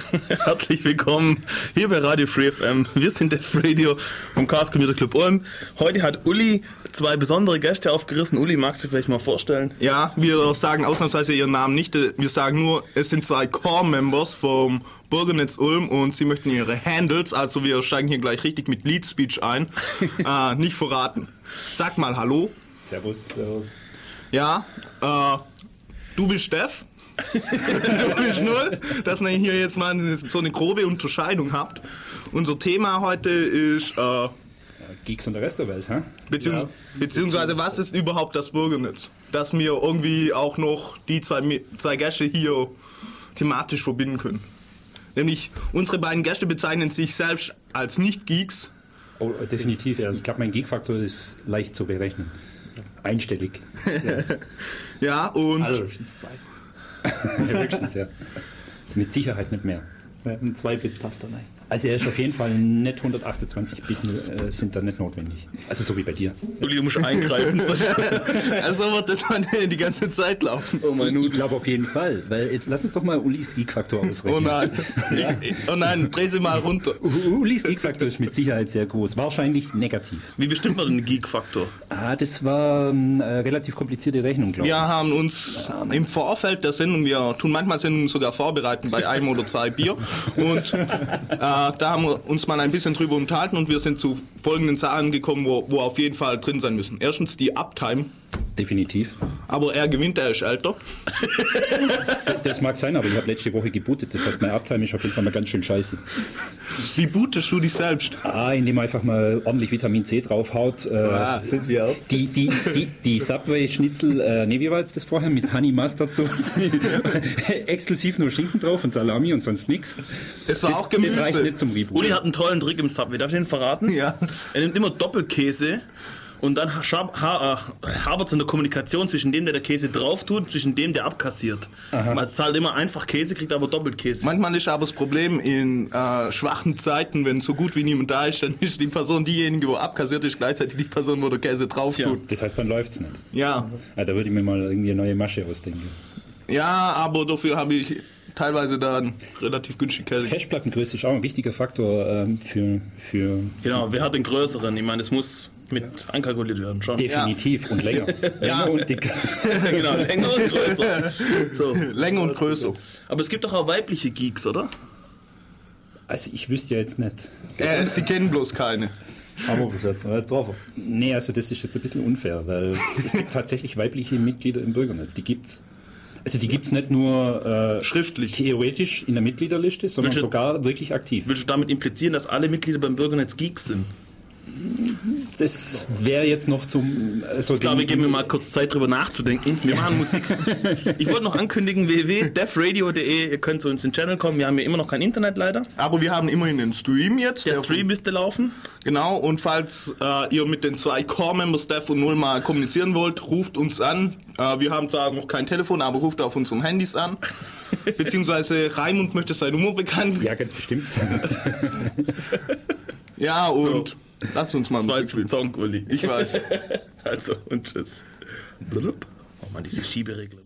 Herzlich willkommen hier bei Radio Free FM. Wir sind Def Radio vom Chaos Computer Club Ulm. Heute hat Uli zwei besondere Gäste aufgerissen. Uli, magst du vielleicht mal vorstellen? Ja, wir sagen ausnahmsweise ihren Namen nicht. Wir sagen nur, es sind zwei Core-Members vom Bürgernetz Ulm und sie möchten ihre Handles, also wir steigen hier gleich richtig mit Lead Speech ein, äh, nicht verraten. Sag mal Hallo. Servus, servus. Ja, äh, du bist Steff. du bist null, dass ihr hier jetzt mal so eine grobe Unterscheidung habt. Unser Thema heute ist äh, Geeks und der Rest der Welt, hä? Beziehungs ja. Beziehungsweise, was ist überhaupt das Bürgernetz? Dass wir irgendwie auch noch die zwei, zwei Gäste hier thematisch verbinden können. Nämlich, unsere beiden Gäste bezeichnen sich selbst als Nicht-Geeks. Oh, definitiv. Ja. Ich glaube, mein Geek-Faktor ist leicht zu berechnen. Einstellig. Ja, ja und. Also, zwei. Höchstens, ja. Mit Sicherheit nicht mehr. Ein 2-Bit passt da rein. Also er ist auf jeden Fall nicht 128 Bit äh, sind da nicht notwendig. Also so wie bei dir. Uli, du musst eingreifen. also wird das dann die ganze Zeit laufen. Oh mein Ich glaube auf jeden Fall. Weil jetzt lass uns doch mal Ulis Geek-Faktor ausrechnen. Oh nein. Ja. oh nein, dreh sie mal runter. Ulis Geek-Faktor ist mit Sicherheit sehr groß. Wahrscheinlich negativ. Wie bestimmt man den Geek-Faktor? Ah, das war eine äh, relativ komplizierte Rechnung, glaube ich. Wir haben uns ja, im Vorfeld der Sendung, wir tun manchmal Sendungen sogar vorbereiten bei einem oder zwei Bier. Und äh, da haben wir uns mal ein bisschen drüber unterhalten und wir sind zu folgenden Zahlen gekommen, wo, wo auf jeden Fall drin sein müssen. Erstens die Uptime. Definitiv. Aber er gewinnt, er ist älter. das mag sein, aber ich habe letzte Woche gebootet. Das heißt, meine Uptime ist auf jeden Fall mal ganz schön scheiße. Wie bootest du dich selbst? Ah, indem man einfach mal ordentlich Vitamin C draufhaut. Äh, ah, sind wir auch. Die, die, die, die Subway-Schnitzel, äh, nee, wie war jetzt das vorher? Mit Honey Mustard Sauce. Exklusiv nur Schinken drauf und Salami und sonst nichts. Das war das, auch Gemüse. Nicht zum Reboot. Uli hat einen tollen Trick im Subway. Darf ich den verraten? Ja. Er nimmt immer Doppelkäse und dann hapert es in der Kommunikation zwischen dem, der der Käse drauf tut, zwischen dem, der abkassiert. Aha. Man zahlt immer einfach Käse, kriegt aber doppelt Käse. Manchmal ist aber das Problem in äh, schwachen Zeiten, wenn so gut wie niemand da ist, dann ist die Person diejenige, wo abkassiert ist, gleichzeitig die Person, wo der Käse drauf tut. Ja, das heißt, dann läuft es nicht. Ja. ja. Da würde ich mir mal irgendwie eine neue Masche ausdenken. Ja, aber dafür habe ich teilweise dann relativ günstig Käse. Festplattengröße ist auch ein wichtiger Faktor ähm, für, für. Genau, wer hat den größeren? Ich meine, es muss mit einkalkuliert werden, schon. Definitiv ja. und länger. ja. und dicker. genau, länger und größer. So. Länge und Größe. Aber es gibt doch auch weibliche Geeks, oder? Also ich wüsste ja jetzt nicht. Äh, sie kennen bloß keine. Aber bis jetzt nicht drauf. Nee, also das ist jetzt ein bisschen unfair, weil es gibt tatsächlich weibliche Mitglieder im Bürgernetz. Die gibt's. Also die gibt es nicht nur äh, schriftlich, theoretisch in der Mitgliederliste, sondern willst sogar wirklich aktiv. Willst du damit implizieren, dass alle Mitglieder beim Bürgernetz Geeks sind? Das wäre jetzt noch zum. Also ich glaube, wir geben mir mal kurz Zeit, drüber nachzudenken. Wir machen Musik. ich wollte noch ankündigen: www.defradio.de. Ihr könnt zu uns in den Channel kommen. Wir haben ja immer noch kein Internet leider. Aber wir haben immerhin den Stream jetzt. Der, der Stream müsste laufen. Genau. Und falls äh, ihr mit den zwei Core-Members Def und Null mal kommunizieren wollt, ruft uns an. Äh, wir haben zwar noch kein Telefon, aber ruft auf unseren Handys an. Beziehungsweise Raimund möchte seine Nummer bekannt. Ja, ganz bestimmt. ja, und. So. Lass uns mal das war jetzt ein Song, Uli. Ich weiß. also, und tschüss. Blub. Oh man, diese Schieberegler.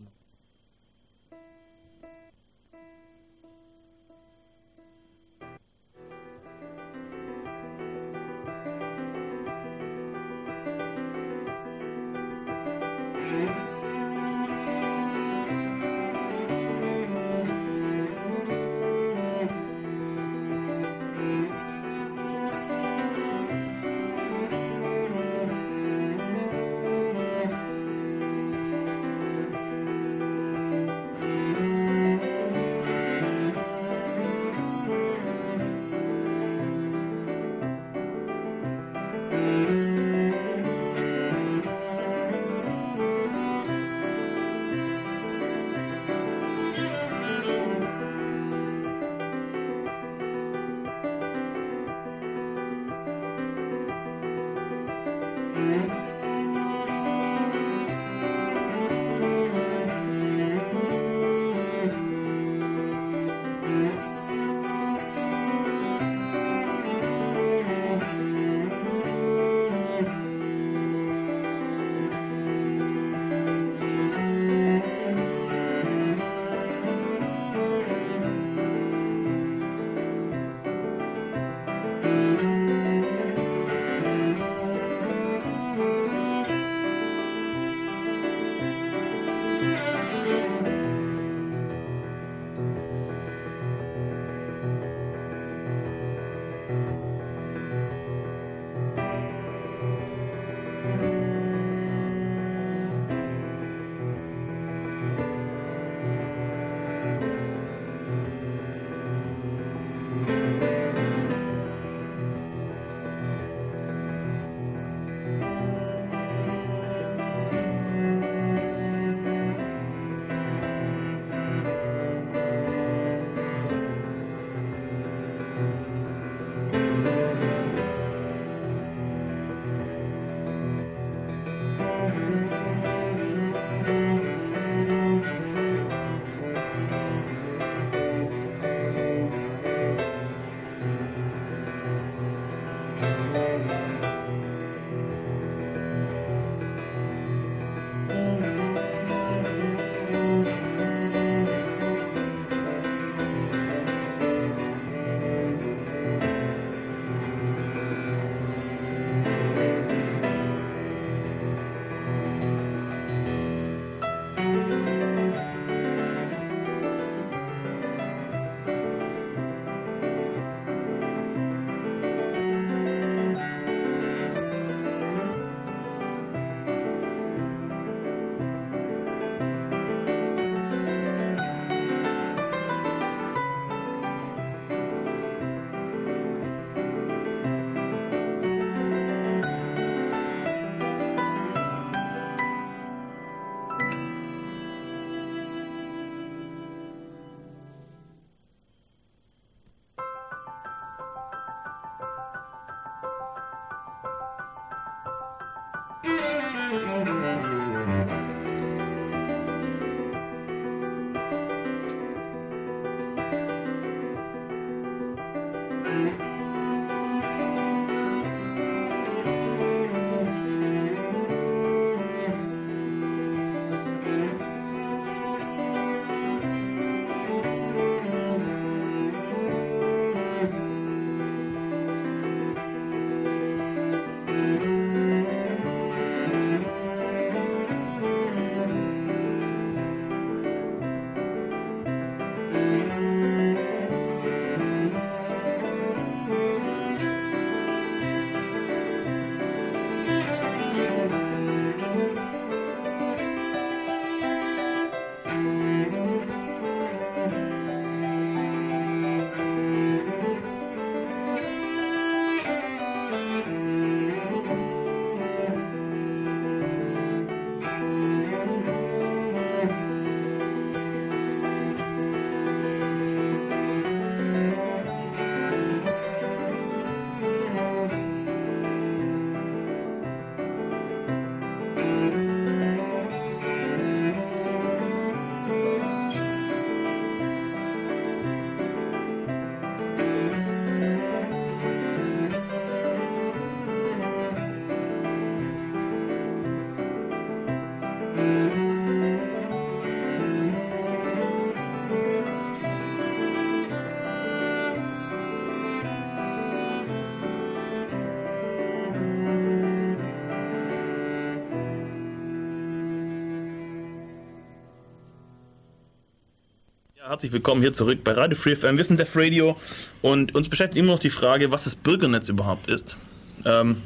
Herzlich willkommen hier zurück bei Radio Free FM. Wir sind Def Radio und uns beschäftigt immer noch die Frage, was das Bürgernetz überhaupt ist. Ähm,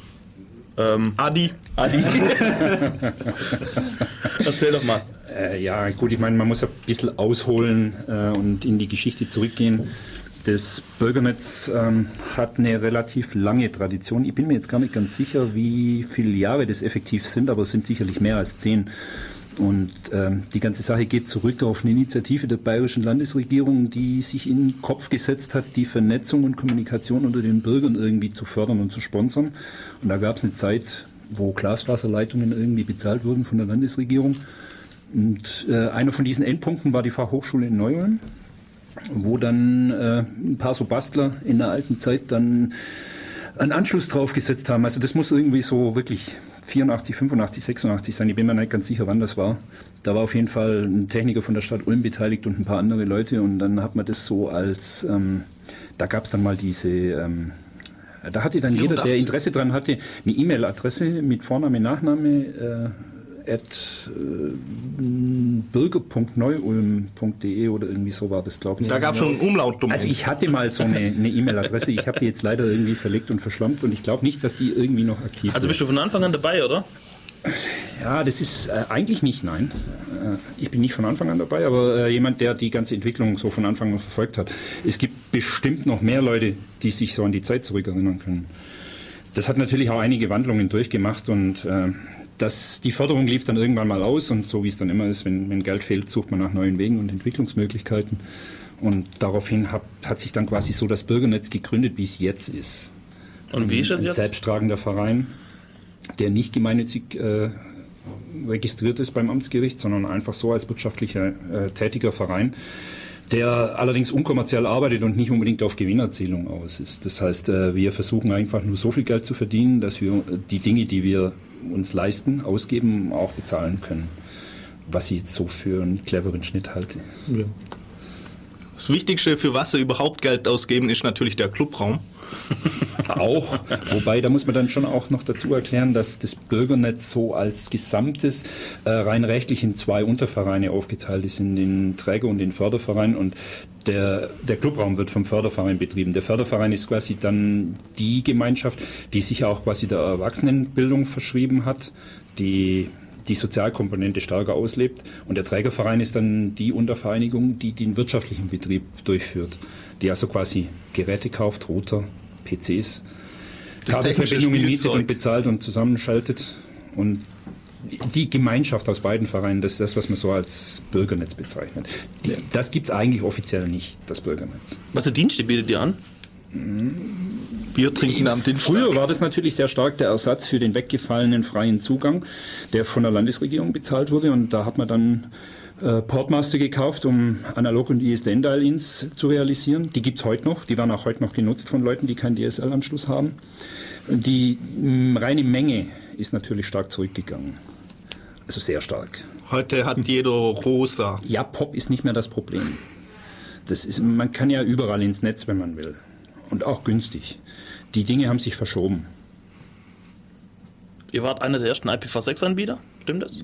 ähm, Adi. Adi. Erzähl doch mal. Äh, ja, gut, ich meine, man muss ein bisschen ausholen äh, und in die Geschichte zurückgehen. Das Bürgernetz ähm, hat eine relativ lange Tradition. Ich bin mir jetzt gar nicht ganz sicher, wie viele Jahre das effektiv sind, aber es sind sicherlich mehr als zehn. Und ähm, die ganze Sache geht zurück auf eine Initiative der bayerischen Landesregierung, die sich in den Kopf gesetzt hat, die Vernetzung und Kommunikation unter den Bürgern irgendwie zu fördern und zu sponsern. Und da gab es eine Zeit, wo Glasfaserleitungen irgendwie bezahlt wurden von der Landesregierung. Und äh, einer von diesen Endpunkten war die Fachhochschule in Neu-Ulm, wo dann äh, ein paar so Bastler in der alten Zeit dann einen Anschluss draufgesetzt haben. Also das muss irgendwie so wirklich 84, 85, 86 sein. Ich bin mir nicht ganz sicher, wann das war. Da war auf jeden Fall ein Techniker von der Stadt Ulm beteiligt und ein paar andere Leute. Und dann hat man das so als, ähm, da gab es dann mal diese, ähm, da hatte dann jeder, der Interesse dran hatte, eine E-Mail-Adresse mit Vorname, Nachname, äh, at äh, bürger.neuulm.de oder irgendwie so war das, glaube ich. Da gab es schon einen Umlaut. Also ich hatte mal so eine E-Mail-Adresse, ich habe die jetzt leider irgendwie verlegt und verschlammt und ich glaube nicht, dass die irgendwie noch aktiv Also bist du von Anfang an dabei, oder? Ja, das ist äh, eigentlich nicht, nein. Äh, ich bin nicht von Anfang an dabei, aber äh, jemand, der die ganze Entwicklung so von Anfang an verfolgt hat. Es gibt bestimmt noch mehr Leute, die sich so an die Zeit zurückerinnern können. Das hat natürlich auch einige Wandlungen durchgemacht und äh, das, die Förderung lief dann irgendwann mal aus und so wie es dann immer ist, wenn, wenn Geld fehlt, sucht man nach neuen Wegen und Entwicklungsmöglichkeiten. Und daraufhin hat, hat sich dann quasi so das Bürgernetz gegründet, wie es jetzt ist. Und wie ist das ein jetzt? selbsttragender Verein, der nicht gemeinnützig äh, registriert ist beim Amtsgericht, sondern einfach so als wirtschaftlicher äh, tätiger Verein, der allerdings unkommerziell arbeitet und nicht unbedingt auf Gewinnerzielung aus ist. Das heißt, äh, wir versuchen einfach nur so viel Geld zu verdienen, dass wir die Dinge, die wir uns leisten, ausgeben, auch bezahlen können. Was ich jetzt so für einen cleveren Schnitt halte. Das Wichtigste, für was sie überhaupt Geld ausgeben, ist natürlich der Clubraum. Auch, wobei da muss man dann schon auch noch dazu erklären, dass das Bürgernetz so als Gesamtes äh, rein rechtlich in zwei Untervereine aufgeteilt ist, in den Träger- und den Förderverein und der, der Clubraum wird vom Förderverein betrieben. Der Förderverein ist quasi dann die Gemeinschaft, die sich auch quasi der Erwachsenenbildung verschrieben hat, die die Sozialkomponente stärker auslebt. Und der Trägerverein ist dann die Untervereinigung, die den wirtschaftlichen Betrieb durchführt, die also quasi Geräte kauft, Router, PCs, Das Kabelverbindungen mietet und bezahlt und zusammenschaltet. Und die Gemeinschaft aus beiden Vereinen, das ist das, was man so als Bürgernetz bezeichnet. Die, das gibt es eigentlich offiziell nicht, das Bürgernetz. Was für Dienste bietet ihr an? Bier trinken am Dienstag. Früher war das natürlich sehr stark der Ersatz für den weggefallenen freien Zugang, der von der Landesregierung bezahlt wurde. Und da hat man dann äh, Portmaster gekauft, um Analog- und ISDN-Dial-Ins zu realisieren. Die gibt's heute noch. Die werden auch heute noch genutzt von Leuten, die keinen DSL-Anschluss haben. Die mh, reine Menge ist natürlich stark zurückgegangen. Also sehr stark. Heute hat jeder rosa. Ja, Pop ist nicht mehr das Problem. Das ist, man kann ja überall ins Netz, wenn man will. Und auch günstig. Die Dinge haben sich verschoben. Ihr wart einer der ersten IPv6-Anbieter, stimmt das?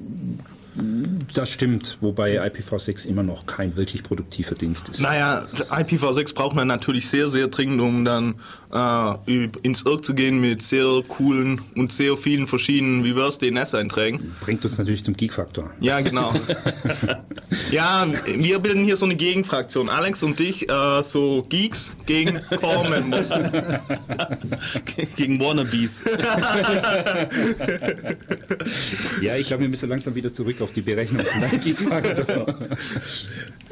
Das stimmt, wobei IPv6 immer noch kein wirklich produktiver Dienst ist. Naja, IPv6 braucht man natürlich sehr, sehr dringend, um dann äh, ins Irk zu gehen mit sehr coolen und sehr vielen verschiedenen Reverse DNS-Einträgen. Bringt uns natürlich zum Geek-Faktor. Ja, genau. ja, wir bilden hier so eine Gegenfraktion. Alex und ich, äh, so Geeks gegen Core-Members. Gegen Wannabes. Ja, ich glaube, wir müssen langsam wieder zurück auf die Berechnung von Geek-Faktor.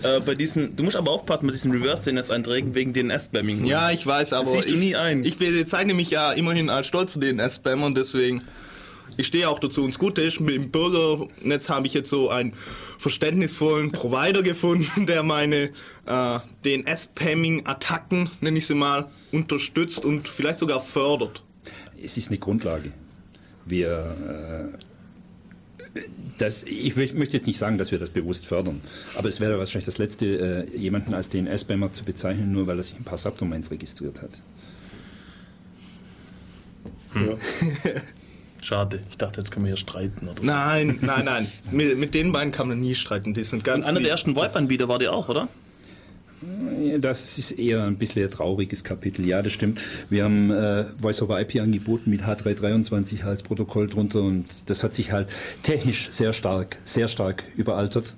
äh, bei diesen, du musst aber aufpassen mit diesen Reverse-DNS-Einträgen wegen DNS-Spamming. Ja, ich weiß, aber siehst du ich, nie ein. ich bezeichne mich ja immerhin als stolzer DNS-Spammer und deswegen ich stehe auch dazu. Und das Gute ist, mit dem Bürgernetz habe ich jetzt so einen verständnisvollen Provider gefunden, der meine äh, DNS-Spamming-Attacken, nenne ich sie mal, unterstützt und vielleicht sogar fördert. Es ist eine Grundlage. Wir, äh, das, ich möchte jetzt nicht sagen, dass wir das bewusst fördern, aber es wäre wahrscheinlich das Letzte, äh, jemanden als DNS-Spammer zu bezeichnen, nur weil er sich ein paar Subdomains registriert hat. Schade. Ich dachte, jetzt können wir hier streiten oder so. Nein, nein, nein. mit, mit den beiden kann man nie streiten. Die sind ganz Einer lieb. der ersten VoIP-Anbieter war ihr auch, oder? Das ist eher ein bisschen ein trauriges Kapitel. Ja, das stimmt. Wir haben äh, Voice-over-IP angeboten mit H323 als Protokoll drunter und das hat sich halt technisch sehr stark, sehr stark überaltert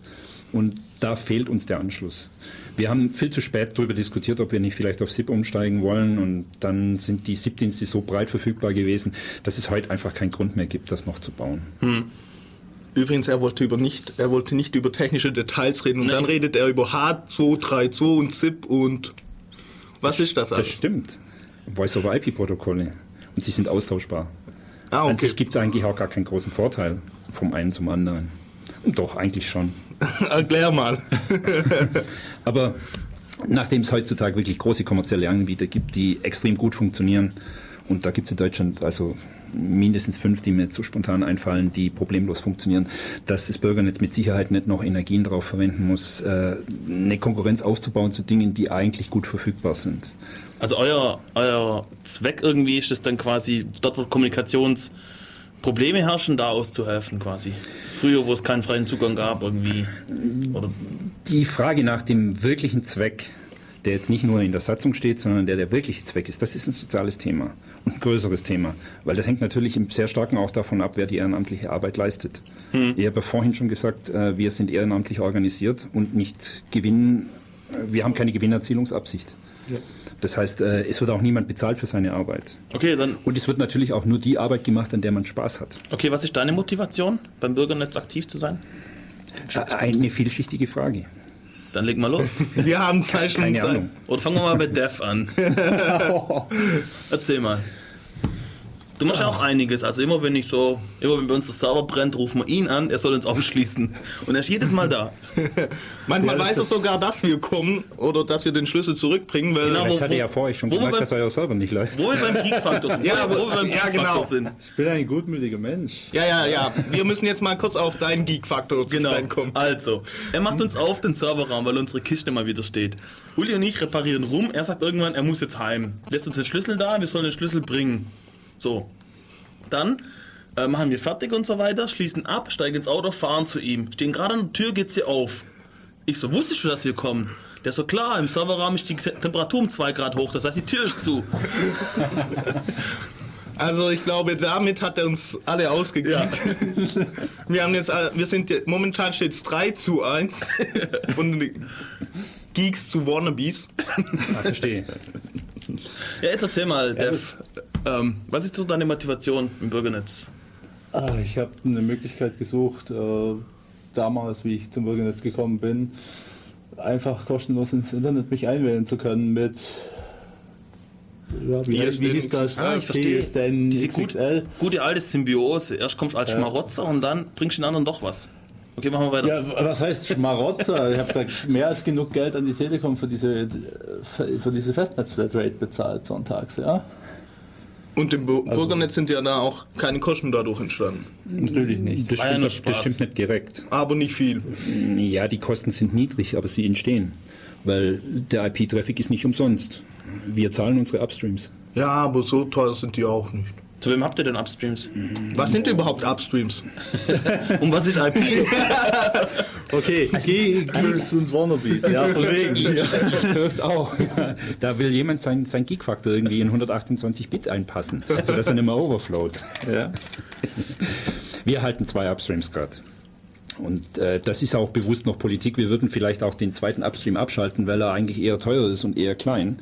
und da fehlt uns der Anschluss. Wir haben viel zu spät darüber diskutiert, ob wir nicht vielleicht auf SIP umsteigen wollen und dann sind die SIP-Dienste so breit verfügbar gewesen, dass es heute einfach keinen Grund mehr gibt, das noch zu bauen. Übrigens, er wollte, über nicht, er wollte nicht über technische Details reden und Nee. dann redet er über H232 und ZIP und was ist das Das alles? stimmt. Voice-over-IP-Protokolle und sie sind austauschbar. Ah, An okay. sich gibt es eigentlich auch gar keinen großen Vorteil vom einen zum anderen. Und doch, eigentlich schon. Erklär mal. Aber nachdem es heutzutage wirklich große kommerzielle Anbieter gibt, die extrem gut funktionieren, und da gibt es in Deutschland also mindestens fünf, die mir jetzt so spontan einfallen, die problemlos funktionieren, dass das Bürgernetz mit Sicherheit nicht noch Energien darauf verwenden muss, äh, eine Konkurrenz aufzubauen zu Dingen, die eigentlich gut verfügbar sind. Also euer, euer Zweck irgendwie ist es dann quasi, dort wo Kommunikationsprobleme herrschen, da auszuhelfen quasi. Früher, wo es keinen freien Zugang gab irgendwie. Oder Die Frage nach dem wirklichen Zweck, der jetzt nicht nur in der Satzung steht, sondern der der wirkliche Zweck ist, das ist ein soziales Thema und ein größeres Thema, weil das hängt natürlich im sehr starken auch davon ab, wer die ehrenamtliche Arbeit leistet. Ich habe ja vorhin schon gesagt, äh, wir sind ehrenamtlich organisiert und nicht gewinnen, äh, wir haben keine Gewinnerzielungsabsicht. Das heißt, äh, es wird auch niemand bezahlt für seine Arbeit. okay, dann Und es wird natürlich auch nur die Arbeit gemacht, an der man Spaß hat. okay, was ist deine Motivation, beim Bürgernetz aktiv zu sein? Äh, Eine vielschichtige Frage. Dann leg mal los. Wir haben zwei Stunden Keine Zeit. Ahnung. Oder fangen wir mal mit Dev an. Erzähl mal. Du machst ja auch einiges. Also immer wenn ich so, immer wenn bei uns der Server brennt, rufen wir ihn an, er soll uns aufschließen. Und er ist jedes Mal da. Manchmal Ja, weiß er soll dass wir kommen oder dass wir den Schlüssel zurückbringen, weil Genau. Wo- hat er ja vor euch schon gemerkt, beim- dass euer Server nicht läuft. Wo wir beim Geek-Faktor sind. Ja, wo, wo wir beim ja, Geek-Faktor genau. sind. Ich bin ein gutmütiger Mensch. Ja, ja, ja. Wir müssen jetzt mal kurz auf deinen Geek-Faktor Genau. kommen. Also, er macht uns auf den Serverraum, weil unsere Kiste mal wieder steht. Uli und ich reparieren rum. Er sagt irgendwann, er muss jetzt heim. Lässt uns den Schlüssel da, wir sollen den Schlüssel bringen. So. Dann äh, machen wir fertig und so weiter, schließen ab, steigen ins Auto, fahren zu ihm. Stehen gerade an der Tür, geht sie auf. Ich so, wusstest du, dass wir kommen? Der so, klar, im Serverraum ist die Te- Temperatur um 2 Grad hoch, das heißt, die Tür ist zu. Also ich glaube, damit hat er uns alle ausgegeben. Wir haben jetzt, wir sind momentan steht es 3 zu 1 von den Geeks zu Wannabes. Ah, verstehe. Ja, jetzt erzähl mal, Dev, ähm, was ist so deine Motivation im Bürgernetz? Ah, ich habe eine Möglichkeit gesucht, äh, damals, wie ich zum Bürgernetz gekommen bin, einfach kostenlos ins Internet mich einwählen zu können mit. Ja, wie, wie hieß das? Ah, ich verstehe. ISDN Diese gut, gute alte Symbiose. Erst kommst du als Schmarotzer und dann bringst du den anderen doch was. Okay, machen wir weiter. Ja, was heißt Schmarotzer? Ich habe da mehr als genug Geld an die Telekom für diese, für diese Festnetz-Flatrate bezahlt sonntags, ja? Und im Bu Bürgernetz sind ja da auch keine Kosten dadurch entstanden. Natürlich nicht. Das stimmt, das Spaß. stimmt nicht direkt. Aber nicht viel. Ja, die Kosten sind niedrig, aber sie entstehen. Weil der IP-Traffic ist nicht umsonst. Wir zahlen unsere Upstreams. Ja, aber so teuer sind die auch nicht. Zu wem habt ihr denn Upstreams? Was sind überhaupt Upstreams? Und was ist IP? Okay, Gegners und Wannabes, ja, von wegen. Ich fürchte auch. Da will jemand sein, sein Gig-Faktor irgendwie in 128 Bit einpassen, sodass er nicht mehr overflowt. Ja. Wir halten zwei Upstreams gerade. Und äh, das ist auch bewusst noch Politik. Wir würden vielleicht auch den zweiten Upstream abschalten, weil er eigentlich eher teuer ist und eher klein.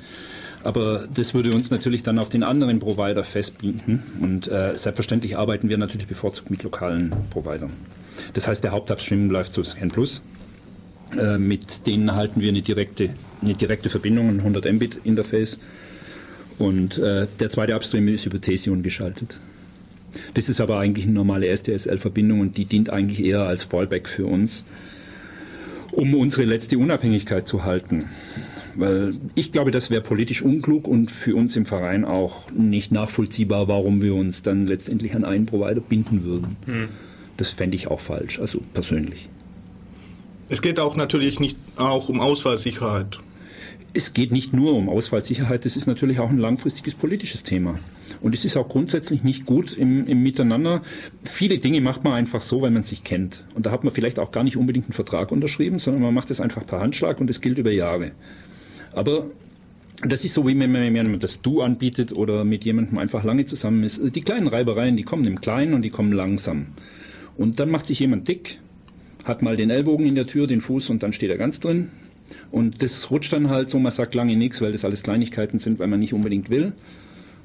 Aber das würde uns natürlich dann auf den anderen Provider festbinden. Und äh, selbstverständlich arbeiten wir natürlich bevorzugt mit lokalen Providern. Das heißt, der Hauptupstream läuft zu Scan Plus. Äh, mit denen halten wir eine direkte, eine direkte Verbindung, ein 100 Mbit Interface. Und äh, der zweite Upstream ist über Tesium geschaltet. Das ist aber eigentlich eine normale SDSL-Verbindung und die dient eigentlich eher als Fallback für uns, um unsere letzte Unabhängigkeit zu halten. Weil ich glaube, das wäre politisch unklug und für uns im Verein auch nicht nachvollziehbar, warum wir uns dann letztendlich an einen Provider binden würden. Das fände ich auch falsch, also persönlich. Es geht auch natürlich nicht auch um Ausfallsicherheit. Es geht nicht nur um Ausfallsicherheit, es ist natürlich auch ein langfristiges politisches Thema. Und es ist auch grundsätzlich nicht gut im, im Miteinander. Viele Dinge macht man einfach so, weil man sich kennt. Und da hat man vielleicht auch gar nicht unbedingt einen Vertrag unterschrieben, sondern man macht es einfach per Handschlag und es gilt über Jahre. Aber das ist so, wie wenn man jemandem das Du anbietet oder mit jemandem einfach lange zusammen ist. Die kleinen Reibereien, die kommen im Kleinen und die kommen langsam. Und dann macht sich jemand dick, hat mal den Ellbogen in der Tür, den Fuß und dann steht er ganz drin. Und das rutscht dann halt so, man sagt lange nichts, weil das alles Kleinigkeiten sind, weil man nicht unbedingt will.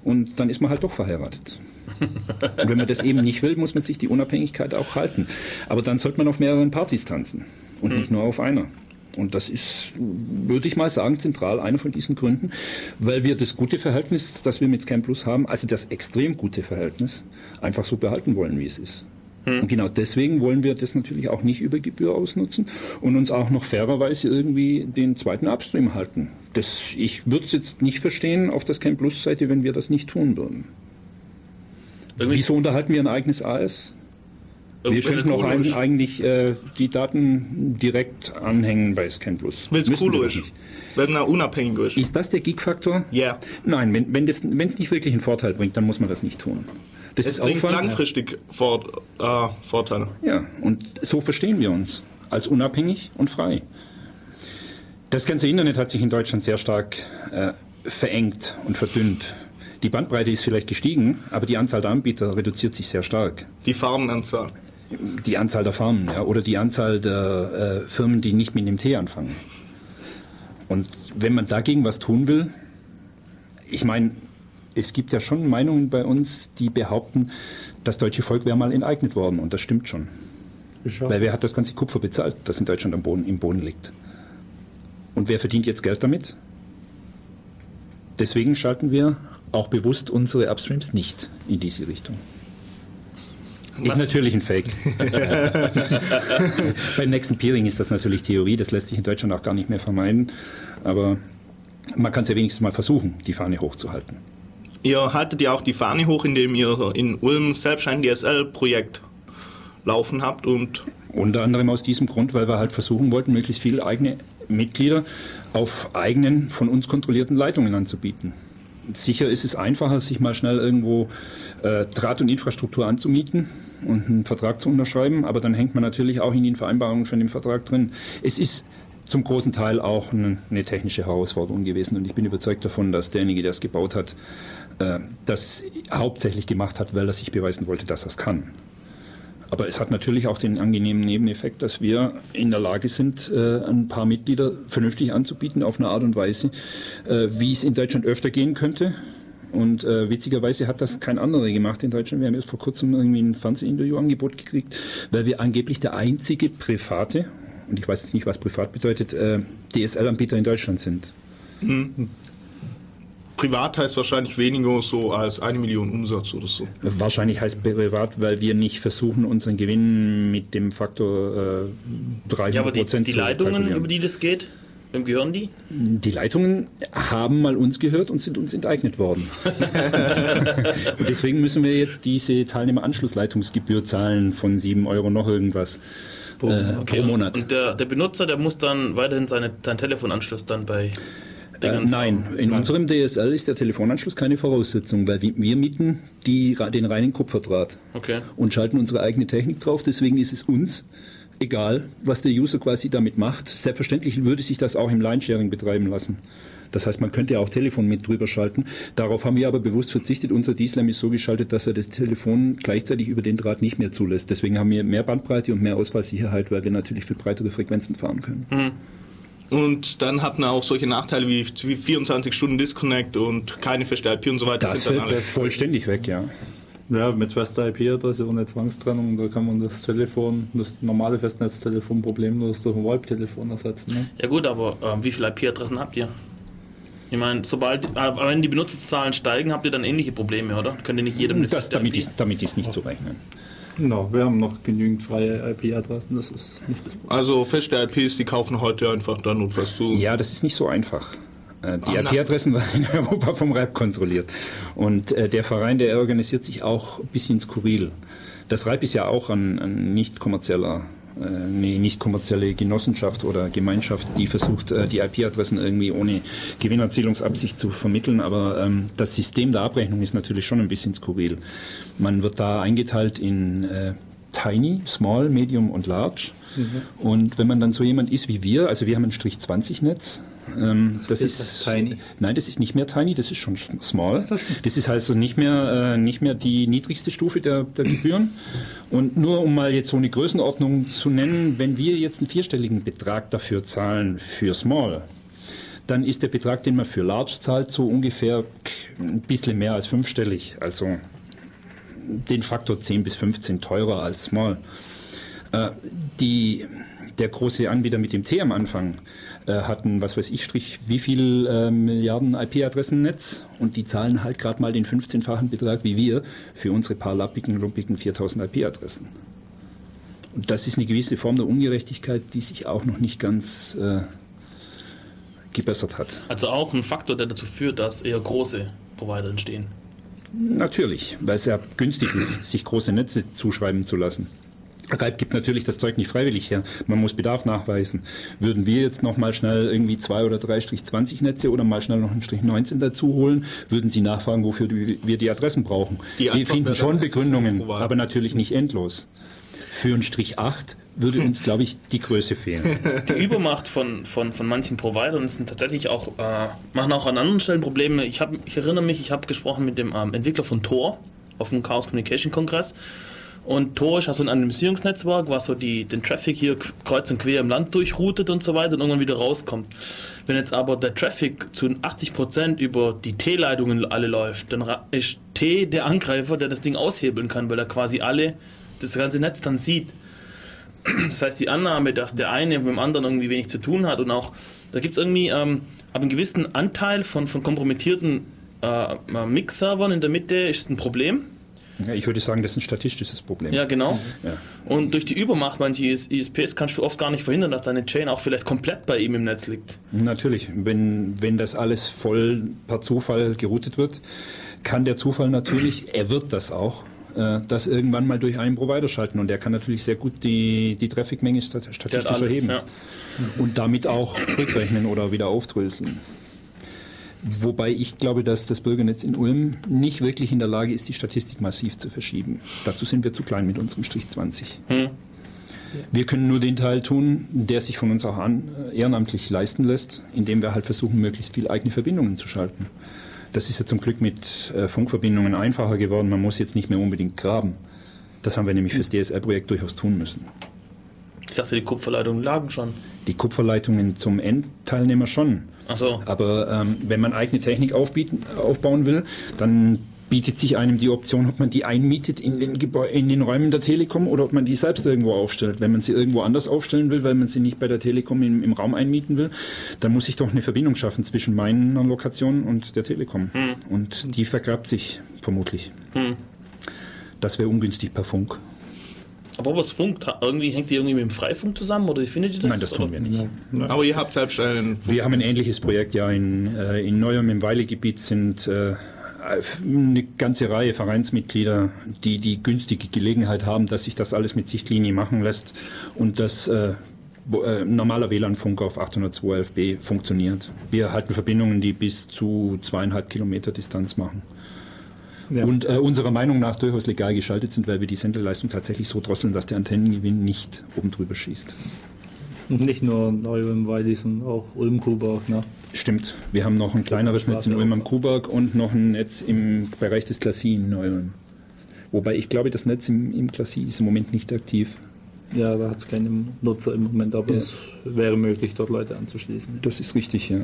Und dann ist man halt doch verheiratet. Und wenn man das eben nicht will, muss man sich die Unabhängigkeit auch halten. Aber dann sollte man auf mehreren Partys tanzen und nicht nur auf einer. Und das ist, würde ich mal sagen, zentral einer von diesen Gründen, weil wir das gute Verhältnis, das wir mit Scam Plus haben, also das extrem gute Verhältnis, einfach so behalten wollen, wie es ist. Und genau deswegen wollen wir das natürlich auch nicht über Gebühr ausnutzen und uns auch noch fairerweise irgendwie den zweiten Upstream halten. Das, ich würde es jetzt nicht verstehen auf der Scam Plus Seite, wenn wir das nicht tun würden. Irgendwie- Wieso unterhalten wir ein eigenes AS? Wir könnten auch ein, eigentlich äh, die Daten direkt anhängen bei Scan Plus. Weil es cool ist. Wenn er unabhängig ist. Ist das der Gig-Faktor? Ja. Nein, wenn wenn das- wenn es nicht wirklich einen Vorteil bringt, dann muss man das nicht tun. Das Es ist bringt Aufwand. langfristig Vor äh, Vorteile. Ja, und so verstehen wir uns. Als unabhängig und frei. Das ganze Internet hat sich in Deutschland sehr stark äh, verengt und verdünnt. Die Bandbreite ist vielleicht gestiegen, aber die Anzahl der Anbieter reduziert sich sehr stark. Die Farbenanzahl. Die Anzahl der Farmen ja, oder die Anzahl der äh, Firmen, die nicht mit dem T anfangen. Und wenn man dagegen was tun will, ich meine, es gibt ja schon Meinungen bei uns, die behaupten, das deutsche Volk wäre mal enteignet worden. Und das stimmt schon. Weil wer hat das ganze Kupfer bezahlt, das in Deutschland am Boden, im Boden liegt? Und wer verdient jetzt Geld damit? Deswegen schalten wir auch bewusst unsere Upstreams nicht in diese Richtung. Ist natürlich ein Fake. Beim nächsten Peering ist das natürlich Theorie, das lässt sich in Deutschland auch gar nicht mehr vermeiden. Aber man kann es ja wenigstens mal versuchen, die Fahne hochzuhalten. Ihr haltet ja auch die Fahne hoch, indem ihr in Ulm selbst ein DSL-Projekt laufen habt und Unter anderem aus diesem Grund, weil wir halt versuchen wollten, möglichst viele eigene Mitglieder auf eigenen, von uns kontrollierten Leitungen anzubieten. Sicher ist es einfacher, sich mal schnell irgendwo äh, Draht und Infrastruktur anzumieten und einen Vertrag zu unterschreiben, aber dann hängt man natürlich auch in den Vereinbarungen von dem Vertrag drin. Es ist zum großen Teil auch eine, eine technische Herausforderung gewesen und ich bin überzeugt davon, dass derjenige, der es gebaut hat, äh, das hauptsächlich gemacht hat, weil er sich beweisen wollte, dass er es kann. Aber es hat natürlich auch den angenehmen Nebeneffekt, dass wir in der Lage sind, äh, ein paar Mitglieder vernünftig anzubieten auf eine Art und Weise, äh, wie es in Deutschland öfter gehen könnte. Und äh, witzigerweise hat das kein anderer gemacht in Deutschland. Wir haben jetzt vor kurzem irgendwie ein Fernsehinterview-Angebot gekriegt, weil wir angeblich der einzige private, und ich weiß jetzt nicht, was privat bedeutet, äh, DSL-Anbieter in Deutschland sind. Privat heißt wahrscheinlich weniger so als eine Million Umsatz oder so. Wahrscheinlich heißt privat, weil wir nicht versuchen, unseren Gewinn mit dem Faktor äh, 300 Ja, aber die, Prozent die zu Leitungen, über die das geht, wem gehören die? Die Leitungen haben mal uns gehört und sind uns enteignet worden. und deswegen müssen wir jetzt diese Teilnehmeranschlussleitungsgebühr zahlen von 7 Euro noch irgendwas äh, pro Monat. Und der, der Benutzer, der muss dann weiterhin seine, seinen Telefonanschluss dann bei Äh, nein, in unserem DSL ist der Telefonanschluss keine Voraussetzung, weil wir, mieten die, den reinen Kupferdraht Okay. und schalten unsere eigene Technik drauf. Deswegen ist es uns egal, was der User quasi damit macht. Selbstverständlich würde sich das auch im Line-Sharing betreiben lassen. Das heißt, man könnte auch Telefon mit drüber schalten. Darauf haben wir aber bewusst verzichtet. Unser D-Slam ist so geschaltet, dass er das Telefon gleichzeitig über den Draht nicht mehr zulässt. Deswegen haben wir mehr Bandbreite und mehr Ausfallsicherheit, weil wir natürlich für breitere Frequenzen fahren können. Und dann hat man auch solche Nachteile wie, wie 24 Stunden Disconnect und keine feste IP und so weiter. Das sind dann fällt vollständig weg, ja. Ja, mit fester IP-Adresse ohne Zwangstrennung, da kann man das Telefon, das normale Festnetztelefon problemlos durch ein VoIP-Telefon ersetzen. Ne? Ja gut, aber ähm, wie viele IP-Adressen habt ihr? Ich meine, sobald, äh, wenn die Benutzerzahlen steigen, habt ihr dann ähnliche Probleme, oder? Könnt ihr nicht jedem eine Das, damit, ist, damit ist nicht zu rechnen. Genau, wir haben noch genügend freie IP-Adressen, das ist nicht das Problem. Also feste IPs, die kaufen heute einfach dann notfalls zu. Ja, das ist nicht so einfach. Äh, Die na. IP-Adressen werden in Europa vom RAP kontrolliert. Und äh, der Verein, der organisiert sich auch ein bisschen skurril. Das RAP ist ja auch ein, ein nicht kommerzieller eine nicht kommerzielle Genossenschaft oder Gemeinschaft, die versucht, äh, die IP-Adressen irgendwie ohne Gewinnerzielungsabsicht zu vermitteln. Aber ähm, das System der Abrechnung ist natürlich schon ein bisschen skurril. Man wird da eingeteilt in äh, Tiny, Small, Medium und Large. Und wenn man dann so jemand ist wie wir, also wir haben ein Strich 20 Netz, ähm, das ist ist das Tiny? Nein, das ist nicht mehr Tiny, das ist schon Small. ist das schon? Das ist also nicht mehr, äh, nicht mehr die niedrigste Stufe der, der Gebühren. Und nur um mal jetzt so eine Größenordnung zu nennen, wenn wir jetzt einen vierstelligen Betrag dafür zahlen für Small, dann ist der Betrag, den man für Large zahlt, so ungefähr ein bisschen mehr als fünfstellig. Also den Faktor 10 bis 15 teurer als Small. Äh, die, der große Anbieter mit dem T am Anfang äh, hatten, was weiß ich, Strich, wie viel äh, Milliarden IP-Adressennetz und die zahlen halt gerade mal den 15-fachen Betrag wie wir für unsere paar lappigen, lumpigen 4000 IP-Adressen. Und das ist eine gewisse Form der Ungerechtigkeit, die sich auch noch nicht ganz äh, gebessert hat. Also auch ein Faktor, der dazu führt, dass eher große Provider entstehen. Natürlich, weil es ja günstig ist, sich große Netze zuschreiben zu lassen. Reib gibt natürlich das Zeug nicht freiwillig her. Man muss Bedarf nachweisen. Würden wir jetzt noch mal schnell irgendwie zwei oder drei Strich 20 Netze oder mal schnell noch einen Strich 19 dazu holen, würden sie nachfragen, wofür die, wir die Adressen brauchen. Die wir finden schon Begründungen, aber natürlich nicht endlos. Für einen Strich 8 würde uns, glaube ich, die Größe fehlen. Die Übermacht von, von, von manchen Providern ist tatsächlich auch, äh, machen auch an anderen Stellen Probleme. Ich, hab, ich erinnere mich, ich habe gesprochen mit dem ähm, Entwickler von Tor auf dem Chaos Communication Kongress. Und Tor ist ja so ein Anonymisierungsnetzwerk, was so die, den Traffic hier kreuz und quer im Land durchroutet und so weiter und irgendwann wieder rauskommt. Wenn jetzt aber der Traffic zu 80% über die T-Leitungen alle läuft, dann ist T der Angreifer, der das Ding aushebeln kann, weil er quasi alle das ganze Netz dann sieht. Das heißt, die Annahme, dass der eine mit dem anderen irgendwie wenig zu tun hat und auch, da gibt es irgendwie ähm, ab einem gewissen Anteil von, von kompromittierten äh, äh, Mix-Servern in der Mitte ist ein Problem. Ja, ich würde sagen, das ist ein statistisches Problem. Ja, genau. Ja. Und durch die Übermacht mancher IS ISPs kannst du oft gar nicht verhindern, dass deine Chain auch vielleicht komplett bei ihm im Netz liegt. Natürlich, wenn, wenn das alles voll per Zufall geroutet wird, kann der Zufall natürlich, er wird das auch, äh, das irgendwann mal durch einen Provider schalten und der kann natürlich sehr gut die, die Trafficmenge statistisch alles, erheben ja. und damit auch rückrechnen oder wieder aufdröseln. Wobei ich glaube, dass das Bürgernetz in Ulm nicht wirklich in der Lage ist, die Statistik massiv zu verschieben. Dazu sind wir zu klein mit unserem Strich 20. Wir können nur den Teil tun, der sich von uns auch an, äh, ehrenamtlich leisten lässt, indem wir halt versuchen, möglichst viel eigene Verbindungen zu schalten. Das ist ja zum Glück mit äh, Funkverbindungen einfacher geworden. Man muss jetzt nicht mehr unbedingt graben. Das haben wir nämlich fürs DSL-Projekt durchaus tun müssen. Ich dachte, die Kupferleitungen lagen schon. Die Kupferleitungen zum Endteilnehmer schon. Achso. Aber ähm, wenn man eigene Technik aufbieten, aufbauen will, dann bietet sich einem die Option, ob man die einmietet in den, Gebäu in den Räumen der Telekom oder ob man die selbst irgendwo aufstellt. Wenn man sie irgendwo anders aufstellen will, weil man sie nicht bei der Telekom im, im Raum einmieten will, dann muss ich doch eine Verbindung schaffen zwischen meiner Lokation und der Telekom. Hm. Und die vergrabt sich vermutlich. Das wäre ungünstig per Funk. Aber was funkt, ha- irgendwie hängt die irgendwie mit dem Freifunk zusammen oder wie findet ihr das? Nein, das tun wir nicht. Aber ihr habt selbst einen. Wir haben ein ähnliches Projekt ja in, äh, in Neuem im Weilegebiet sind äh, eine ganze Reihe Vereinsmitglieder, die die günstige Gelegenheit haben, dass sich das alles mit Sichtlinie machen lässt und dass äh, äh, normaler WLAN-Funk auf 802.11b funktioniert. Wir erhalten Verbindungen, die bis zu zweieinhalb Kilometer Distanz machen. Ja. Und äh, unserer Meinung nach durchaus legal geschaltet sind, weil wir die Sendeleistung tatsächlich so drosseln, dass der Antennengewinn nicht oben drüber schießt. Nicht nur Neuem Weili, sondern auch Ulm-Kuhberg. Ne? Stimmt. Wir haben noch ein kleineres Netz in Ulm am Kuhberg und noch ein Netz im Bereich des Klassie in Neu-Ulm. Wobei ich glaube, das Netz im, im Klassie ist im Moment nicht aktiv. Ja, da hat es keinen Nutzer im Moment, aber Ja. es wäre möglich, dort Leute anzuschließen. Das ist richtig, ja.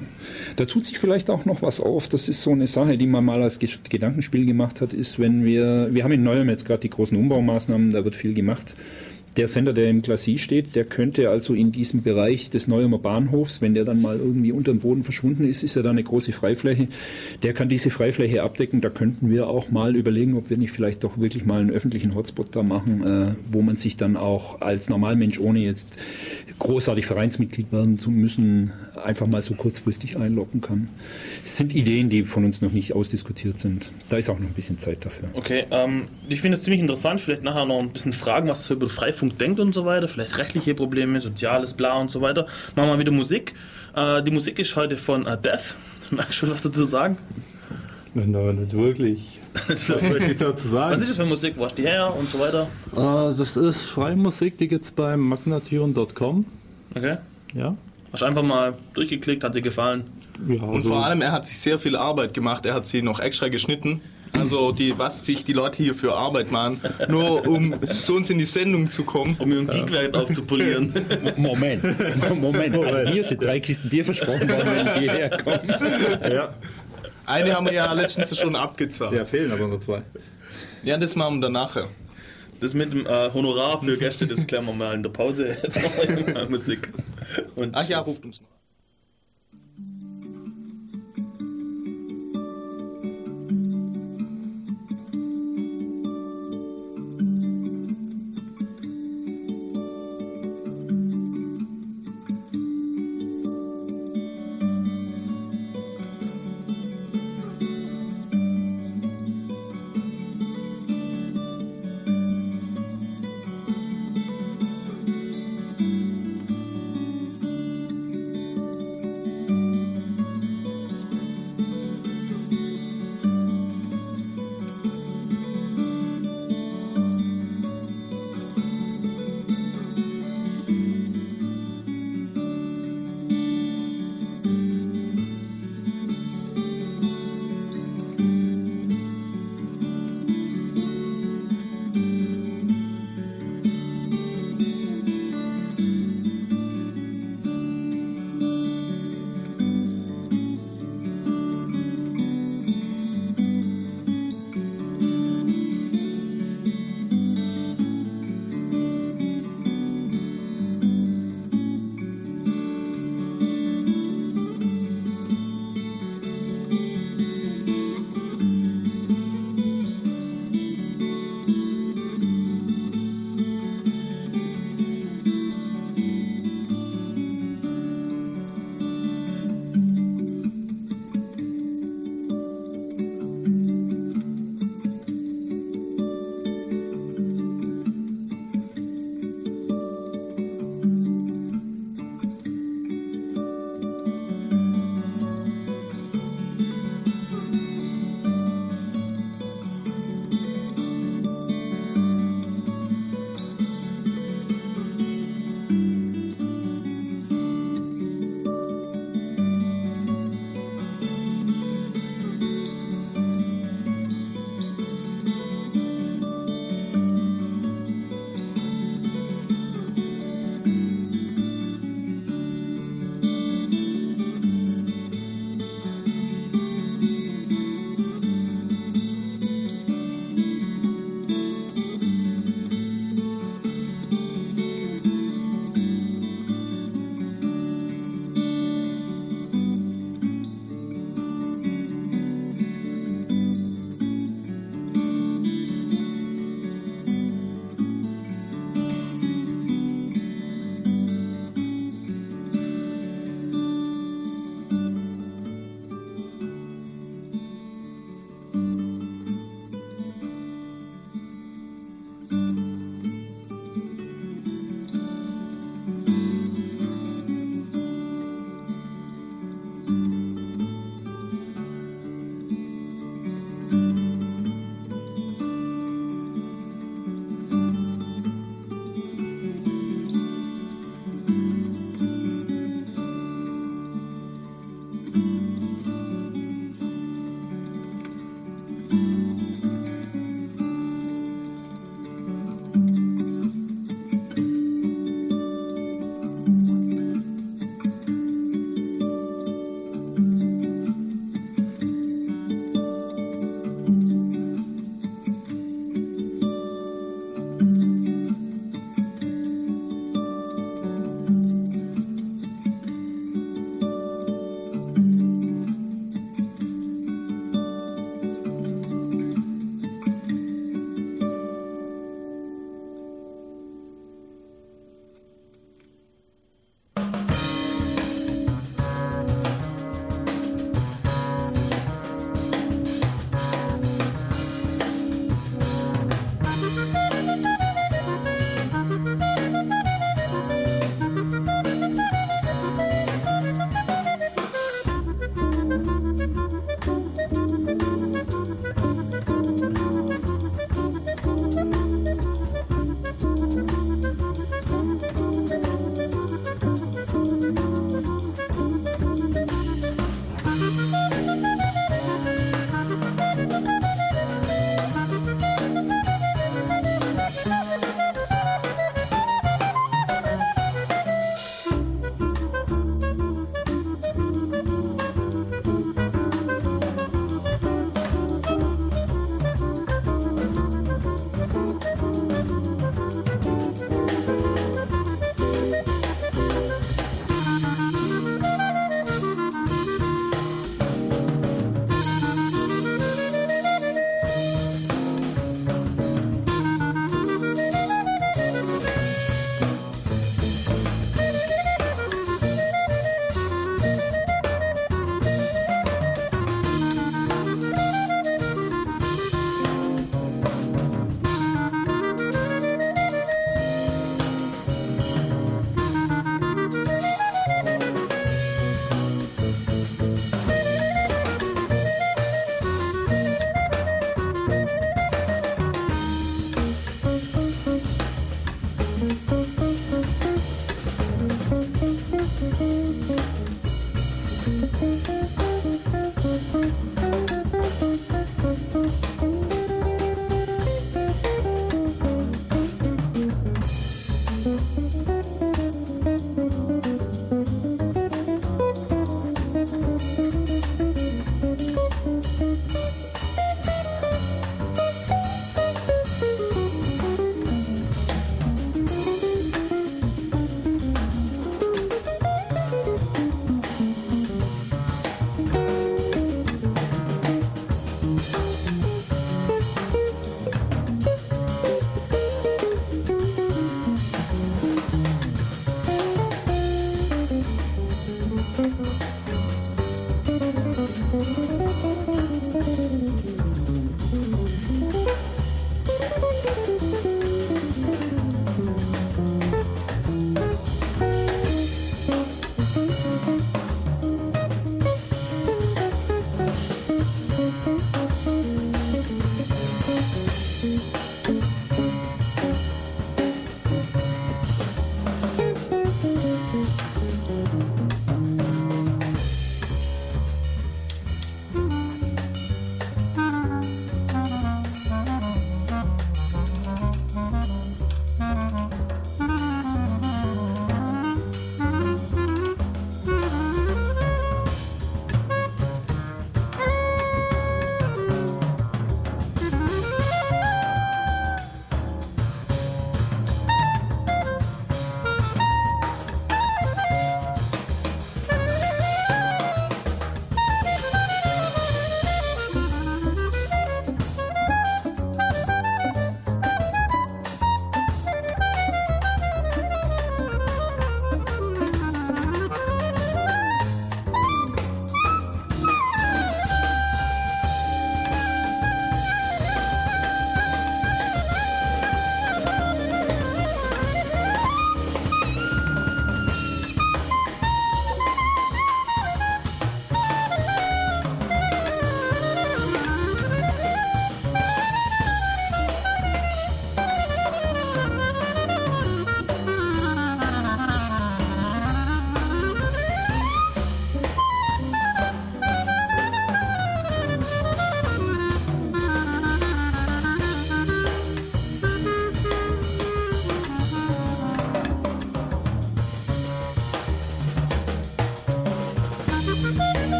Da tut sich vielleicht auch noch was auf. Das ist so eine Sache, die man mal als Gedankenspiel gemacht hat, ist, wenn wir, wir haben in Neuem jetzt gerade die großen Umbaumaßnahmen, da wird viel gemacht. Der Sender, der im Klassie steht, der könnte also in diesem Bereich des Neuemer Bahnhofs, wenn der dann mal irgendwie unter dem Boden verschwunden ist, ist ja da eine große Freifläche. Der kann diese Freifläche abdecken. Da könnten wir auch mal überlegen, ob wir nicht vielleicht doch wirklich mal einen öffentlichen Hotspot da machen, äh, wo man sich dann auch als Normalmensch, ohne jetzt großartig Vereinsmitglied werden zu müssen, einfach mal so kurzfristig einloggen kann. Es sind Ideen, die von uns noch nicht ausdiskutiert sind. Da ist auch noch ein bisschen Zeit dafür. Okay, ähm, ich finde es ziemlich interessant. Vielleicht nachher noch ein bisschen fragen, was ihr über Freifunk denkt und so weiter. Vielleicht rechtliche Probleme, soziales, bla und so weiter. Machen wir wieder Musik. Äh, die Musik ist heute von äh, Def. Magst du schon was dazu sagen? Nein, nicht wirklich. was Was möchte ich dazu sagen? ist das für Musik? Wo hast du die her und so weiter? Äh, das ist freie Musik, die gibt es beim magnatune.com. Okay. Ja. Hast du einfach mal durchgeklickt, hat dir gefallen? ja Und also- vor allem, er hat sich sehr viel Arbeit gemacht. Er hat sie noch extra geschnitten. Also, die, was sich die Leute hier für Arbeit machen, nur um zu uns in die Sendung zu kommen. Um mir ein Geekwert aufzupolieren. Moment, Moment. Also mir sind drei Kisten Bier versprochen worden, wenn ich hierher komme. ja. Eine haben wir ja letztens schon abgezahlt. ja, fehlen aber nur zwei. Ja, das machen wir dann nachher. Das mit dem äh, Honorar für Gäste, das klären wir mal in der Pause. Jetzt machen wir mal Musik. Und Ach ja, ruft uns mal.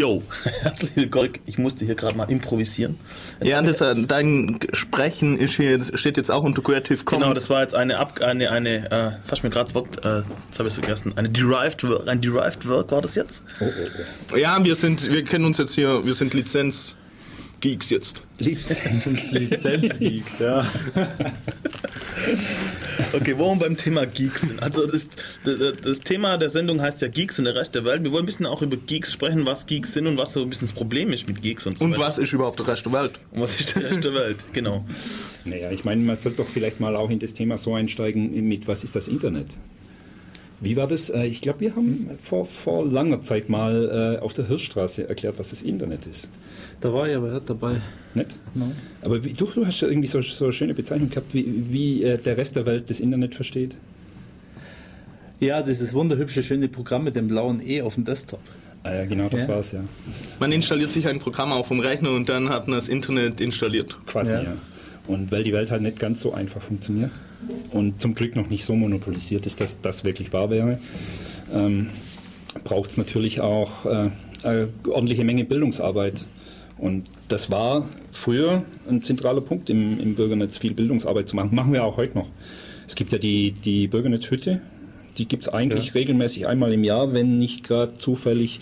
Yo, herzlich willkommen. Ich musste hier gerade mal improvisieren. Ja, das, äh, dein Sprechen ist hier, steht jetzt auch unter Creative Commons. Genau, das war jetzt eine, Ab eine, eine äh, das hast du mir gerade das Wort, äh, das habe ich vergessen, eine Derived Work, ein Derived Work war das jetzt? ja, wir sind, wir kennen uns jetzt hier, wir sind Lizenz. Geeks jetzt. Lizenz. Lizenzgeeks, ja. Okay, wo wir beim Thema Geeks sind. Also das, das, das Thema der Sendung heißt ja Geeks und der Rest der Welt. Wir wollen ein bisschen auch über Geeks sprechen, was Geeks sind und was so ein bisschen das Problem ist mit Geeks und so Und weiter. was ist überhaupt der Rest der Welt? Und was ist der Rest der Welt, genau. Naja, ich meine, man sollte doch vielleicht mal auch in das Thema so einsteigen mit, was ist das Internet? Wie war das? Äh, Ich glaube, wir haben vor, vor langer Zeit mal äh, auf der Hirschstraße erklärt, was das Internet ist. Da war ich aber nicht dabei. Nicht? Nein. Aber wie, du, du hast ja irgendwie so, so eine schöne Bezeichnung gehabt, wie, wie äh, der Rest der Welt das Internet versteht. Ja, dieses wunderhübsche, schöne Programm mit dem blauen E auf dem Desktop. Ah ja, genau, das Ja. war's ja. Man installiert sich ein Programm auf dem Rechner und dann hat man das Internet installiert. Quasi, Ja. ja. Und weil die Welt halt nicht ganz so einfach funktioniert und zum Glück noch nicht so monopolisiert ist, dass das wirklich wahr wäre, ähm, braucht es natürlich auch äh, eine ordentliche Menge Bildungsarbeit. Und das war früher ein zentraler Punkt im, im Bürgernetz, viel Bildungsarbeit zu machen. Machen wir auch heute noch. Es gibt ja die, die Bürgernetzhütte, die gibt es eigentlich regelmäßig einmal im Jahr, wenn nicht gerade zufällig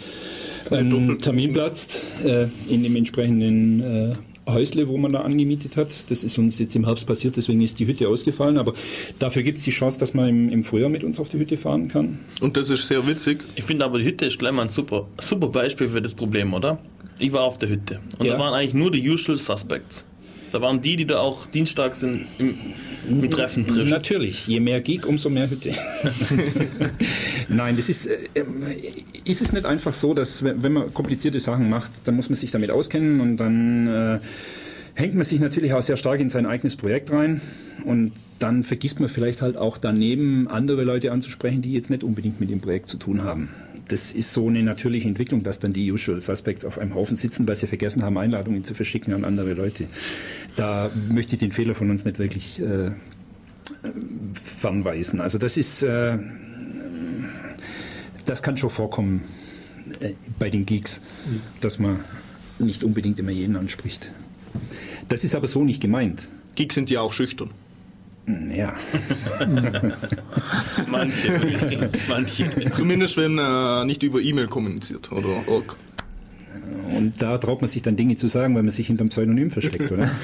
ein. Termin platzt äh, in dem entsprechenden äh, Häusle, wo man da angemietet hat. Das ist uns jetzt im Herbst passiert, deswegen ist die Hütte ausgefallen. Aber dafür gibt es die Chance, dass man im, im Frühjahr mit uns auf die Hütte fahren kann. Und das ist sehr witzig. Ich finde aber, die Hütte ist gleich mal ein super, super Beispiel für das Problem, oder? Ich war auf der Hütte und Ja. da waren eigentlich nur die usual suspects. Da waren die, die da auch dienstags in, im, im Treffen trifft. Natürlich, je mehr Geek, umso mehr Hütte. Nein, das ist, äh, ist es nicht einfach so, dass wenn wenn man komplizierte Sachen macht, dann muss man sich damit auskennen und dann äh, hängt man sich natürlich auch sehr stark in sein eigenes Projekt rein und dann vergisst man vielleicht halt auch daneben andere Leute anzusprechen, die jetzt nicht unbedingt mit dem Projekt zu tun haben. Das ist so eine natürliche Entwicklung, dass dann die Usual Suspects auf einem Haufen sitzen, weil sie vergessen haben, Einladungen zu verschicken an andere Leute. Da möchte ich den Fehler von uns nicht wirklich äh, fernweisen. Also das ist, äh, das kann schon vorkommen äh, bei den Geeks, dass man nicht unbedingt immer jeden anspricht. Das ist aber so nicht gemeint. Geeks sind ja auch schüchtern. Ja, Manche, manche. Zumindest wenn äh, nicht über E-Mail kommuniziert oder org. und da traut man sich dann Dinge zu sagen, weil man sich hinterm Pseudonym versteckt, oder?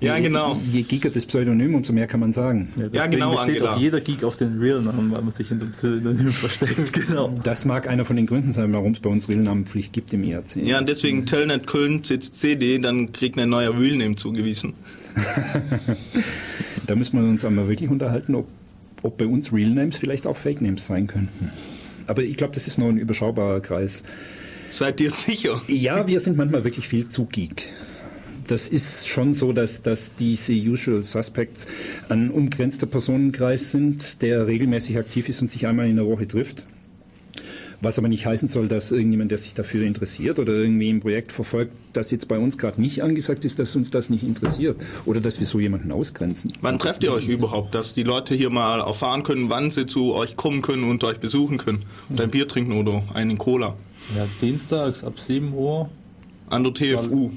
Ja, je, genau. Je geeker das Pseudonym, umso mehr kann man sagen. Ja, deswegen genau, Angela. auch jeder Geek auf den Real-Namen, weil man sich hinter dem Pseudonym versteckt. Genau. Das mag einer von den Gründen sein, warum es bei uns Realnamenpflicht gibt im IRC. Ja, und deswegen Telnet Köln sitzt CD, dann kriegt ein neuer Realname zugewiesen. Da müssen wir uns einmal wirklich unterhalten, ob, ob bei uns Real Names vielleicht auch Fake Names sein könnten. Aber ich glaube, das ist nur ein überschaubarer Kreis. Seid ihr sicher? Ja, wir sind manchmal wirklich viel zu geek. Das ist schon so, dass, dass diese Usual Suspects ein umgrenzter Personenkreis sind, der regelmäßig aktiv ist und sich einmal in der Woche trifft. Was aber nicht heißen soll, dass irgendjemand, der sich dafür interessiert oder irgendwie ein Projekt verfolgt, das jetzt bei uns gerade nicht angesagt ist, dass uns das nicht interessiert oder dass wir so jemanden ausgrenzen. Wann trefft ihr euch überhaupt, dass die Leute hier mal erfahren können, wann sie zu euch kommen können und euch besuchen können? Und ein Bier trinken oder einen Cola? Ja, dienstags ab 7 Uhr, An der TFU.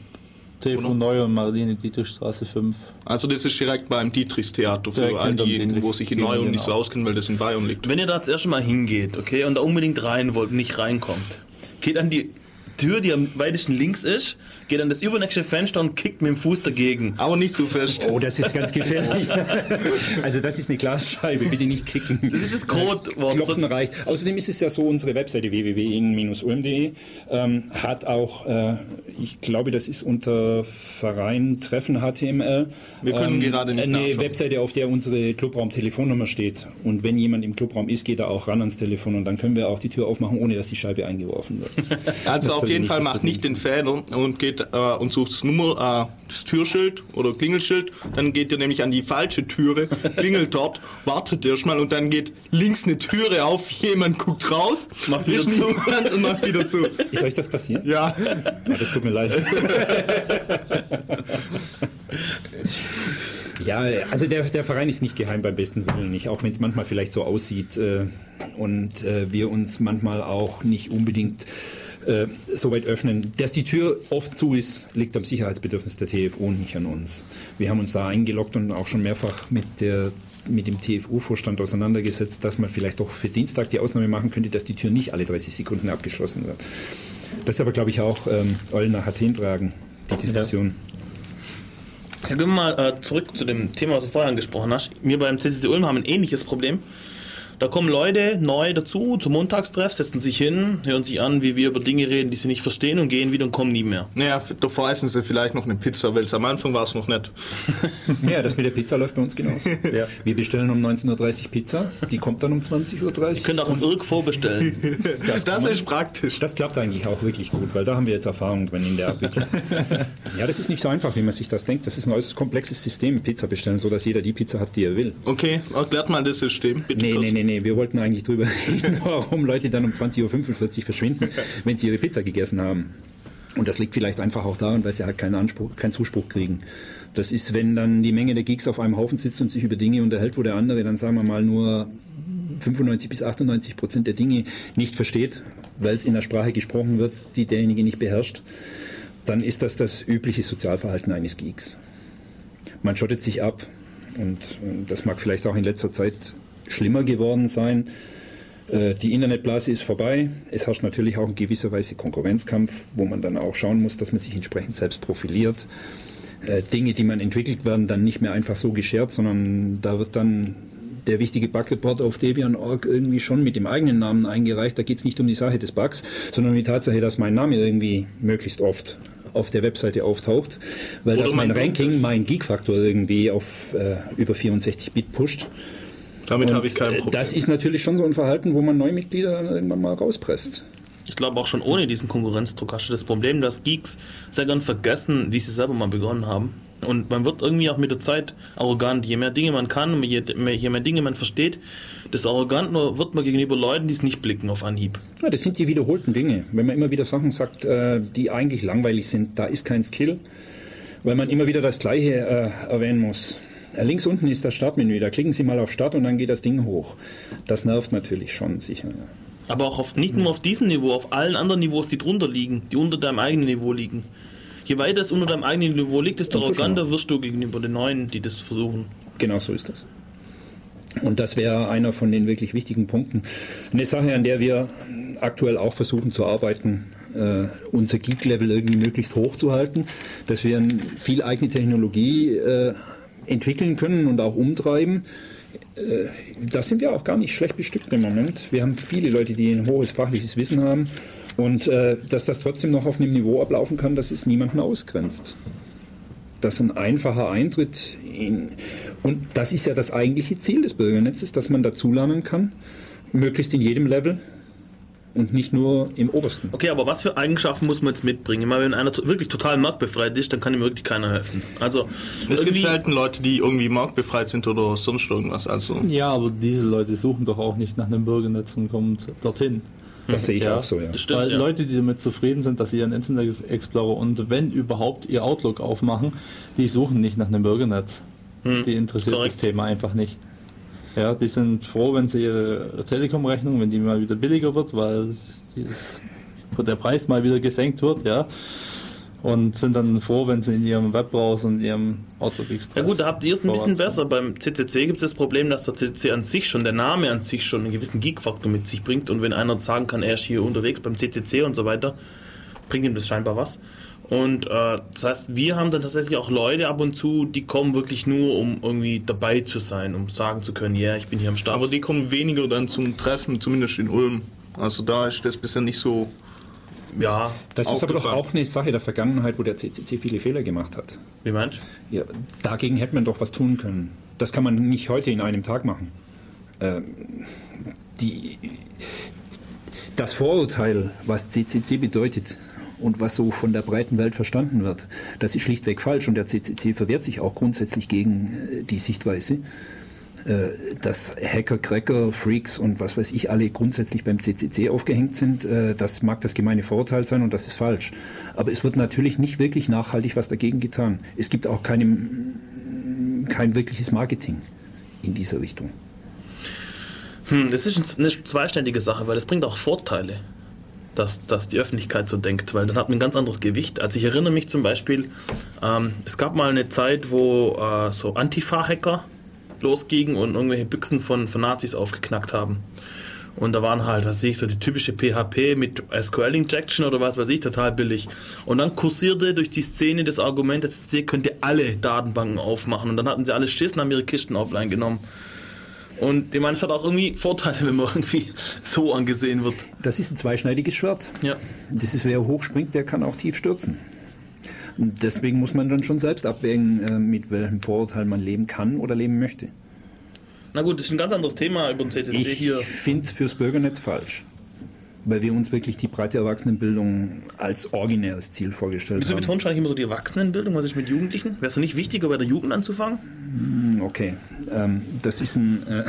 TV Neu und Marlene Dietrichstraße 5. Also das ist direkt beim Dietrichstheater für all diejenigen, wo sich in Neu und nicht so genau. auskennen, weil das in Bayern liegt. Wenn ihr da das erste Mal hingeht, okay, und da unbedingt rein wollt, nicht reinkommt, geht an die Tür, die am weitesten links ist, geht an das übernächste Fenster und kickt mit dem Fuß dagegen. Aber nicht zu fest. Oh, das ist ganz gefährlich. also das ist eine Glasscheibe, bitte nicht kicken. Das ist das Codewort. Klopfen reicht. Außerdem ist es ja so, unsere Webseite www.in-ulm.de ähm, hat auch, äh, ich glaube, das ist unter Verein Treffen HTML. Wir können gerade nicht Eine nachschauen. Webseite, auf der unsere Clubraum-Telefonnummer steht. Und wenn jemand im Clubraum ist, geht er auch ran ans Telefon und dann können wir auch die Tür aufmachen, ohne dass die Scheibe eingeworfen wird. Also Das auf jeden nicht Fall macht nicht den Fehler und geht äh, und sucht das Nummer, äh, das Türschild oder Klingelschild. Dann geht ihr nämlich an die falsche Türe, klingelt dort, wartet erstmal und dann geht links eine Türe auf, jemand guckt raus, Macht wieder zu. und macht wieder zu. Ist euch das passiert? Ja, Ja, das tut mir leid. ja, also der, der Verein ist nicht geheim beim besten Willen nicht, auch wenn es manchmal vielleicht so aussieht äh, und äh, wir uns manchmal auch nicht unbedingt äh, soweit öffnen. Dass die Tür oft zu ist, liegt am Sicherheitsbedürfnis der TFO, nicht an uns. Wir haben uns da eingeloggt und auch schon mehrfach mit, der, mit dem TFO-Vorstand auseinandergesetzt, dass man vielleicht doch für Dienstag die Ausnahme machen könnte, dass die Tür nicht alle 30 Sekunden abgeschlossen wird. Das ist aber, glaube ich, auch ähm, nach Athen tragen, die Diskussion. Ja, wir mal äh, zurück zu dem Thema, was du vorher angesprochen hast. Wir beim CCC Ulm haben ein ähnliches Problem. Da kommen Leute neu dazu zum Montagstreff, setzen sich hin, hören sich an, wie wir über Dinge reden, die sie nicht verstehen und gehen wieder und kommen nie mehr. Naja, davor essen sie vielleicht noch eine Pizza, weil es am Anfang war es noch nicht. Ja, das mit der Pizza läuft bei uns genauso. Wir bestellen um 19.30 Uhr Pizza, die kommt dann um 20.30 Uhr. Ihr könnt auch im Irk vorbestellen. Das, ist praktisch. Das klappt eigentlich auch wirklich gut, weil da haben wir jetzt Erfahrung drin in der Abwicklung. ja, das ist nicht so einfach, wie man sich das denkt. Das ist ein äußerst komplexes System, Pizza bestellen, so dass jeder die Pizza hat, die er will. Okay, erklärt mal das System, bitte Nee, kurz. nee, nee, nee, wir wollten eigentlich drüber reden, warum Leute dann um 20.45 Uhr verschwinden, wenn sie ihre Pizza gegessen haben. Und das liegt vielleicht einfach auch daran, weil sie halt keinen Anspruch, keinen Zuspruch kriegen. Das ist, wenn dann die Menge der Geeks auf einem Haufen sitzt und sich über Dinge unterhält, wo der andere dann sagen wir mal nur 95 bis 98 Prozent der Dinge nicht versteht, weil es in der Sprache gesprochen wird, die derjenige nicht beherrscht, dann ist das das übliche Sozialverhalten eines Geeks. Man schottet sich ab und äh, das mag vielleicht auch in letzter Zeit schlimmer geworden sein. Äh, Die Internetblase ist vorbei. Es herrscht natürlich auch in gewisser Weise Konkurrenzkampf, wo man dann auch schauen muss, dass man sich entsprechend selbst profiliert. Äh, Dinge, die man entwickelt, werden dann nicht mehr einfach so geschert, sondern da wird dann der wichtige Bug-Report auf Debian.org irgendwie schon mit dem eigenen Namen eingereicht. Da geht es nicht um die Sache des Bugs, sondern um die Tatsache, dass mein Name irgendwie möglichst oft auf der Webseite auftaucht, weil Oder das mein Ranking, mein Geek-Faktor irgendwie auf äh, über 64 Bit pusht. Damit habe ich kein äh, Problem. Das ist natürlich schon so ein Verhalten, wo man Neumitglieder dann irgendwann mal rauspresst. Ich glaube auch schon ohne diesen Konkurrenzdruck hast du das Problem, dass Geeks sehr gern vergessen, wie sie selber mal begonnen haben. Und man wird irgendwie auch mit der Zeit arrogant. Je mehr Dinge man kann, je mehr, je mehr Dinge man versteht, desto arroganter wird man gegenüber Leuten, die es nicht blicken auf Anhieb. Ja, das sind die wiederholten Dinge. Wenn man immer wieder Sachen sagt, äh, die eigentlich langweilig sind, da ist kein Skill, weil man immer wieder das Gleiche äh, erwähnen muss. Äh, Links unten ist das Startmenü, da klicken Sie mal auf Start und dann geht das Ding hoch. Das nervt natürlich schon sicher. Aber auch auf, nicht nur auf diesem Niveau, auf allen anderen Niveaus, die drunter liegen, die unter deinem eigenen Niveau liegen. Je weiter es unter deinem eigenen Niveau liegt, desto schlimmer. arroganter wirst du gegenüber den Neuen, die das versuchen. Genau so ist das. Und das wäre einer von den wirklich wichtigen Punkten. Eine Sache, an der wir aktuell auch versuchen zu arbeiten, äh, unser Geek-Level irgendwie möglichst hoch zu halten, dass wir viel eigene Technologie äh, entwickeln können und auch umtreiben. Äh, da sind wir auch gar nicht schlecht bestückt im Moment. Wir haben viele Leute, die ein hohes fachliches Wissen haben. Und äh, dass das trotzdem noch auf einem Niveau ablaufen kann, dass es niemanden ausgrenzt dass ein einfacher Eintritt in, und das ist ja das eigentliche Ziel des Bürgernetzes, dass man dazulernen kann, möglichst in jedem Level und nicht nur im obersten. Okay, aber was für Eigenschaften muss man jetzt mitbringen? Ich meine, wenn einer wirklich total marktbefreit ist, dann kann ihm wirklich keiner helfen. Also es gibt irgendwie, selten Leute, die irgendwie marktbefreit sind oder sonst irgendwas. Also Ja, aber diese Leute suchen doch auch nicht nach einem Bürgernetz und kommen dorthin. Das sehe ich Ja. auch so, ja. stimmt, Weil ja. Leute, die damit zufrieden sind, dass sie ihren Internet Explorer und wenn überhaupt ihr Outlook aufmachen, die suchen nicht nach einem Bürgernetz. Die interessiert korrekt. das Thema einfach nicht. Ja, die sind froh, wenn sie ihre Telekom-Rechnung, wenn die mal wieder billiger wird, weil dieses, der Preis mal wieder gesenkt wird, ja. Und sind dann froh, wenn sie in ihrem Webbrowser und ihrem Outlook Express. Ja gut, da habt ihr es ein bisschen besser. Beim CCC gibt es das Problem, dass der CCC an sich schon, der Name an sich schon einen gewissen Geek-Faktor mit sich bringt. Und wenn einer sagen kann, er ist hier unterwegs beim CCC und so weiter, bringt ihm das scheinbar was. Und äh, das heißt, wir haben dann tatsächlich auch Leute ab und zu, die kommen wirklich nur, um irgendwie dabei zu sein, um sagen zu können, ja, ich bin hier am Start. Aber die kommen weniger dann zum Treffen, zumindest in Ulm. Also da ist das bisher nicht so. ja, Das ist aber doch auch eine Sache der Vergangenheit, wo der CCC viele Fehler gemacht hat. wie meinst du? Ja, dagegen hätte man doch was tun können. Das kann man nicht heute in einem Tag machen. Ähm, die, das Vorurteil, was CCC bedeutet und was so von der breiten Welt verstanden wird, das ist schlichtweg falsch und der CCC verwehrt sich auch grundsätzlich gegen äh, die Sichtweise, äh, dass Hacker, Cracker, Freaks und was weiß ich alle grundsätzlich beim CCC aufgehängt sind. Äh, das mag das gemeine Vorurteil sein und das ist falsch. Aber es wird natürlich nicht wirklich nachhaltig was dagegen getan. Es gibt auch keine, kein wirkliches Marketing in dieser Richtung. Hm, das ist eine zweiständige Sache, weil das bringt auch Vorteile. Dass, dass die Öffentlichkeit so denkt, weil dann hat man ein ganz anderes Gewicht. Also ich erinnere mich zum Beispiel, ähm, es gab mal eine Zeit, wo äh, so Antifa-Hacker losgingen und irgendwelche Büchsen von, von Nazis aufgeknackt haben. Und da waren halt, was weiß ich, so die typische PHP mit SQL-Injection oder was weiß ich, total billig. Und dann kursierte durch die Szene das Argument, dass CC könnte alle Datenbanken aufmachen. Und dann hatten sie alle Schiss und haben ihre Kisten offline genommen. Und ich meine, es hat auch irgendwie Vorteile, wenn man irgendwie so angesehen wird. Das ist ein zweischneidiges Schwert. Ja. Das ist, wer hochspringt, der kann auch tief stürzen. Und deswegen muss man dann schon selbst abwägen, äh, mit welchem Vorurteil man leben kann oder leben möchte. Na gut, das ist ein ganz anderes Thema über den CCC Ich hier. finde es fürs Bürgernetz falsch. Weil wir uns wirklich die breite Erwachsenenbildung als originäres Ziel vorgestellt Wieso haben. betonst du eigentlich immer so die Erwachsenenbildung? Was ist mit Jugendlichen? Wäre es nicht wichtiger, bei der Jugend anzufangen? Okay, ähm, das, ist ein, äh,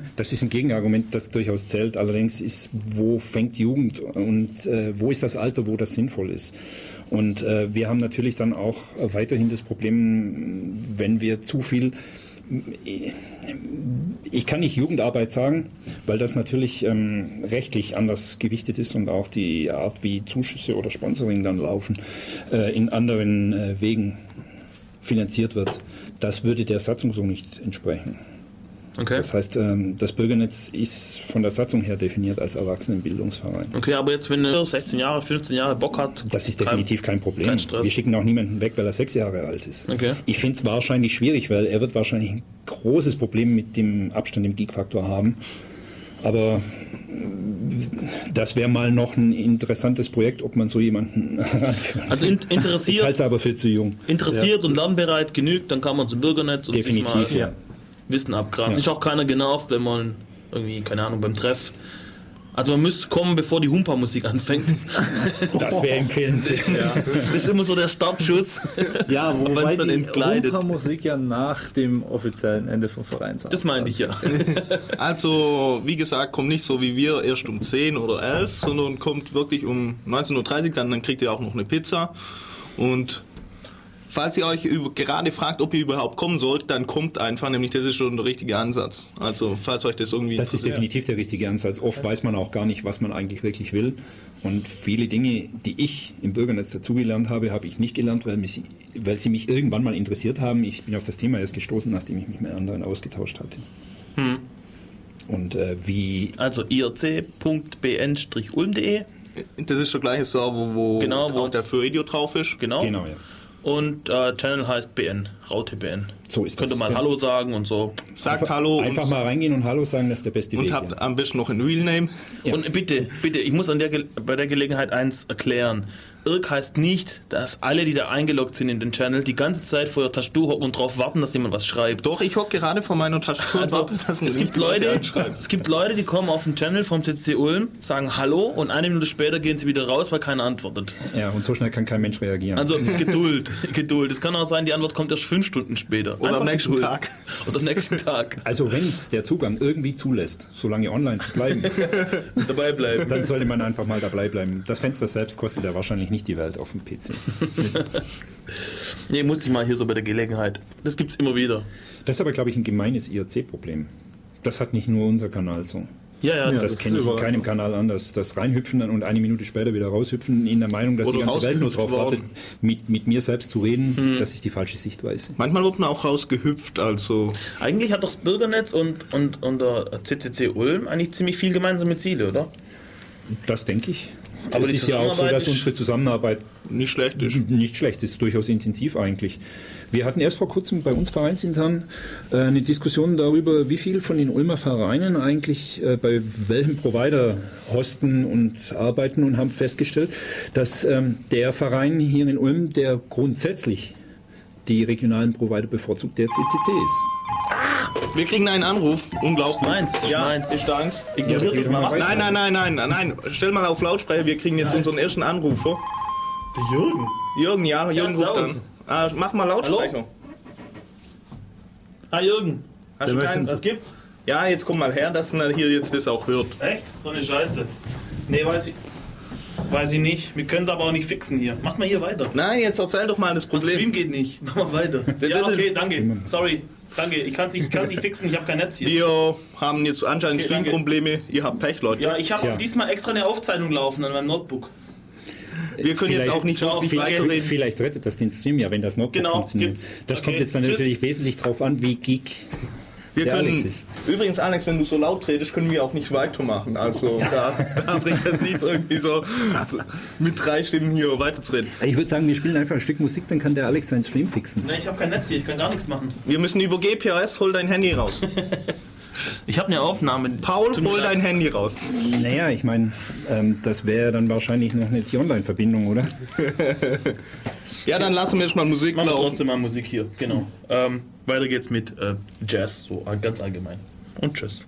das ist ein Gegenargument, das durchaus zählt. Allerdings ist, wo fängt Jugend und äh, wo ist das Alter, wo das sinnvoll ist? Und äh, wir haben natürlich dann auch weiterhin das Problem, wenn wir zu viel ich kann nicht Jugendarbeit sagen, weil das natürlich ähm, rechtlich anders gewichtet ist und auch die Art, wie Zuschüsse oder Sponsoring dann laufen, äh, in anderen äh, Wegen finanziert wird. Das würde der Satzung so nicht entsprechen. Okay. Das heißt, ähm, das Bürgernetz ist von der Satzung her definiert als Erwachsenenbildungsverein. Okay, aber jetzt, wenn er 16 Jahre, 15 Jahre Bock hat. Das ist definitiv kein Problem. kein Stress. Wir schicken auch niemanden weg, weil er sechs Jahre alt ist. Okay. Ich finde es wahrscheinlich schwierig, weil er wird wahrscheinlich ein großes Problem mit dem Abstand im Geek-Faktor haben. Aber äh, das wäre mal noch ein interessantes Projekt, ob man so jemanden. Also in, ich interessiert, halte es aber für zu jung. interessiert und lernbereit genügt, dann kann man zum Bürgernetz und Definitiv, sich mal ja. Wissen abgrasen. Ja. Ist auch keiner genervt, wenn man irgendwie, keine Ahnung, beim Treff. Also man müsste kommen, bevor die Humpa-Musik anfängt. Das wäre empfehlenswert. Das ist immer so der Startschuss. Ja, wobei dann die entkleidet. Musik ja nach dem offiziellen Ende vom Verein Das meine ich ja. Also, wie gesagt, kommt nicht so wie wir erst um 10 oder 11, sondern kommt wirklich um 19.30 Uhr, dann, dann kriegt ihr auch noch eine Pizza. Und falls ihr euch über, gerade fragt, ob ihr überhaupt kommen sollt, dann kommt einfach, nämlich das ist schon der richtige Ansatz. Also, falls euch das irgendwie Das ist definitiv der richtige Ansatz. Oft weiß man auch gar nicht, was man eigentlich wirklich will. Und viele Dinge, die ich im Bürgernetz dazugelernt habe, habe ich nicht gelernt, weil, mich, weil sie mich irgendwann mal interessiert haben. Ich bin auf das Thema erst gestoßen, nachdem ich mich mit anderen ausgetauscht hatte. Und äh, wie Also irc.bn-ulm.de. Das ist der gleiche Server, wo, Genau, wo- auch der für Radio drauf ist. Genau. genau ja. Und äh, Channel heißt BN, Raute BN. So ist Könnt ihr das, mal ja. Hallo sagen und so. Sagt Hallo Einfach und, mal reingehen und Hallo sagen, das ist der beste und Weg. habt ja. am besten noch ein Real Name. Ja. Und bitte, bitte, ich muss an der, bei der Gelegenheit eins erklären. Irk heißt nicht, dass alle, die da eingeloggt sind in den Channel, die ganze Zeit vor ihrer Tastatur hocken und darauf warten, dass jemand was schreibt. Doch, ich hocke gerade vor meiner Tastatur und Also, warte, dass mir es gibt nicht Leute es gibt Leute, die kommen auf den Channel vom CCC Ulm, sagen Hallo und eine Minute später gehen sie wieder raus, weil keiner antwortet. ja, und so schnell kann kein Mensch reagieren. Also Geduld, Geduld. Es kann auch sein, die Antwort kommt erst fünf Stunden später. Oder am Einfach nächsten Geduld. Tag. Oder am nächsten Tag. Also wenn es der Zugang irgendwie zulässt, so lange online zu bleiben, Dabei bleiben. dann sollte man einfach mal dabei bleiben. Das Fenster selbst kostet ja wahrscheinlich nicht die Welt auf dem PC. Nee, musste ich mal hier so bei der Gelegenheit. Das gibt's immer wieder. Das ist aber, glaube ich, ein gemeines IRC-Problem. Das hat nicht nur unser Kanal so. Ja, ja, Das, das kenne ich in keinem. Kanal anders. Das reinhüpfen und eine Minute später wieder raushüpfen, in der Meinung, dass Oder die ganze Welt nur drauf wartet, mit, mit mir selbst zu reden, das ist die falsche Sichtweise. Manchmal wird man auch rausgehüpft, also Eigentlich hat doch das Bürgernetz und, und, und der CCC Ulm eigentlich ziemlich viel gemeinsame Ziele, oder? Das denke ich. Aber es ist ja auch so, dass unsere Zusammenarbeit nicht schlecht ist. nicht schlecht ist, durchaus intensiv eigentlich. Wir hatten erst vor kurzem bei uns vereinsintern äh, eine Diskussion darüber, wie viel von den Ulmer Vereinen eigentlich äh, bei welchem Provider hosten und arbeiten und haben festgestellt, dass ähm, der Verein hier in Ulm, der grundsätzlich die regionalen Provider bevorzugt, der CCC ist. Wir kriegen einen Anruf, unglaublich. Meins, ist ja, meins. Ist deins. Ignoriert das mal. Nein, nein, nein, nein, nein. Stell mal auf Lautsprecher, wir kriegen jetzt unseren ersten Anrufer. Der Jürgen. Jürgen, ja, Jürgen ruft an. Ah, mach mal Lautsprecher. Hallo? Ah, Jürgen. Hast du keinen? Was gibt's? Ja, jetzt komm mal her, dass man hier jetzt das auch hört. Echt? So eine Scheiße. Nee, weiß ich. Weiß ich nicht. Wir können es aber auch nicht fixen hier. Macht mal hier weiter. Nein, jetzt erzähl doch mal das Stream Problem. geht nicht. Mach mal weiter. Das ja, okay, danke. Sorry. Danke, ich kann es nicht, kann's nicht fixen, ich habe kein Netz hier. Wir haben jetzt anscheinend Okay. Streamprobleme. Ihr habt Pech, Leute. Ja, ich habe Tja. diesmal extra eine Aufzeichnung laufen an meinem Notebook. wir können jetzt Vielleicht- auch nicht wirklich Vielleicht, weiterreden. vielleicht rettet das den Stream ja, wenn das Notebook Genau, funktioniert. gibt's. Das kommt Okay, jetzt dann tschüss. natürlich wesentlich drauf an, wie geek Wir der können, Alex übrigens, Alex, wenn du so laut redest, können wir auch nicht weitermachen. Also da, da bringt es nichts, irgendwie so, mit drei Stimmen hier weiterzureden. Ich würde sagen, wir spielen einfach ein Stück Musik, dann kann der Alex seinen Stream fixen. Ne, ich habe kein Netz hier, ich kann gar nichts machen. Wir müssen über GPS, hol dein Handy raus. Ich habe eine Aufnahme. Paul, hol dein Handy raus. Naja, ich meine, ähm, das wäre dann wahrscheinlich noch nicht die Online-Verbindung, oder? Ja, dann lassen wir jetzt mal Musik Machen wir laufen. trotzdem mal Musik hier, genau. Ähm, weiter geht's mit äh, Jazz, so ganz allgemein. Und tschüss.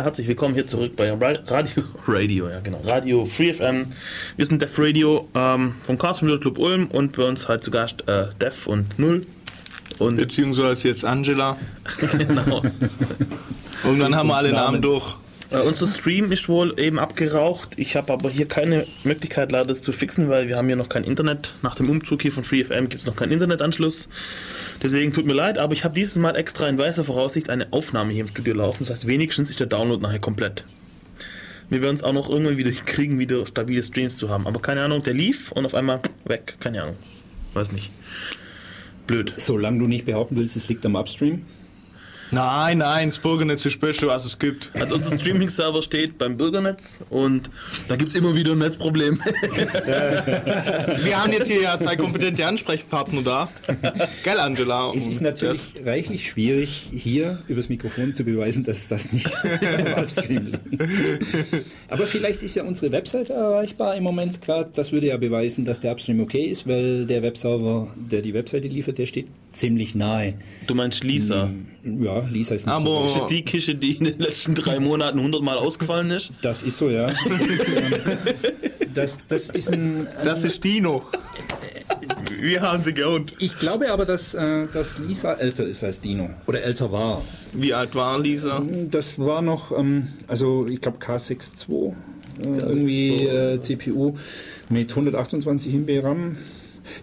Ja, herzlich willkommen hier zurück bei Ra- Radio, Radio, ja genau, Radio Free FM. Wir sind Def Radio ähm, vom Chaos Computer Club Ulm und bei uns halt zu Gast äh, Def und Null. Und Beziehungsweise jetzt Angela. genau. Und dann haben wir alle Namen durch. Äh, unser Stream ist wohl eben abgeraucht. Ich habe aber hier keine Möglichkeit, leider das zu fixen, weil wir haben hier noch kein Internet. Nach dem Umzug hier von FreeFM gibt es noch keinen Internetanschluss. Deswegen tut mir leid, aber ich habe dieses Mal extra in weißer Voraussicht eine Aufnahme hier im Studio laufen. Das heißt, wenigstens ist der Download nachher komplett. Wir werden es auch noch irgendwann wieder kriegen, wieder stabile Streams zu haben. Aber keine Ahnung, der lief und auf einmal weg. Keine Ahnung. Weiß nicht. Blöd. Solange du nicht behaupten willst, es liegt am Upstream. Nein, nein, das Bürgernetz ist das Beste, was es gibt. Also unser Streaming-Server steht beim Bürgernetz und da gibt es immer wieder ein Netzproblem. Wir haben jetzt hier ja zwei kompetente Ansprechpartner da. Gell, Angela? Es ist natürlich reichlich schwierig, hier übers Mikrofon zu beweisen, dass das nicht am Upstream liegt. Aber vielleicht ist ja unsere Webseite erreichbar im Moment gerade. Das würde ja beweisen, dass der Upstream okay ist, weil der Webserver, der die Webseite liefert, der steht ziemlich nahe. Du meinst Lisa. Ja, Lisa ist nicht Aber- so Das ist die Kische, die in den letzten drei Monaten hundertmal ausgefallen ist. Das ist so, ja. das, das ist ein. Das ist Dino. Wir haben sie geohnt. Ich glaube aber, dass, äh, dass Lisa älter ist als Dino. Oder älter war. Wie alt war Lisa? Das war noch, ähm, also ich glaube K62, äh, irgendwie äh, CPU mit 128 MB RAM.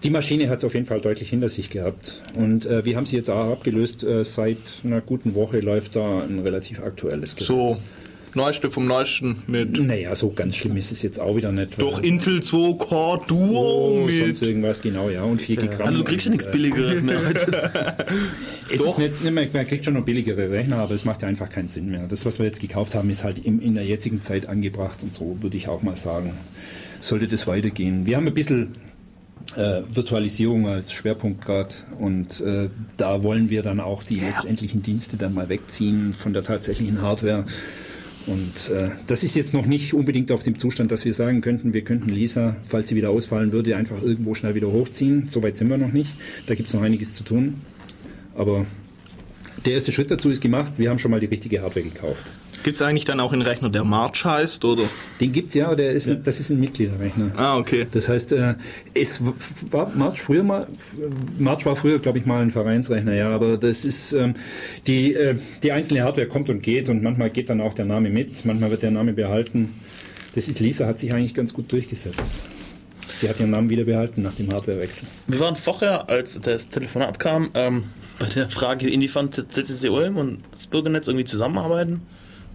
Die Maschine hat es auf jeden Fall deutlich hinter sich gehabt. Und äh, wir haben sie jetzt auch abgelöst. Äh, seit einer guten Woche läuft da ein relativ aktuelles Gerät. So, Neueste vom Neuesten mit. Naja, so ganz schlimm ist es jetzt auch wieder nicht. Durch Intel 2 Core Duo Oh, sonst mit. irgendwas, genau, ja. Und 4 Gramm. Also du kriegst ja nichts Billigeres mehr. Es ist nicht, man man kriegt schon noch billigere Rechner, aber es macht ja einfach keinen Sinn mehr. Das, was wir jetzt gekauft haben, ist halt im, in der jetzigen Zeit angebracht und so würde ich auch mal sagen, sollte das weitergehen. Wir haben ein bisschen äh, Virtualisierung als Schwerpunkt gerade und äh, da wollen wir dann auch die letztendlichen Dienste dann mal wegziehen von der tatsächlichen Hardware. Und äh, das ist jetzt noch nicht unbedingt auf dem Zustand, dass wir sagen könnten, wir könnten Lisa, falls sie wieder ausfallen würde, einfach irgendwo schnell wieder hochziehen. Soweit sind wir noch nicht. Da gibt es noch einiges zu tun. Aber der erste Schritt dazu ist gemacht. Wir haben schon mal die richtige Hardware gekauft. Gibt es eigentlich dann auch einen Rechner, der March heißt, oder? Den gibt's ja, der ist, das ist ein Mitgliederrechner. Ah, okay. Das heißt, äh, es war March früher mal, March war früher, glaube ich, mal ein Vereinsrechner, ja, aber das ist, ähm, die, äh, die einzelne Hardware kommt und geht und manchmal geht dann auch der Name mit, manchmal wird der Name behalten. Das ist Lisa, hat sich eigentlich ganz gut durchgesetzt. Sie hat ihren Namen wieder behalten nach dem Hardwarewechsel. Wir waren vorher, als das Telefonat kam, ähm, bei der Frage, inwiefern CCC Ulm und das Bürgernetz irgendwie zusammenarbeiten.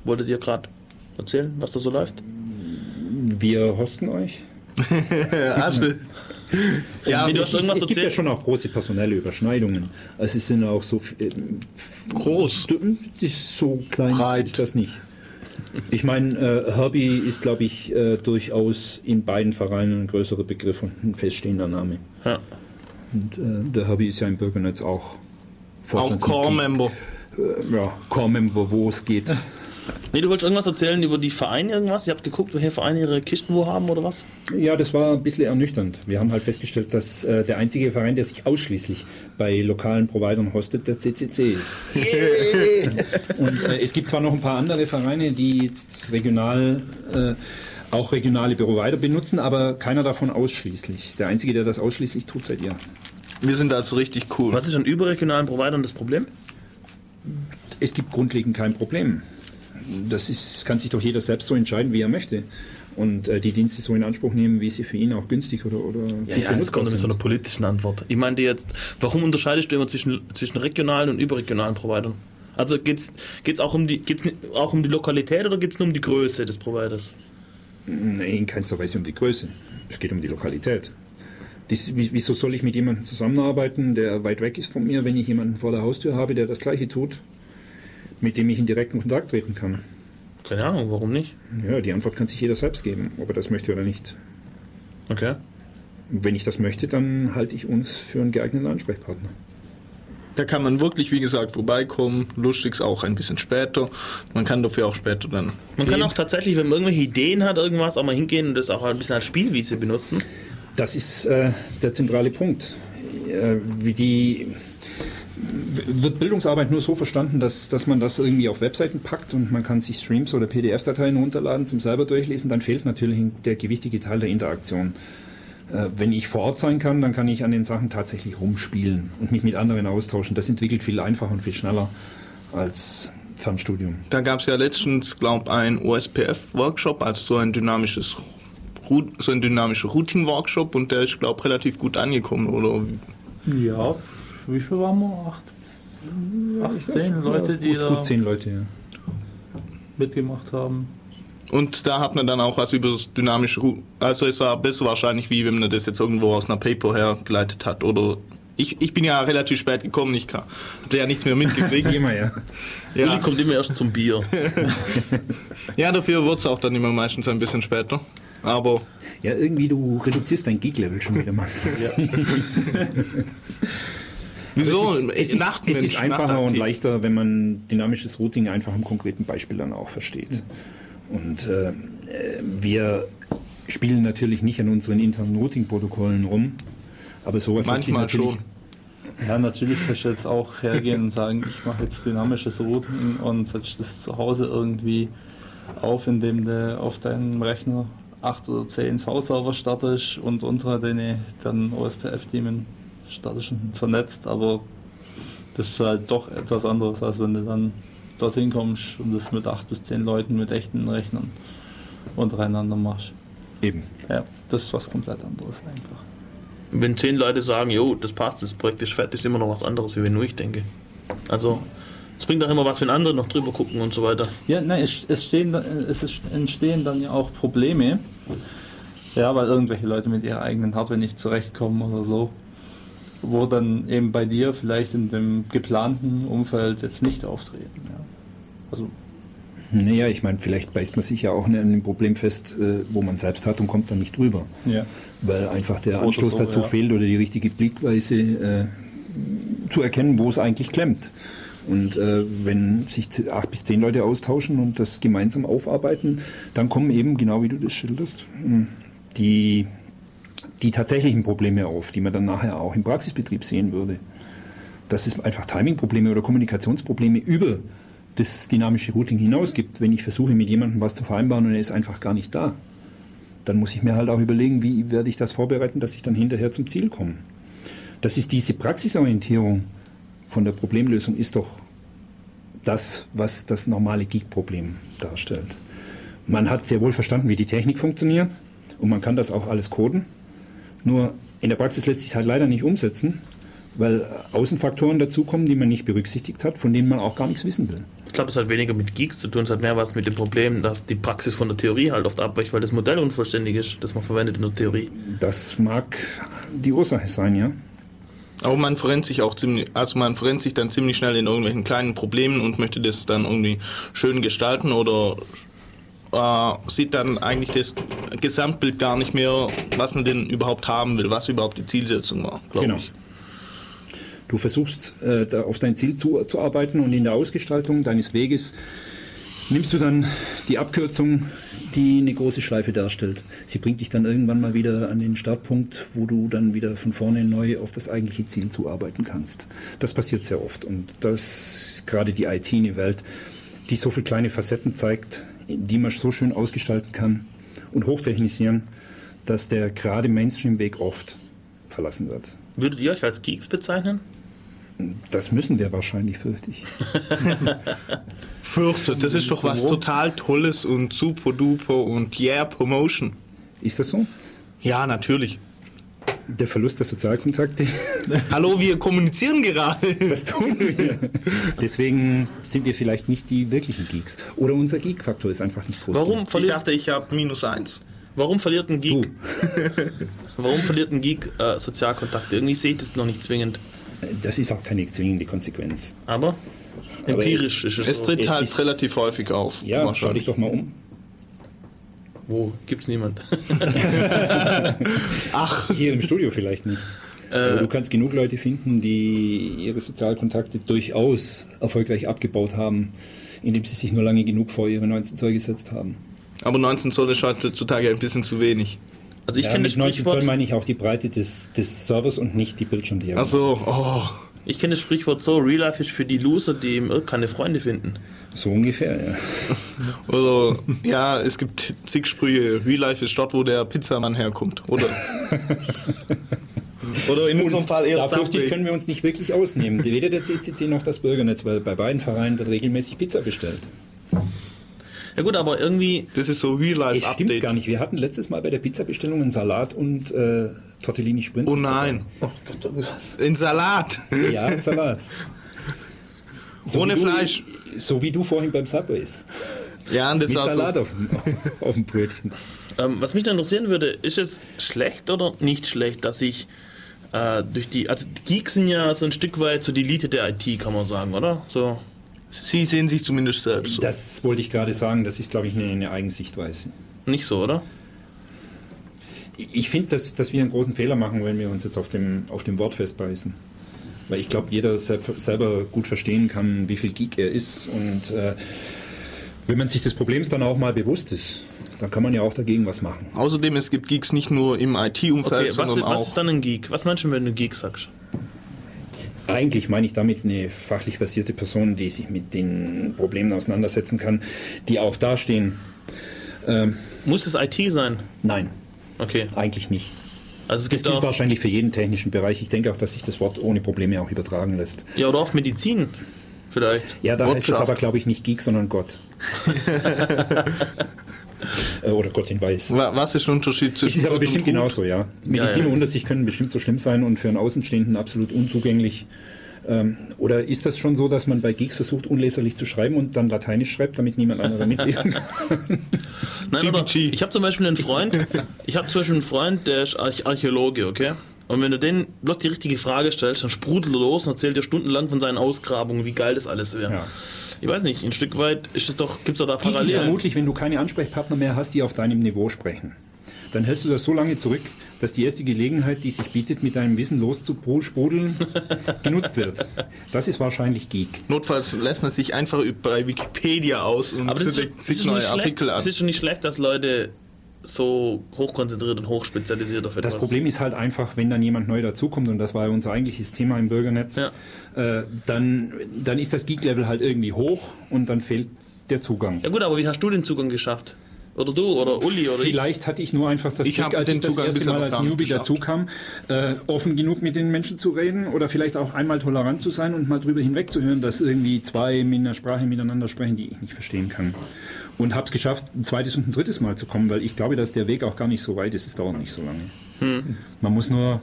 Wolltet ihr gerade erzählen, was da so läuft? Wir hosten euch. Ja, stimmt. ja, Wie du Es, hast irgendwas es gibt ja schon auch große personelle Überschneidungen. Also es sind auch so äh, groß. So klein Breit. ist das nicht. Ich meine, äh, Herbie ist, glaube ich, äh, durchaus in beiden Vereinen ein größerer Begriff und ein feststehender Name. Ja. Und äh, der Herbie ist ja im Bürgernetz auch Auch Vorstandsmitglied. Core-Member. Äh, ja, Core-Member, wo es geht. Nee, du wolltest irgendwas erzählen über die Vereine irgendwas? Ihr habt geguckt, welche Vereine ihre Kisten wo haben oder was? Ja, das war ein bisschen ernüchternd. Wir haben halt festgestellt, dass äh, der einzige Verein, der sich ausschließlich bei lokalen Providern hostet, der CCC ist. Und äh, es gibt zwar noch ein paar andere Vereine, die jetzt regional äh, auch regionale Provider benutzen, aber keiner davon ausschließlich. Der einzige, der das ausschließlich tut, seid ihr. Wir sind also richtig cool. Was ist an überregionalen Providern das Problem? Es gibt grundlegend kein Problem. Das ist, kann sich doch jeder selbst so entscheiden, wie er möchte. Und äh, die Dienste so in Anspruch nehmen, wie sie für ihn auch günstig oder, oder Ja, ja, jetzt kommt er mit so einer politischen Antwort. Ich meinte jetzt, warum unterscheidest du immer zwischen, zwischen regionalen und überregionalen Providern? Also geht's geht's auch um die geht's auch um die Lokalität oder geht's nur um die Größe des Providers? Nee, in keinster Weise um die Größe. Es geht um die Lokalität. Wie- wieso soll ich mit jemandem zusammenarbeiten, der weit weg ist von mir, wenn ich jemanden vor der Haustür habe, der das Gleiche tut, mit dem ich in direkten Kontakt treten kann? Keine Ahnung, warum nicht? Ja, die Antwort kann sich jeder selbst geben, ob er das möchte oder nicht. Okay. Wenn ich das möchte, dann halte ich uns für einen geeigneten Ansprechpartner. Da kann man wirklich, wie gesagt, vorbeikommen. Lustig ist auch ein bisschen später. Man kann dafür auch später dann. Man kann gehen. auch tatsächlich, wenn man irgendwelche Ideen hat, irgendwas, auch mal hingehen und das auch ein bisschen als Spielwiese benutzen. Das ist äh, der zentrale Punkt. Äh, wie die wird Bildungsarbeit nur so verstanden, dass, dass man das irgendwie auf Webseiten packt und man kann sich Streams oder PDF-Dateien runterladen zum selber durchlesen, dann fehlt natürlich der gewichtige Teil der Interaktion. Äh, wenn ich vor Ort sein kann, dann kann ich an den Sachen tatsächlich rumspielen und mich mit anderen austauschen. Das entwickelt viel einfacher und viel schneller als Fernstudium. Da gab es ja letztens, glaube ich, ein OSPF-Workshop, also so ein dynamisches so ein dynamischer Routing-Workshop und der ist, glaube ich, relativ gut angekommen, oder? Ja, wie viel waren wir? Acht bis acht, zehn Leute, die gut, da gut zehn Leute, ja. mitgemacht haben. Und da hat man dann auch was über das dynamische Ru- Also es war besser wahrscheinlich, wie wenn man das jetzt irgendwo aus einer Paper hergeleitet hat. Oder ich, ich bin ja relativ spät gekommen, ich kann- hatte ja nichts mehr mitgekriegt. Immer, ja. Ja. kommt immer erst zum Bier. ja, dafür wird es auch dann immer meistens ein bisschen später. Aber Ja, irgendwie du reduzierst dein Geek-Level schon wieder mal. Wieso? Es ist, es ist, Nachtmensch, es ist einfacher und leichter, wenn man dynamisches Routing einfach im konkreten Beispiel dann auch versteht. Und äh, äh, wir spielen natürlich nicht an unseren internen Routing-Protokollen rum, aber sowas lässt sich Manchmal natürlich, schon. Ja, natürlich kannst du jetzt auch hergehen und sagen, ich mache jetzt dynamisches Routing und setze das zu Hause irgendwie auf, indem du auf deinem Rechner 8 oder 10 V-Server startest und unter denen dann OSPF-Daemon und vernetzt, aber das ist halt doch etwas anderes, als wenn du dann dorthin kommst und das mit 8 bis 10 Leuten mit echten Rechnern untereinander machst. Eben. Ja, das ist was komplett anderes einfach. Wenn zehn Leute sagen, jo, das passt, das Projekt ist fertig, ist immer noch was anderes, wie wenn nur ich denke. Also, es bringt auch immer was, wenn andere noch drüber gucken und so weiter. Ja, nein, es, es, stehen, es entstehen dann ja auch Probleme. Ja, weil irgendwelche Leute mit ihrer eigenen Hardware nicht zurechtkommen oder so. Wo dann eben bei dir vielleicht in dem geplanten Umfeld jetzt nicht auftreten. Ja. Also, Naja, ich meine, vielleicht beißt man sich ja auch an einem Problem fest, äh, wo man selbst hat und kommt dann nicht drüber. ja. Weil einfach der Oder Anstoß so, dazu ja. fehlt oder die richtige Blickweise äh, zu erkennen, wo es eigentlich klemmt. Und äh, wenn sich acht bis zehn Leute austauschen und das gemeinsam aufarbeiten, dann kommen eben, genau wie du das schilderst, mh, die, die tatsächlichen Probleme auf, die man dann nachher auch im Praxisbetrieb sehen würde. Dass es einfach Timing-Probleme oder Kommunikationsprobleme über das dynamische Routing hinaus gibt, wenn ich versuche, mit jemandem was zu vereinbaren und er ist einfach gar nicht da dann muss ich mir halt auch überlegen, wie werde ich das vorbereiten, dass ich dann hinterher zum Ziel komme. Das ist diese Praxisorientierung von der Problemlösung ist doch das, was das normale Geek-Problem darstellt. Man hat sehr wohl verstanden, wie die Technik funktioniert und man kann das auch alles coden. Nur in der Praxis lässt sich es halt leider nicht umsetzen, weil Außenfaktoren dazukommen, die man nicht berücksichtigt hat, von denen man auch gar nichts wissen will. Ich glaube, es hat weniger mit Geeks zu tun, es hat mehr was mit dem Problem, dass die Praxis von der Theorie halt oft abweicht, weil das Modell unvollständig ist, das man verwendet in der Theorie. Das mag die Ursache sein, ja. Aber man verrennt sich auch ziemlich, also man verrennt sich dann ziemlich schnell in irgendwelchen kleinen Problemen und möchte das dann irgendwie schön gestalten oder äh, sieht dann eigentlich das Gesamtbild gar nicht mehr, was man denn überhaupt haben will, was überhaupt die Zielsetzung war, glaube Genau. ich. Du versuchst äh, auf dein Ziel zu, zu arbeiten und in der Ausgestaltung deines Weges nimmst du dann die Abkürzung, die eine große Schleife darstellt. Sie bringt dich dann irgendwann mal wieder an den Startpunkt, wo du dann wieder von vorne neu auf das eigentliche Ziel zuarbeiten kannst. Das passiert sehr oft und das ist gerade die IT eine Welt, die so viele kleine Facetten zeigt, die man so schön ausgestalten kann und hochtechnisieren, dass der gerade Mainstream-Weg oft verlassen wird. Würdet ihr euch als Geeks bezeichnen? Das müssen wir wahrscheinlich, fürchte ich. Fürchte, das ist doch was total Tolles und super duper und yeah, Promotion. Ist das so? Ja, natürlich. Der Verlust der Sozialkontakte, Hallo, wir kommunizieren gerade. das tun wir. Deswegen sind wir vielleicht nicht die wirklichen Geeks. Oder unser Geek-Faktor ist einfach nicht groß. Warum Ich verliert, dachte, ich habe minus eins. warum verliert ein Geek? warum verliert ein Geek äh, Sozialkontakte? Irgendwie sehe ich das noch nicht zwingend. Das ist auch keine zwingende Konsequenz. Aber empirisch ist es, Es so. tritt Es halt ist- relativ häufig auf. Ja, schau dich doch mal um. Wo gibt's niemand? Ach, Hier im Studio vielleicht nicht. Aber du kannst genug Leute finden, die ihre Sozialkontakte durchaus erfolgreich abgebaut haben, indem sie sich nur lange genug vor ihre 19 Zoll gesetzt haben. Aber 19 Zoll ist heutzutage ein bisschen zu wenig. Also ich ja, kenne mit das 19 Zoll meine ich auch die Breite des, des Servers und nicht die Bildschirmdiagonale. Also, oh. ich kenne das Sprichwort so, Real Life ist für die Loser, die im Irk keine Freunde finden. So ungefähr, ja. Oder, ja, es gibt zig Sprüche. Real Life ist dort, wo der Pizzamann herkommt. Oder, oder in unserem Fall eher Da fürchte ich, Subway. können wir uns nicht wirklich ausnehmen. Weder der CCC noch das Bürgernetz, weil bei beiden Vereinen wird regelmäßig Pizza bestellt. Ja gut, aber irgendwie, Das ist so Real Es Life stimmt Update. gar nicht. Wir hatten letztes Mal bei der Pizzabestellung einen Salat und äh, Tortellini Sprint. Oh nein. In Salat. Ja, Salat. Ohne wie du- Fleisch. So wie du vorhin beim Subways. Ja, und das Mit war Salat so. auf, dem, auf dem Brötchen. ähm, was mich da interessieren würde, ist es schlecht oder nicht schlecht, dass ich äh, durch die, also die Geeks sind ja so ein Stück weit so die Elite der IT, kann man sagen, oder? So, Sie sehen sich zumindest selbst so. Das wollte ich gerade sagen. Das ist, glaube ich, eine, eine Eigensichtweise. nicht so, oder? Ich finde, dass, dass wir einen großen Fehler machen, wenn wir uns jetzt auf dem, auf dem Wort festbeißen. Weil ich glaube, jeder sel- selber gut verstehen kann, wie viel Geek er ist. Und äh, wenn man sich des Problems dann auch mal bewusst ist, dann kann man ja auch dagegen was machen. Außerdem, es gibt Geeks nicht nur im IT-Umfeld, Okay, was, sondern was auch. ist dann ein Geek? Was meinst du, wenn du Geek sagst? Eigentlich meine ich damit eine fachlich versierte Person, die sich mit den Problemen auseinandersetzen kann, die auch dastehen. Ähm, Muss es IT sein? nein, Okay. eigentlich nicht. Also es Das gibt gilt auch, wahrscheinlich für jeden technischen Bereich. Ich denke auch, dass sich das Wort ohne Probleme auch übertragen lässt. ja, oder auf Medizin vielleicht. Ja, da heißt es aber, glaube ich, nicht Geek, sondern Gott. Äh, Oder Gott in Weiß. Wa- Was ist der Unterschied Es zwischen ist aber Gott bestimmt genauso, ja. Mediziner ja. unter sich können bestimmt so schlimm sein und für einen Außenstehenden absolut unzugänglich. Ähm, oder ist das schon so, dass man bei Geeks versucht, unleserlich zu schreiben und dann Lateinisch schreibt, damit niemand anderer mitlesen kann? Nein, GBG. ich habe zum Beispiel einen Freund, ich habe zum Beispiel einen Freund, der ist Arch Archäologe, okay? Und wenn du den bloß die richtige Frage stellst, dann sprudelt er los und erzählt dir stundenlang von seinen Ausgrabungen, wie geil das alles wäre. Ja. Ich weiß nicht, ein Stück weit ist es doch, gibt es doch da ist Parallelen. vermutlich, wenn du keine Ansprechpartner mehr hast, die auf deinem Niveau sprechen. Dann hältst du das so lange zurück, dass die erste Gelegenheit, die sich bietet, mit deinem Wissen loszusprudeln, genutzt wird. Das ist wahrscheinlich Geek. Notfalls lässt man sich einfach bei Wikipedia aus und das sich neue Artikel an. es ist schon nicht schlecht, dass Leute so hochkonzentriert und hochspezialisiert auf etwas Das Problem ist halt einfach, wenn dann jemand neu dazukommt, und das war ja unser eigentliches Thema im Bürgernetz, Ja. äh, dann, dann ist das Geek-Level halt irgendwie hoch und dann fehlt der Zugang. Ja gut, aber wie hast du den Zugang geschafft? Oder du oder Uli oder ich? Vielleicht hatte ich nur einfach das Ich Glück, als den ich das Zugang erste Mal als Newbie geschafft. dazu kam, äh, offen genug mit den Menschen zu reden oder vielleicht auch einmal tolerant zu sein und mal drüber hinwegzuhören, dass irgendwie zwei mit einer Sprache miteinander sprechen, die ich nicht verstehen kann. Und habe es geschafft, ein zweites und ein drittes Mal zu kommen, weil ich glaube, dass der Weg auch gar nicht so weit ist. Es dauert nicht so lange. Hm. Man muss nur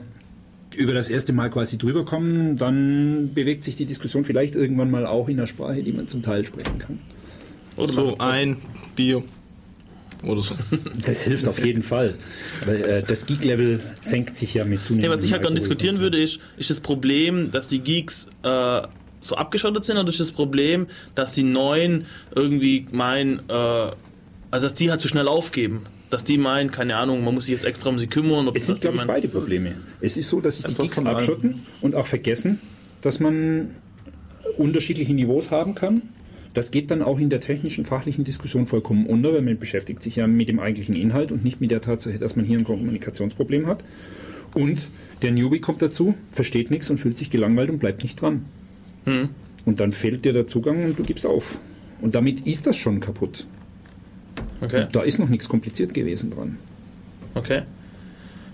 über das erste Mal quasi drüber kommen, dann bewegt sich die Diskussion vielleicht irgendwann mal auch in einer Sprache, die man zum Teil sprechen kann. Oder So ein Bier oder so. Das hilft auf jeden Fall. Aber äh, das Geek-Level senkt sich ja mit zunehmendem Nee, was ich halt gerne diskutieren würde, ist, ist das Problem, dass die Geeks äh, so abgeschottet sind oder ist das Problem, dass die Neuen irgendwie meinen, äh, also dass die halt zu schnell aufgeben? Dass die meinen, keine Ahnung, man muss sich jetzt extra um sie kümmern. Oder Es sind, glaube ich, beide Probleme. Es ist so, dass sich die Geeks von abschotten und auch vergessen, dass man unterschiedliche Niveaus haben kann. Das geht dann auch in der technischen, fachlichen Diskussion vollkommen unter, weil man beschäftigt sich ja mit dem eigentlichen Inhalt und nicht mit der Tatsache, dass man hier ein Kommunikationsproblem hat. Und der Newbie kommt dazu, versteht nichts und fühlt sich gelangweilt und bleibt nicht dran. Hm. Und dann fehlt dir der Zugang und du gibst auf. Und damit ist das schon kaputt. Okay, Da ist noch nichts kompliziert gewesen dran. okay.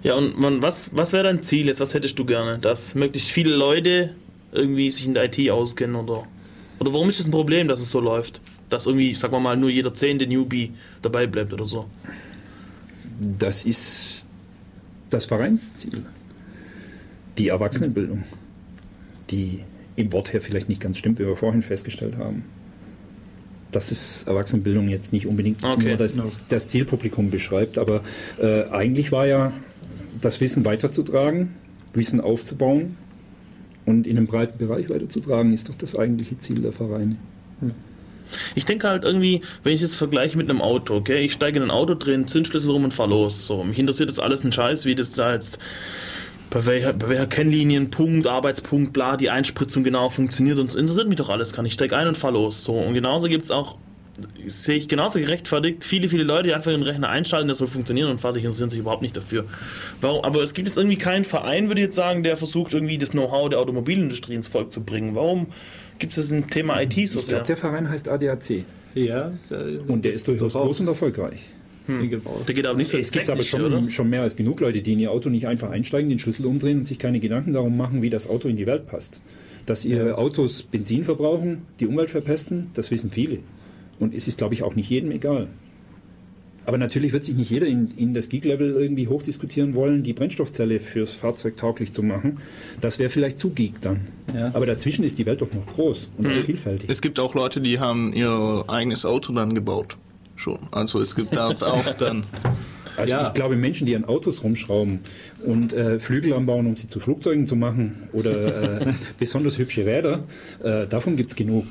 Ja, und man, was, was wäre dein Ziel jetzt? Was hättest du gerne? Dass möglichst viele Leute irgendwie sich in der IT auskennen oder. Oder warum ist es ein Problem, dass es so läuft? Dass irgendwie, sagen wir mal, nur jeder zehnte Newbie dabei bleibt oder so. Das ist das Vereinsziel. Die Erwachsenenbildung, die im Wort her vielleicht nicht ganz stimmt, wie wir vorhin festgestellt haben. Dass es Erwachsenenbildung jetzt nicht unbedingt Okay. nur das, das Zielpublikum beschreibt, aber äh, eigentlich war ja das Wissen weiterzutragen, Wissen aufzubauen und in einem breiten Bereich weiterzutragen, ist doch das eigentliche Ziel der Vereine. Ich denke halt irgendwie, wenn ich das vergleiche mit einem Auto, okay, ich steige in ein Auto, drehe Zündschlüssel rum und fahr los. So, mich interessiert das alles ein Scheiß, wie das da jetzt bei welcher, bei welcher Kennlinien, Punkt, Arbeitspunkt, bla, die Einspritzung genau funktioniert und es interessiert mich doch alles, kann ich steig ein und fahr los. So, und genauso gibt es auch, sehe ich genauso gerechtfertigt, viele, viele Leute, die einfach ihren Rechner einschalten, der soll funktionieren und fertig interessieren sich überhaupt nicht dafür. Warum, aber es gibt jetzt irgendwie keinen Verein, würde ich jetzt sagen, der versucht irgendwie das Know-how der Automobilindustrie ins Volk zu bringen. Warum gibt es ein Thema IT so Ich sehr? glaube, der Verein heißt ADAC. Ja, Und der ist durchaus groß und erfolgreich. Der geht aber nicht so Es gibt aber schon, schon mehr als genug Leute, die in ihr Auto nicht einfach einsteigen, den Schlüssel umdrehen und sich keine Gedanken darum machen, wie das Auto in die Welt passt. Dass ihre Autos Benzin verbrauchen, die Umwelt verpesten, das wissen viele. Und es ist, glaube ich, auch nicht jedem egal. Aber natürlich wird sich nicht jeder in, in das Geek-Level irgendwie hochdiskutieren wollen, die Brennstoffzelle fürs Fahrzeug tauglich zu machen. Das wäre vielleicht zu geek dann. Ja. Aber dazwischen ist die Welt doch noch groß und Mhm. vielfältig. Es gibt auch Leute, die haben ihr eigenes Auto dann gebaut. Schon. Also es gibt dort auch dann. Also Ja. ich glaube, Menschen, die an Autos rumschrauben und äh, Flügel anbauen, um sie zu Flugzeugen zu machen oder äh, besonders hübsche Räder, äh, davon gibt es genug.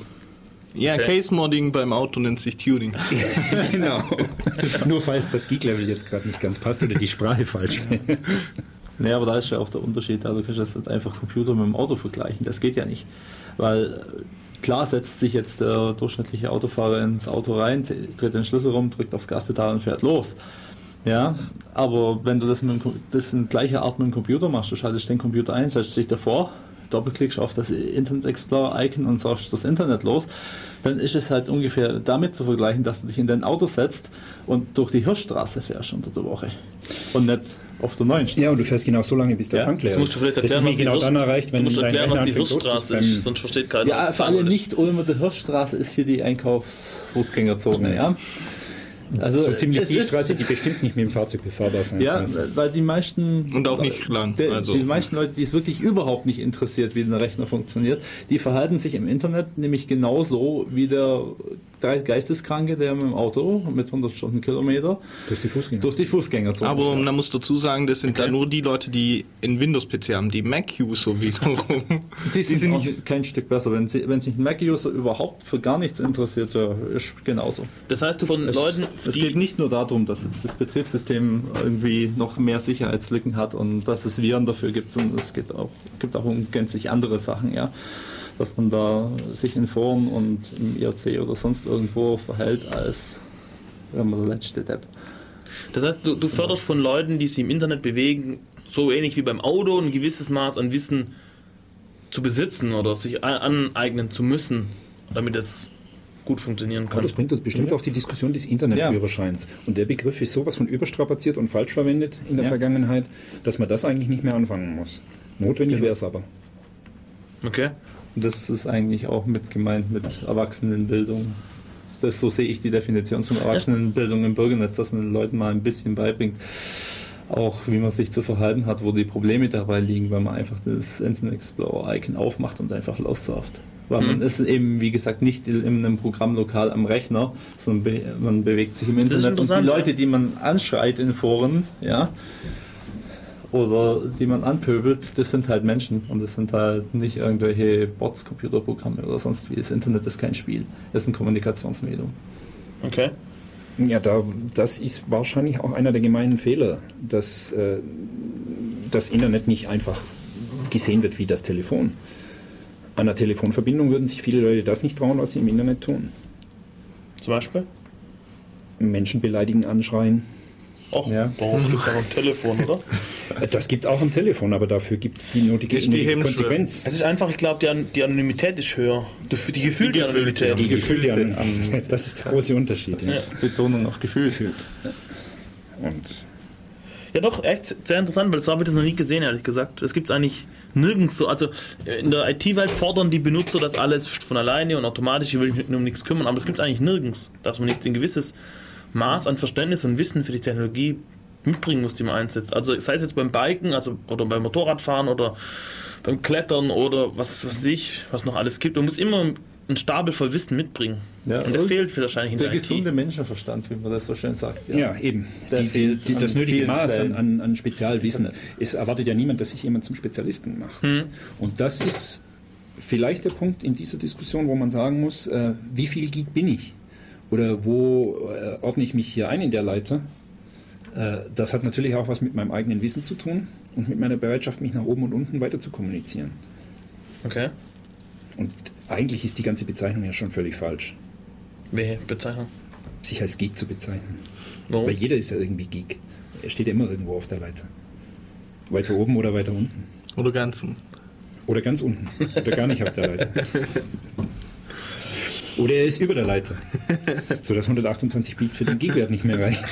Ja, Case Modding beim Auto nennt sich Tuning. genau. Nur falls das Geek-Level jetzt gerade nicht ganz passt oder die Sprache falsch. Nee, aber da ist ja auch der Unterschied. da. Du kannst jetzt nicht einfach Computer mit dem Auto vergleichen. Das geht ja nicht. Weil äh, klar setzt sich jetzt der durchschnittliche Autofahrer ins Auto rein, dreht den Schlüssel rum, drückt aufs Gaspedal und fährt los. Ja, aber wenn du das, mit dem, das in gleicher Art mit dem Computer machst, du schaltest den Computer ein, setzt dich davor, doppelklickst auf das Internet Explorer Icon und sagst das Internet los, dann ist es halt ungefähr damit zu vergleichen, dass du dich in dein Auto setzt und durch die Hirschstraße fährst unter der Woche und nicht auf der neuen Straße. Ja, und du fährst genau so lange, bis der Ja, Tank leer Jetzt musst du vielleicht Das ist erklären, was genau Hirsch- dann erreicht, wenn du musst erklären, was die Hirschstraße ist, sonst versteht keiner. Ja, für alle sagen nicht Ulmer Hirschstraße ist hier die Einkaufsfußgängerzone, ja. Also So ziemlich es die Straße, die bestimmt nicht mit dem Fahrzeug befahrbar sein Ja, weil die meisten Und auch nicht lang, Der, also. Die meisten Leute, die es wirklich überhaupt nicht interessiert, wie der Rechner funktioniert, die verhalten sich im Internet nämlich genauso wie der Geisteskranke, der mit dem Auto mit 100 Stundenkilometer Durch die Fußgänger. durch die Fußgängerzone Aber fährt. man muss dazu sagen, das sind dann nur die Leute, die in Windows-PC haben. Die Mac-User wiederum. Die sind, auch kein Stück besser. Wenn, sie, wenn sich ein Mac-User überhaupt für gar nichts interessiert, ist genauso. Das heißt, du von Es, Leuten, es geht nicht nur darum, dass jetzt das Betriebssystem irgendwie noch mehr Sicherheitslücken hat und dass es Viren dafür gibt, sondern es geht auch, gibt auch um gänzlich andere Sachen, ja. Dass man da sich in Foren und im IRC oder sonst irgendwo verhält, als wenn man der letzte Depp. das heißt, du, du förderst von Leuten, die sich im Internet bewegen, so ähnlich wie beim Auto, ein gewisses Maß an Wissen zu besitzen oder sich aneignen zu müssen, damit es gut funktionieren Aber kann. das bringt uns bestimmt auf die Diskussion des Internetführerscheins. Und der Begriff ist sowas von überstrapaziert und falsch verwendet in der Ja. Vergangenheit, dass man das eigentlich nicht mehr anfangen muss. Notwendig wäre es aber. Okay. Und das ist eigentlich auch mit gemeint mit Erwachsenenbildung. Das, so sehe ich die Definition von Erwachsenenbildung im Bürgernetz, dass man den Leuten mal ein bisschen beibringt, auch wie man sich zu verhalten hat, wo die Probleme dabei liegen, wenn man einfach das Internet Explorer Icon aufmacht und einfach lossurft. Weil man ist eben, wie gesagt, nicht in einem Programm lokal am Rechner, sondern be man bewegt sich im Internet und die Leute, die man anschreit in Foren, ja, oder die man anpöbelt, das sind halt Menschen und das sind halt nicht irgendwelche Bots, Computerprogramme oder sonst wie. Das Internet ist kein Spiel, es ist ein Kommunikationsmedium. Okay. Ja, da, das ist wahrscheinlich auch einer der gemeinen Fehler, dass äh, das Internet nicht einfach gesehen wird wie das Telefon. An der Telefonverbindung würden sich viele Leute das nicht trauen, was sie im Internet tun. Zum Beispiel? Menschen beleidigen, anschreien. Och, Ja. darauf gibt es auch am Telefon, oder? Das gibt es auch am Telefon, aber dafür gibt es die nötige, die. Konsequenz. Es ist einfach, ich glaube, die, An die Anonymität ist höher. Die, die gefühlte Anonymität. Die Gefühlte, an, das ist der große Unterschied. Ja. Ja. Betonung auf Gefühl. Und Ja, doch, echt sehr interessant, weil so habe ich das noch nie gesehen, ehrlich gesagt. Das gibt es eigentlich nirgends so. Also in der IT-Welt fordern die Benutzer das alles von alleine und automatisch, ich will mich um nichts kümmern, aber das gibt es eigentlich nirgends, dass man nicht ein gewisses Maß an Verständnis und Wissen für die Technologie mitbringen muss, die man einsetzt. Also sei es jetzt beim Biken, also oder beim Motorradfahren oder beim Klettern oder was weiß ich, was noch alles gibt. Man muss immer einen Stapel voll Wissen mitbringen. Ja, und der und fehlt wahrscheinlich in Der der, gesunde IT. Menschenverstand, wie man das so schön sagt. ja, eben. Der Die, die, fehlt die, das an nötige Maß an, an, an Spezialwissen. Es erwartet ja niemand, dass sich jemand zum Spezialisten macht. Und das ist vielleicht der Punkt in dieser Diskussion, wo man sagen muss, äh, wie viel Geek bin ich? Oder wo äh, ordne ich mich hier ein in der Leiter? Äh, das hat natürlich auch was mit meinem eigenen Wissen zu tun und mit meiner Bereitschaft, mich nach oben und unten weiter zu kommunizieren. Okay. Und eigentlich ist die ganze Bezeichnung ja schon völlig falsch, Welche Bezeichnung? sich als Geek zu bezeichnen. Warum? Weil jeder ist ja irgendwie Geek. Er steht ja immer irgendwo auf der Leiter. Weiter oben oder weiter unten. Oder ganzen. Oder ganz unten. Oder gar nicht auf der Leiter. Oder er ist über der Leiter. Sodass 128 Beat für den Geekwert nicht mehr reichen.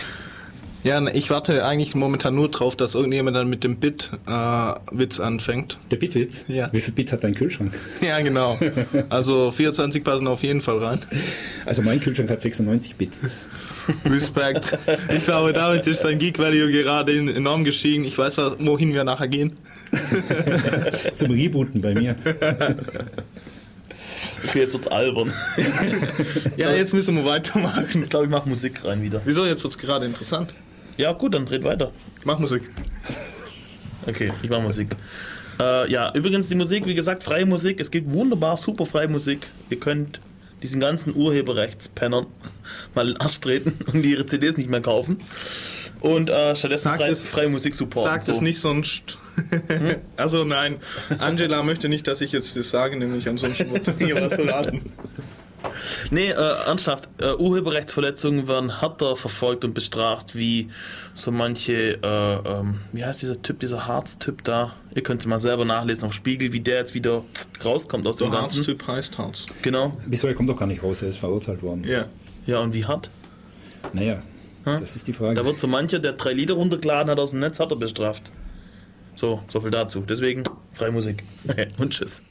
Ja, na, ich warte eigentlich momentan nur drauf, dass irgendjemand dann mit dem Bit-Witz anfängt. Der Bitwitz? Ja. Wie viel Bit hat dein Kühlschrank? Ja, genau. Also 24 passen auf jeden Fall rein. Also mein Kühlschrank hat 96 Bit. Respekt. Ich glaube, damit ist sein Geek Value gerade enorm gestiegen. Ich weiß, wohin wir nachher gehen. Zum Rebooten bei mir. Okay, jetzt wird's albern. Ja, jetzt müssen wir weitermachen. Ich glaube, ich mache Musik rein wieder. Wieso? Jetzt wird's gerade interessant. Ja, gut, dann red weiter. Mach Musik. Okay, ich mache Musik. Äh, ja, übrigens die Musik, wie gesagt, freie Musik. Es gibt wunderbar super freie Musik. Ihr könnt diesen ganzen Urheberrechtspennern mal in den Arsch treten und ihre CDs nicht mehr kaufen. Und äh, stattdessen frei, es- freie Musik supporten. Sag das nicht, sonst. also nein, Angela möchte nicht, dass ich jetzt das sage, nämlich ansonsten wird hier was verraten. Nee, äh, ernsthaft, äh, Urheberrechtsverletzungen werden härter verfolgt und bestraft, wie so manche, äh, ähm, wie heißt dieser Typ, dieser Harz-Typ da? Ihr könnt es mal selber nachlesen auf Spiegel, wie der jetzt wieder rauskommt aus dem Der Ganzen. Harztyp heißt Harz. Genau. Wieso, er kommt doch gar nicht raus, er ist verurteilt worden. Ja. Ja, und wie hart? Naja, das ist die Frage. Da wird so mancher, der drei Lieder runtergeladen hat aus dem Netz, hat er bestraft. So, so viel dazu. Deswegen freie Musik. und tschüss.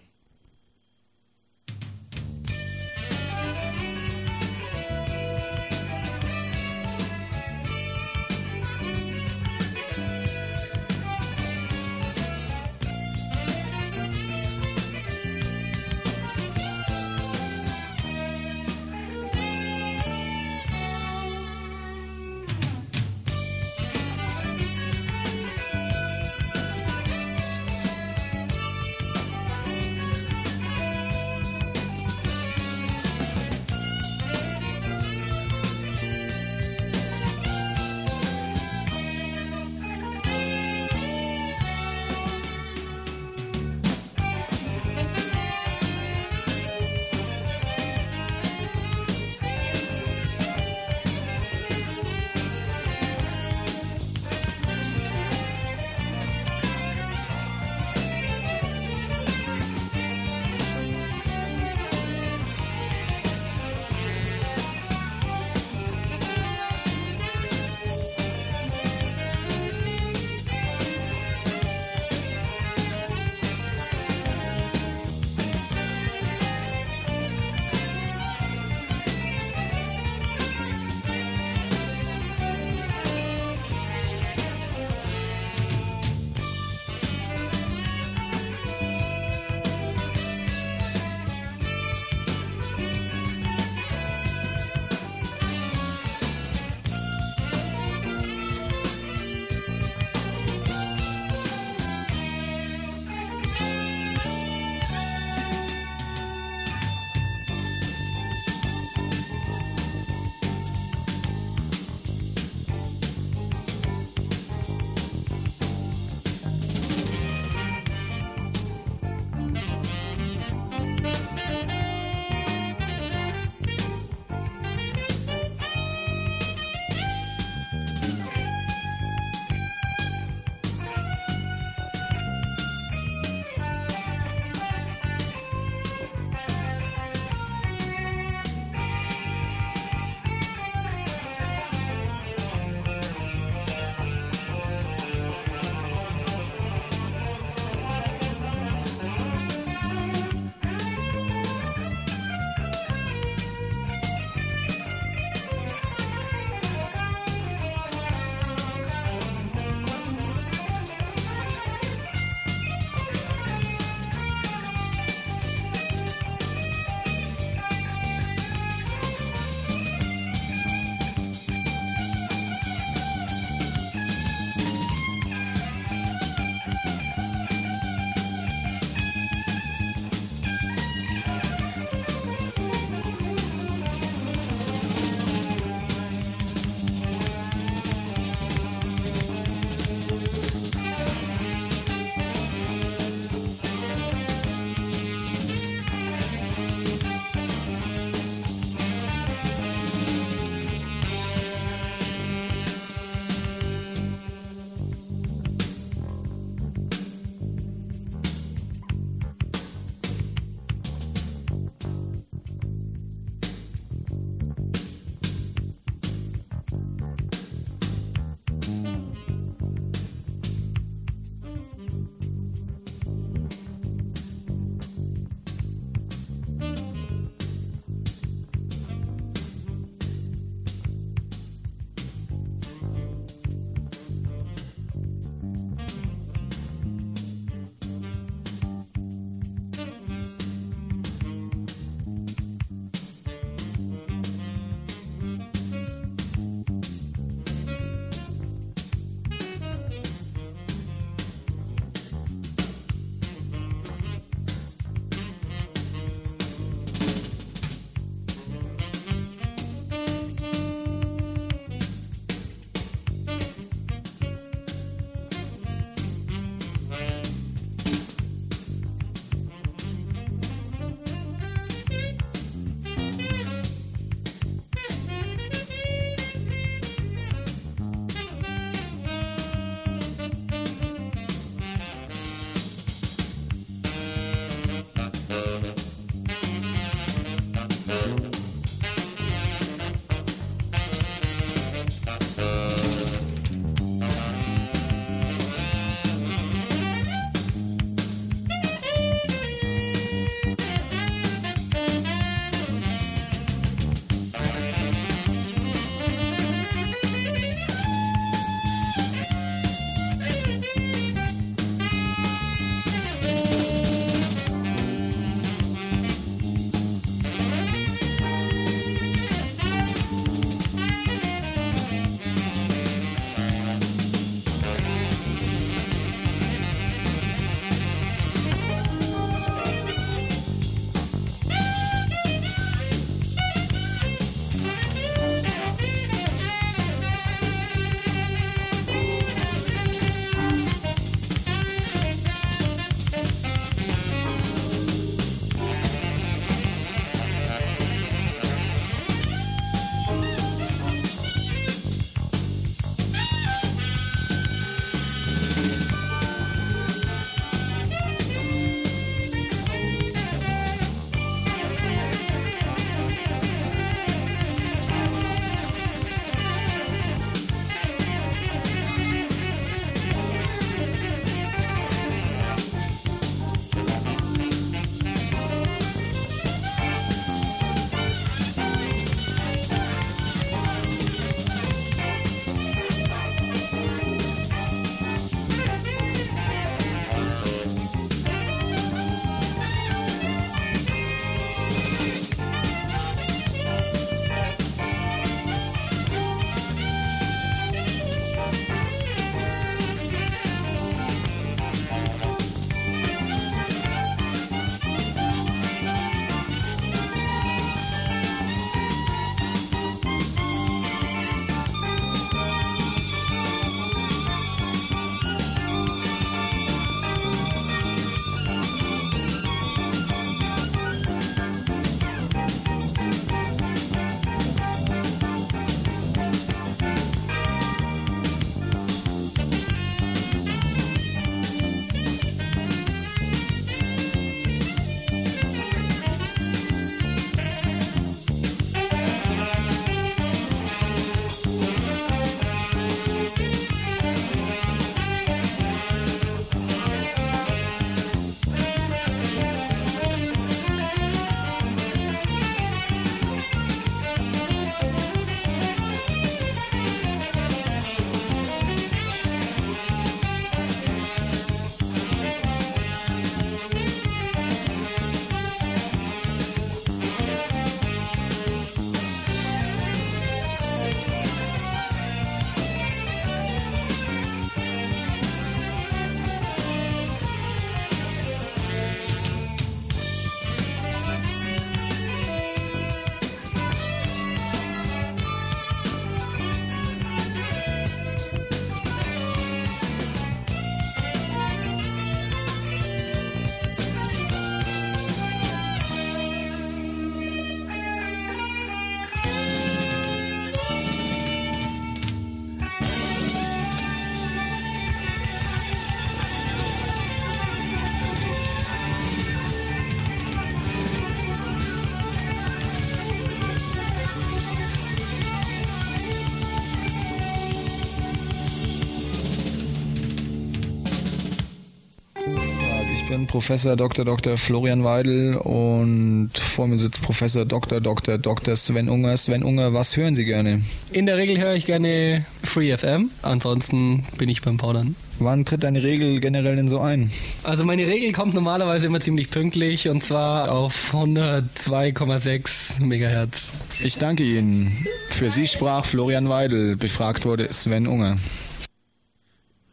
Bin Professor Dr. Dr. Florian Weidel und vor mir sitzt Professor Dr. Dr. Dr. Sven Unger. Sven Unger, was hören Sie gerne? In der Regel höre ich gerne Free FM, ansonsten bin ich beim Powdern. Wann tritt deine Regel generell denn so ein? Also meine Regel kommt normalerweise immer ziemlich pünktlich und zwar auf 102,6 Megahertz. Ich danke Ihnen. Für Sie sprach Florian Weidel. Befragt wurde Sven Unger.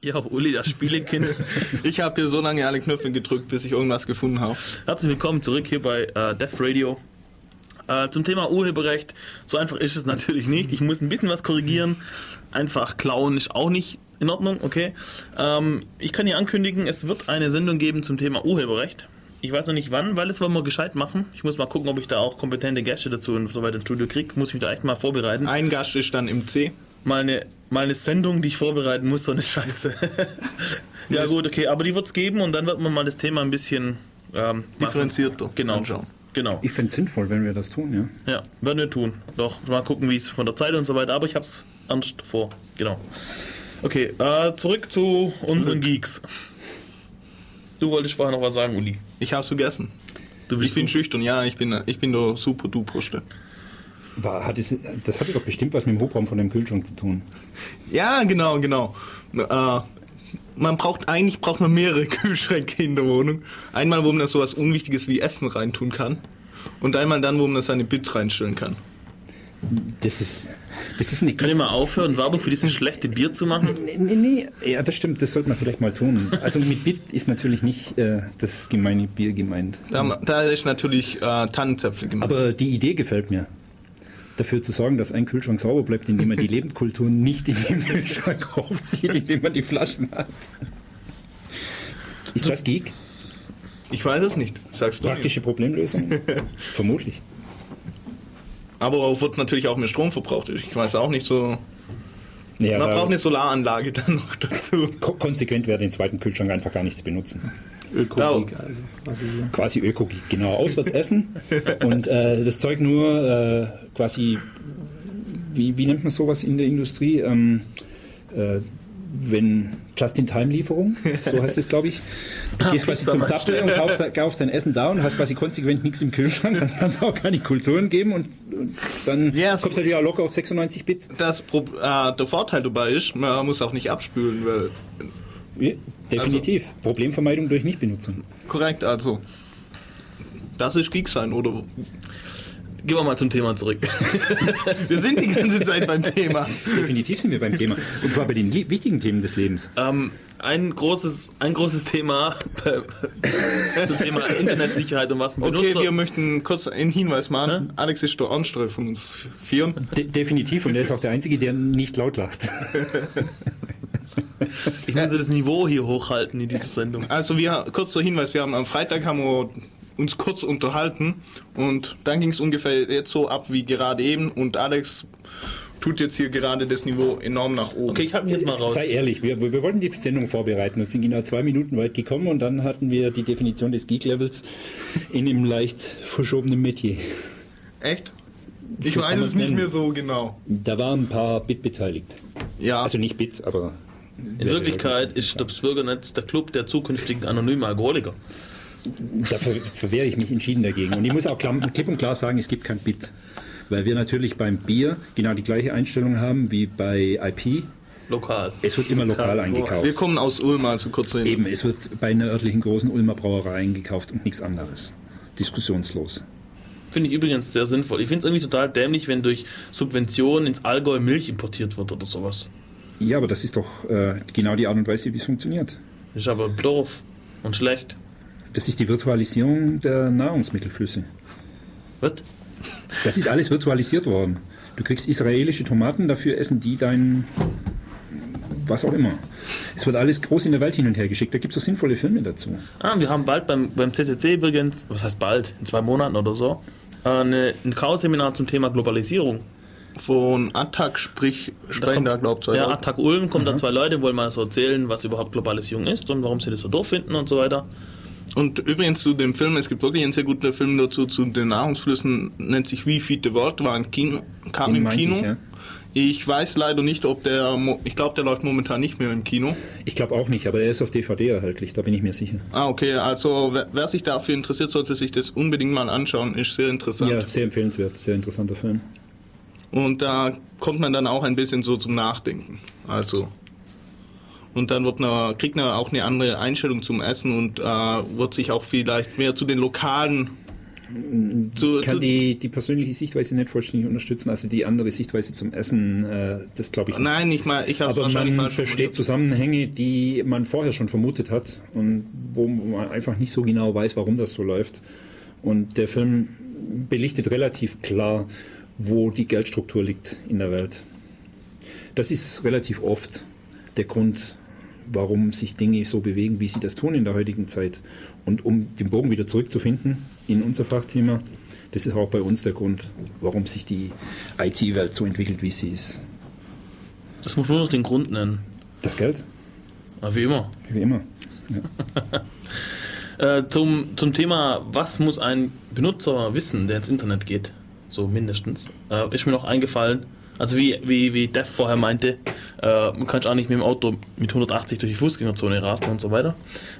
Ja, Uli, das Spielekind. Ich habe hier so lange alle Knöpfe gedrückt, bis ich irgendwas gefunden habe. Herzlich willkommen zurück hier bei äh, Def Radio. Äh, zum Thema Urheberrecht. So einfach ist es natürlich nicht. Ich muss ein bisschen was korrigieren. Einfach klauen ist auch nicht in Ordnung, okay. Ähm, ich kann hier ankündigen, es wird eine Sendung geben zum Thema Urheberrecht. Ich weiß noch nicht wann, weil das wollen wir gescheit machen. Ich muss mal gucken, ob ich da auch kompetente Gäste dazu und so weiter ins Studio kriege. Muss mich da echt mal vorbereiten. Ein Gast ist dann im C. Mal eine, mal eine Sendung, die ich vorbereiten muss, so eine Scheiße. ja gut, okay, aber die wird es geben und dann wird man mal das Thema ein bisschen ähm, Differenzierter Genau. anschauen. Genau. Ich fände es sinnvoll, wenn wir das tun, ja. Ja, werden wir tun. Doch, mal gucken, wie es von der Zeit und so weiter, aber ich hab's ernst vor. Genau. Okay, äh, zurück zu unseren Geeks. Du wolltest vorher noch was sagen, Uli. Ich hab's vergessen. Du Ich bist bin schüchtern, ja, ich bin, ich bin der super duperste. War, hat es, das hatte doch bestimmt was mit dem Hubraum von dem Kühlschrank zu tun. Ja, genau, genau. Äh, man braucht, eigentlich braucht man mehrere Kühlschränke in der Wohnung. Einmal, wo man da sowas Unwichtiges wie Essen reintun kann. Und einmal dann, wo man da seine Bit reinstellen kann. Das ist, das ist eine Kann ich mal aufhören, Werbung für dieses schlechte Bier zu machen? Nee, nee, nee, ja, das stimmt, das sollte man vielleicht mal tun. Also mit Bit ist natürlich nicht äh, das gemeine Bier gemeint. Da, da ist natürlich äh, Tannenzäpfle gemacht. Aber die Idee gefällt mir. Dafür zu sorgen, dass ein Kühlschrank sauber bleibt, indem man die Lebendkultur nicht in den Kühlschrank aufzieht, indem man die Flaschen hat. Ist das Geek? Ich weiß es nicht, sagst du. Praktische Problemlösung? Vermutlich. Aber wird natürlich auch mehr Strom verbraucht. Ich weiß auch nicht so. Ja, Man braucht eine Solaranlage dann noch dazu. ko- konsequent wäre, den zweiten Kühlschrank einfach gar nicht zu benutzen. Ökogeek, also quasi Öko-Geek, genau. Auswärts essen und äh, das Zeug nur äh, quasi, wie, wie nennt man sowas in der Industrie? Ähm, äh, wenn Just-in-Time-Lieferung, so heißt es, glaube ich. Du gehst quasi zum? Subway und kaufst, kaufst dein Essen da und hast quasi konsequent nichts im Kühlschrank, dann kannst du auch keine Kulturen geben und, und dann Ja, kommst du natürlich auch locker auf 96 Bit. Das Pro äh, der Vorteil dabei ist, man muss auch nicht abspülen, weil. Definitiv. Problemvermeidung durch Nichtbenutzung. Korrekt, also. Das ist Geek sein, oder? Gehen wir mal zum Thema zurück. Wir sind die ganze Zeit beim Thema. Definitiv sind wir beim Thema. Und zwar bei den wichtigen Themen des Lebens. ähm, ein, großes, ein großes Thema zum Thema Internetsicherheit und was ein Okay, Benutzer... wir möchten kurz einen Hinweis machen. Alex ist der Ansteuer von uns Vieren. De definitiv. Und er ist auch der Einzige, der nicht laut lacht. ich muss das Niveau hier hochhalten in dieser Sendung. Also wir, kurzer Hinweis, wir haben am Freitag haben wir uns kurz unterhalten und dann ging es ungefähr jetzt so ab wie gerade eben und Alex tut jetzt hier gerade das Niveau enorm nach oben. Okay, ich halte mich jetzt mal raus. Sei ehrlich, wir, wir wollten die Sendung vorbereiten und sind genau zwei Minuten weit gekommen und dann hatten wir die Definition des Geek-Levels in einem leicht verschobenen Metier. Echt? Ich kann weiß es nicht nennen. mehr so genau. Da waren ein paar Bit beteiligt. Ja, Also nicht Bit, aber... In Wirklichkeit ist das Bürgernetz der Club der zukünftigen anonymen Alkoholiker. Da ver verwehre ich mich entschieden dagegen. Und ich muss auch klipp und klar sagen, es gibt kein Bit. Weil wir natürlich beim Bier genau die gleiche Einstellung haben wie bei IP. Lokal. Es wird immer lokal wir eingekauft. kommen aus Ulm, also kurz hin. Eben, es wird bei einer örtlichen großen Ulmer Brauerei eingekauft und nichts anderes. Diskussionslos. Finde ich übrigens sehr sinnvoll. Ich finde es irgendwie total dämlich, wenn durch Subventionen ins Allgäu Milch importiert wird oder sowas. Ja, aber das ist doch äh, genau die Art und Weise, wie es funktioniert. Das ist aber doof und schlecht. Das ist die Virtualisierung der Nahrungsmittelflüsse. Was? Das ist alles virtualisiert worden. Du kriegst israelische Tomaten, dafür essen die dein was auch immer. Es wird alles groß in der Welt hin und her geschickt. Da gibt es auch sinnvolle Filme dazu. Ah, wir haben bald beim, beim CCC übrigens, was heißt bald, in zwei Monaten oder so, äh, eine, ein Chaos-Seminar zum Thema Globalisierung. Von Attack sprich, sprechen da, glaubt ihr. Ja, Attac Ulm kommen da zwei Leute, wollen mal so erzählen, was überhaupt Globalisierung ist und warum sie das so doof finden und so weiter. Und übrigens zu dem Film, es gibt wirklich einen sehr guten Film dazu, zu den Nahrungsflüssen, nennt sich We Feed the World, war ein Kino, kam Den im Kino. ich, ja. Ich weiß leider nicht, ob der, ich glaube, der läuft momentan nicht mehr im Kino. Ich glaube auch nicht, aber er ist auf DVD erhältlich, da bin ich mir sicher. Ah, okay, also wer, wer sich dafür interessiert, sollte sich das unbedingt mal anschauen, ist sehr interessant. Ja, sehr empfehlenswert, sehr interessanter Film. Und da kommt man dann auch ein bisschen so zum Nachdenken. Also. Und dann wird man, kriegt man auch eine andere Einstellung zum Essen und äh, wird sich auch vielleicht mehr zu den lokalen. Zu, Ich kann die, die persönliche Sichtweise nicht vollständig unterstützen, also die andere Sichtweise zum Essen, äh, das glaube ich nicht. nein, nicht mal, ich habe Aber wahrscheinlich man falsch versteht. Zusammenhänge, die man vorher schon vermutet hat und wo man einfach nicht so genau weiß, warum das so läuft. Und der Film belichtet relativ klar, wo die Geldstruktur liegt in der Welt. Das ist relativ oft der Grund, warum sich Dinge so bewegen, wie sie das tun in der heutigen Zeit. Und um den Bogen wieder zurückzufinden in unser Fachthema, das ist auch bei uns der Grund, warum sich die IT-Welt so entwickelt, wie sie ist. Das muss nur noch den Grund nennen. Das Geld, wie immer. wie immer. Äh, zum, zum Thema, was muss ein Benutzer wissen, der ins Internet geht? So mindestens. Äh, ist mir noch eingefallen, also wie, wie, wie Dev vorher meinte, äh, man kann auch nicht mit dem Auto mit 180 durch die Fußgängerzone rasen und so weiter.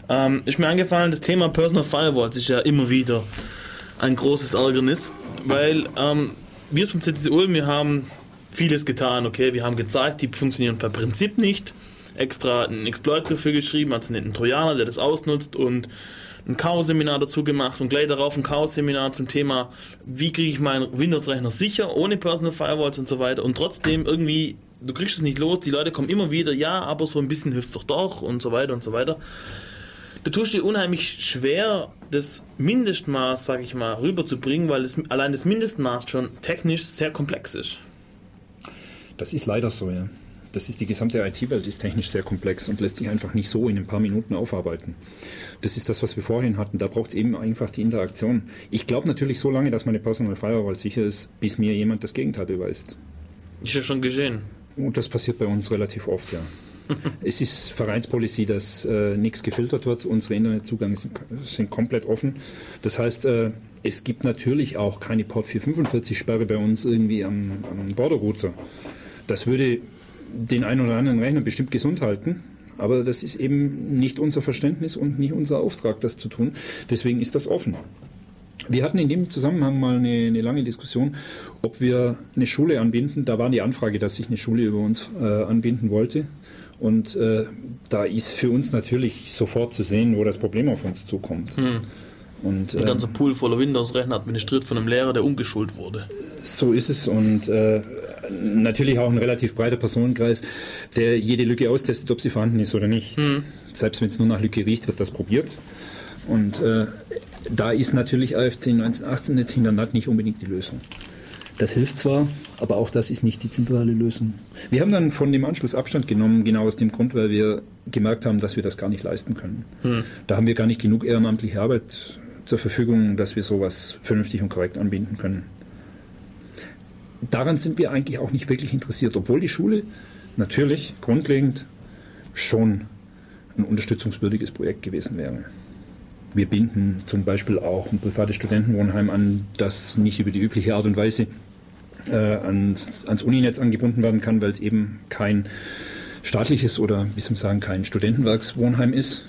Ähm, ist mir eingefallen, das Thema Personal Firewalls ist ja immer wieder ein großes Ärgernis, weil ähm, wir vom CCC Ulm, wir haben vieles getan, okay, wir haben gezeigt, die funktionieren per Prinzip nicht, extra einen Exploit dafür geschrieben, also einen Trojaner, der das ausnutzt und ein Chaos-Seminar dazu gemacht und gleich darauf ein Chaos-Seminar zum Thema, wie kriege ich meinen Windows-Rechner sicher, ohne Personal Firewalls und so weiter und trotzdem irgendwie, du kriegst es nicht los, die Leute kommen immer wieder, ja, aber so ein bisschen hilft doch doch und so weiter und so weiter. Du tust dir unheimlich schwer, das Mindestmaß, sag ich mal, rüberzubringen, weil es, allein das Mindestmaß schon technisch sehr komplex ist. Das ist leider so, ja. Das ist die gesamte IT-Welt ist technisch sehr komplex und lässt sich einfach nicht so in ein paar Minuten aufarbeiten. Das ist das, was wir vorhin hatten. Da braucht es eben einfach die Interaktion. Ich glaube natürlich so lange, dass meine Personal Firewall sicher ist, bis mir jemand das Gegenteil beweist. Ist ja schon geschehen. Und das passiert bei uns relativ oft, ja. es ist Vereinspolicy, dass äh, nichts gefiltert wird. Unsere Internetzugänge sind, sind komplett offen. Das heißt, äh, es gibt natürlich auch keine Port 445-Sperre bei uns irgendwie am, am Borderrouter. Das würde den einen oder anderen Rechner bestimmt gesund halten. Aber das ist eben nicht unser Verständnis und nicht unser Auftrag, das zu tun. Deswegen ist das offen. Wir hatten in dem Zusammenhang mal eine, eine, lange Diskussion, ob wir eine Schule anbinden. Da war die Anfrage, dass sich eine Schule über uns äh, anbinden wollte. Und äh, da ist für uns natürlich sofort zu sehen, wo das Problem auf uns zukommt. Hm. Und, Ein ganzer Pool voller Windows-Rechner administriert von einem Lehrer, der ungeschult wurde. So ist es. Und äh, natürlich auch ein relativ breiter Personenkreis, der jede Lücke austestet, ob sie vorhanden ist oder nicht. Hm. Selbst wenn es nur nach Lücke riecht, wird das probiert. Und äh, da ist natürlich AFC 1918 jetzt hinter NAT nicht unbedingt die Lösung. Das hilft zwar, aber auch das ist nicht die zentrale Lösung. Wir haben dann von dem Anschluss Abstand genommen, genau aus dem Grund, weil wir gemerkt haben, dass wir das gar nicht leisten können. Hm. Da haben wir gar nicht genug ehrenamtliche Arbeit zur Verfügung, dass wir sowas vernünftig und korrekt anbinden können. Daran sind wir eigentlich auch nicht wirklich interessiert, obwohl die Schule natürlich grundlegend schon ein unterstützungswürdiges Projekt gewesen wäre. Wir binden zum Beispiel auch ein privates Studentenwohnheim an, das nicht über die übliche Art und Weise äh, ans, ans Uninetz angebunden werden kann, weil es eben kein staatliches oder, wie soll man sagen, kein Studentenwerkswohnheim ist.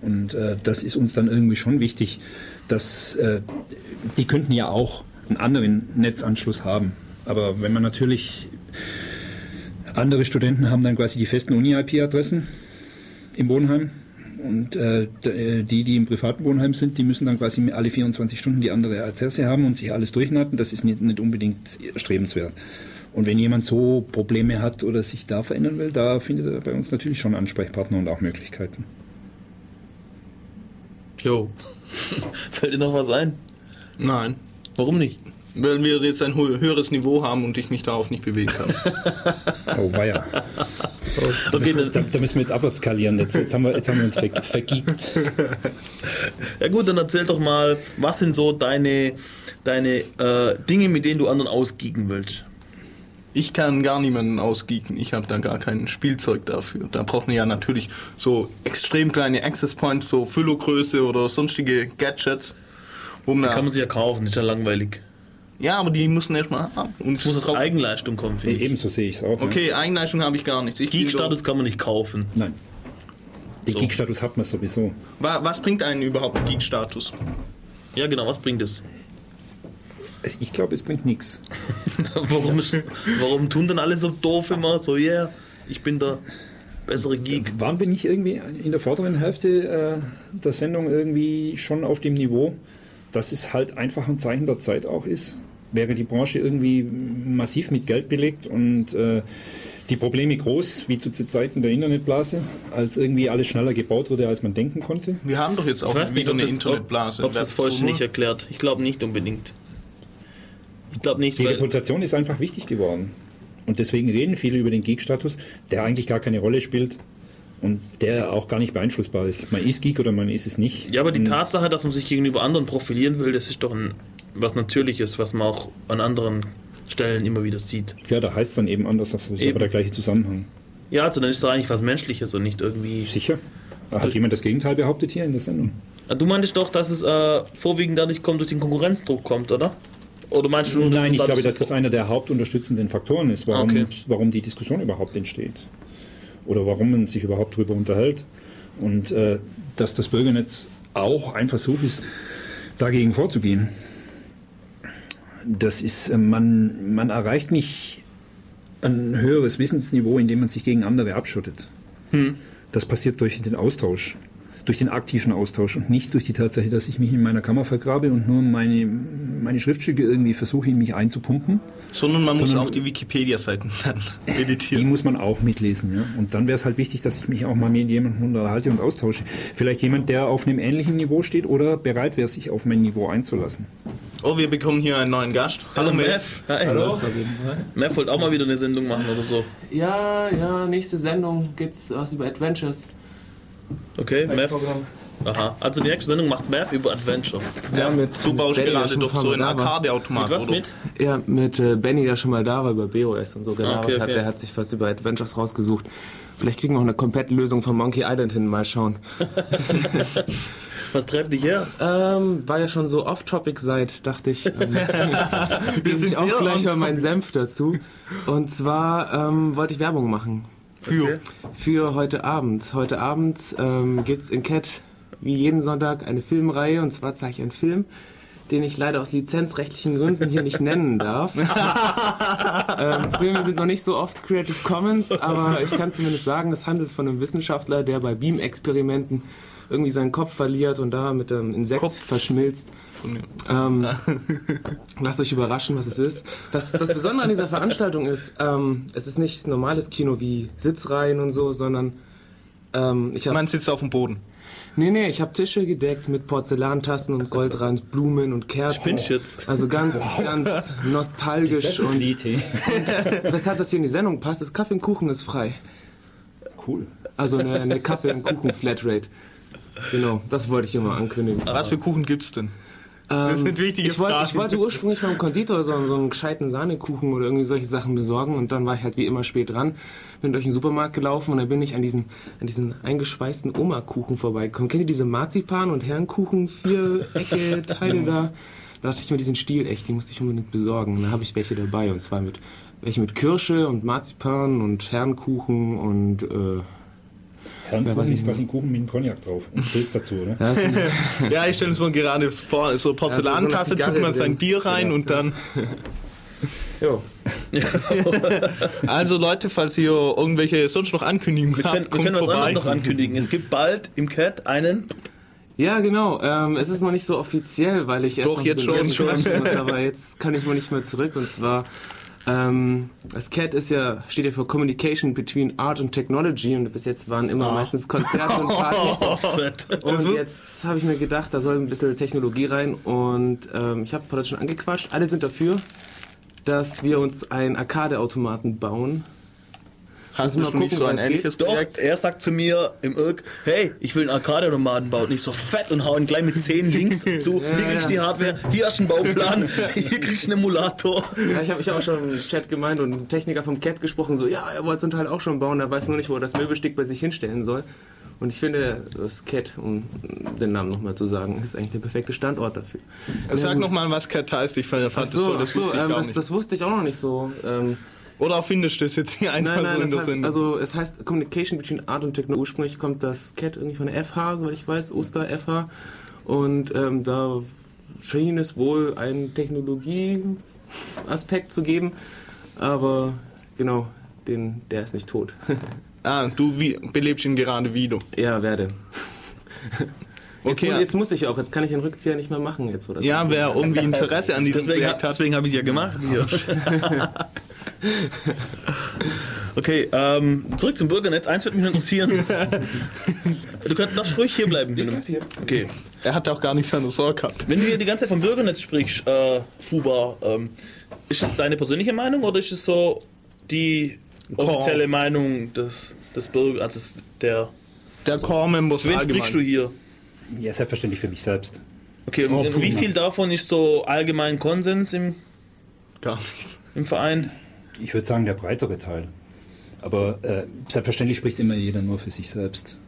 Und äh, das ist uns dann irgendwie schon wichtig, dass äh, die könnten ja auch einen anderen Netzanschluss haben. Aber wenn man natürlich andere Studenten haben dann quasi die festen Uni-IP-Adressen im Wohnheim und äh, die, die im privaten Wohnheim sind, die müssen dann quasi alle 24 Stunden die andere Adresse haben und sich alles durchnatten. Das ist nicht, nicht unbedingt strebenswert. Und wenn jemand so Probleme hat oder sich da verändern will, da findet er bei uns natürlich schon Ansprechpartner und auch Möglichkeiten. Jo. Fällt dir noch was ein? Nein. Warum nicht? Weil wir jetzt ein höheres Niveau haben und ich mich darauf nicht bewegt habe. oh, weia. Okay, da, da, müssen wir jetzt abwärts skalieren. Jetzt, jetzt, haben, wir, jetzt haben wir uns ver, vergiegt. Ja gut, dann erzähl doch mal, was sind so deine, deine äh, Dinge, mit denen du anderen ausgiegen willst? Ich kann gar niemanden ausgeeken. Ich habe da gar kein Spielzeug dafür. Da braucht man ja natürlich so extrem kleine Access Points, so Füllogröße oder sonstige Gadgets. Um da kann man sich ja kaufen, ist ja langweilig. Ja, aber die müssen erstmal haben. Und Es muss aus Eigenleistung kommen, finde ich. Ebenso sehe ich es auch. Okay, Eigenleistung habe ich gar nicht. Ich Geek-Status kann man nicht kaufen. Ja. Nein. Den So. Geek-Status hat man sowieso. Wa- Was bringt einen überhaupt Geek-Status? Ja, genau, was bringt es? Es- Ich glaube, es bringt nichts. warum, warum tun denn alle so doof immer? So, yeah, ich bin der bessere Geek. Waren wir nicht irgendwie in der vorderen Hälfte äh, der Sendung irgendwie schon auf dem Niveau, dass es halt einfach ein Zeichen der Zeit auch ist? Wäre die Branche irgendwie massiv mit Geld belegt und äh, die Probleme groß, wie zu Zeiten der Internetblase, als irgendwie alles schneller gebaut wurde, als man denken konnte? Wir haben doch jetzt auch Ich weiß nicht, wieder ob eine das, Internetblase. ob, ob das vollständig erklärt. Ich glaube nicht unbedingt. Ich glaube nicht, Die weil Reputation ist einfach wichtig geworden. Und deswegen reden viele über den Geek-Status, der eigentlich gar keine Rolle spielt und der auch gar nicht beeinflussbar ist. Man ist Geek oder man ist es nicht. Ja, aber die Und Tatsache, dass man sich gegenüber anderen profilieren will, das ist doch ein, was Natürliches, was man auch an anderen Stellen immer wieder sieht. Ja, da heißt es dann eben anders, das ist Eben. aber der gleiche Zusammenhang. Ja, also dann ist doch eigentlich was Menschliches und nicht irgendwie. Sicher? Hat jemand das Gegenteil behauptet hier in der Sendung? Ah, Du meintest doch, dass es äh, vorwiegend dadurch kommt, durch den Konkurrenzdruck kommt, oder? Oder meinst du nur, Nein, ich glaube, dass das einer der hauptunterstützenden Faktoren ist, warum, Okay. warum die Diskussion überhaupt entsteht. Oder warum man sich überhaupt darüber unterhält. Und äh, dass das Bürgernetz auch ein Versuch ist, dagegen vorzugehen. Das ist, äh, man, man erreicht nicht ein höheres Wissensniveau, indem man sich gegen andere abschottet. Das passiert durch den Austausch, durch den aktiven Austausch und nicht durch die Tatsache, dass ich mich in meiner Kammer vergrabe und nur meine, meine Schriftstücke irgendwie versuche, in mich einzupumpen. Sondern man muss Sondern- auch die Wikipedia-Seiten dann Die editieren. muss man auch mitlesen. Ja? Und dann wäre es halt wichtig, dass ich mich auch mal mit jemandem unterhalte und austausche. Vielleicht jemand, der auf einem ähnlichen Niveau steht oder bereit wäre, sich auf mein Niveau einzulassen. Oh, wir bekommen hier einen neuen Gast. Hallo Matt. Mev. Hi. Hallo. Mev wollte auch mal wieder eine Sendung machen oder so. Ja, ja, nächste Sendung geht's was über Adventures. Okay. Programm. Aha. Also die nächste Sendung macht Mev über Adventures. Ja, mit baust du Benny, der gerade doch so einen. Arcade-Automat, Mit was mit? Ja, mit äh, Benny, der schon mal da war, über BOS und so gelabert okay, hat. okay. Der hat sich was über Adventures rausgesucht. Vielleicht kriegen wir auch eine komplette Lösung von Monkey Island hin, mal schauen. Was treibt dich her? Ähm, war ja schon so off-topic seit, dachte ich. Ähm, Wir sind ich auch gleich mal meinen Senf dazu. Und zwar ähm, wollte ich Werbung machen. Für. Für heute Abend. Heute Abend ähm, gibt's in Cat wie jeden Sonntag eine Filmreihe und zwar zeige ich einen Film, den ich leider aus lizenzrechtlichen Gründen hier nicht nennen darf. ähm, Filme sind noch nicht so oft Creative Commons, aber ich kann zumindest sagen, es handelt von einem Wissenschaftler, der bei Beam-Experimenten irgendwie seinen Kopf verliert und da mit dem Insekt Kopf. verschmilzt. Ähm, lasst euch überraschen, was es ist. Das, das Besondere an dieser Veranstaltung ist, ähm, es ist nicht normales Kino wie Sitzreihen und so, sondern ähm, ich habe Man sitzt auf dem Boden. nee nee, ich habe Tische gedeckt mit Porzellantassen und Goldrand, Blumen und Kerzen. Spinnst jetzt? Also ganz ganz nostalgisch und die Idee. weshalb das hier in die Sendung passt, ist Kaffee und Kuchen ist frei. Cool. Also eine, eine Kaffee und Kuchen Flatrate. Genau, das wollte ich immer ankündigen. Was für Kuchen gibt's denn? Das sind wichtige ich wollte, Fragen. ich wollte ursprünglich beim Konditor so, so einen gescheiten Sahnekuchen oder irgendwie solche Sachen besorgen und dann war ich halt wie immer spät dran, bin durch den Supermarkt gelaufen und dann bin ich an diesen, an diesen eingeschweißten Oma-Kuchen vorbeigekommen. Kennt ihr diese Marzipan- und Herrenkuchen, vierecke Teile da? Da dachte ich mir, die sind stilecht, die musste ich unbedingt besorgen. Und da habe ich welche dabei und zwar mit welche mit Kirsche und Marzipan und Herrenkuchen und äh, Ich ist quasi ein Kuchen mit einem Cognac drauf. Und Pilz dazu, oder? ja, sind, Ja, ich stelle es mir gerade vor, so Porzellantasse, Ja, so tut man sein Bier rein drin. und dann... jo. Also Leute, falls ihr irgendwelche sonst noch Ankündigungen Wir können, habt, wir kommt können was vorbei. anderes noch ankündigen. Es gibt bald im Cat einen. Ja, genau. Ähm, es ist noch nicht so offiziell, weil ich erst Doch, jetzt schon, schon. muss, aber jetzt kann ich mal nicht mehr zurück. Und zwar, ähm, das CAT ist ja, steht ja für Communication Between Art and Technology und bis jetzt waren immer meistens Konzerte und Partys. Fett. Und jetzt habe ich mir gedacht, da soll ein bisschen Technologie rein und ähm, ich habe ein paar Leute schon angequatscht. Alle sind dafür, dass wir uns einen Arcade-Automaten bauen. Hast Müssen du nicht gucken, so ein ähnliches Doch, Projekt? er sagt zu mir im Irk, hey, ich will einen Arcade-Automaten bauen. Nicht so fett und hau ihn gleich mit 10 Links zu. Hier kriegst du die Hardware, hier hast du einen Bauplan, hier kriegst du einen Emulator. Ja, ich habe ich hab auch schon im Chat gemeint und ein Techniker vom CAT gesprochen, so, ja, er wollte so ein Teil auch schon bauen, er weiß nur nicht, wo er das Möbelstück bei sich hinstellen soll. Und ich finde, das Cat, um den Namen nochmal zu sagen, ist eigentlich der perfekte Standort dafür. Sag nochmal, was Cat heißt. Ich fand, so, das, ach toll, das so wusste ich ähm, gar das, nicht. das wusste ich auch noch nicht so. Ähm, Oder findest du das jetzt hier einfach nein, so nein, in das der Sendung? also es heißt Communication between Art und Technology. Ursprünglich kommt das Cat irgendwie von der FH, soweit ich weiß, Oster FH. Und ähm, da schien es wohl einen Technologie-Aspekt zu geben. Aber genau, den, der ist nicht tot. ah, du wie, belebst ihn gerade wieder. ja, werde. Okay, jetzt, ja. mu- jetzt muss ich auch, jetzt kann ich den Rückzieher nicht mehr machen. Jetzt, das Ja, wer irgendwie Interesse an diesem Deswegen, Projekt hat. deswegen habe ich es ja gemacht hier. okay, ähm, zurück zum Bürgernetz. Eins wird mich noch interessieren. du könnt darfst ruhig hier bleiben. wenn du- Okay. Er hat auch gar nichts an der Sorge gehabt. Wenn du hier die ganze Zeit vom Bürgernetz sprichst, äh, Fuba, ähm, ist das deine persönliche Meinung oder ist es so die offizielle Meinung des, des Bürgers, also der... Der Core-Members Wen sprichst du hier? Ja, selbstverständlich für mich selbst. Okay, und, Oh, wie viel davon ist so allgemein Konsens im, Gar nichts. im Verein? Ich würde sagen, der breitere Teil. Aber äh, selbstverständlich spricht immer jeder nur für sich selbst.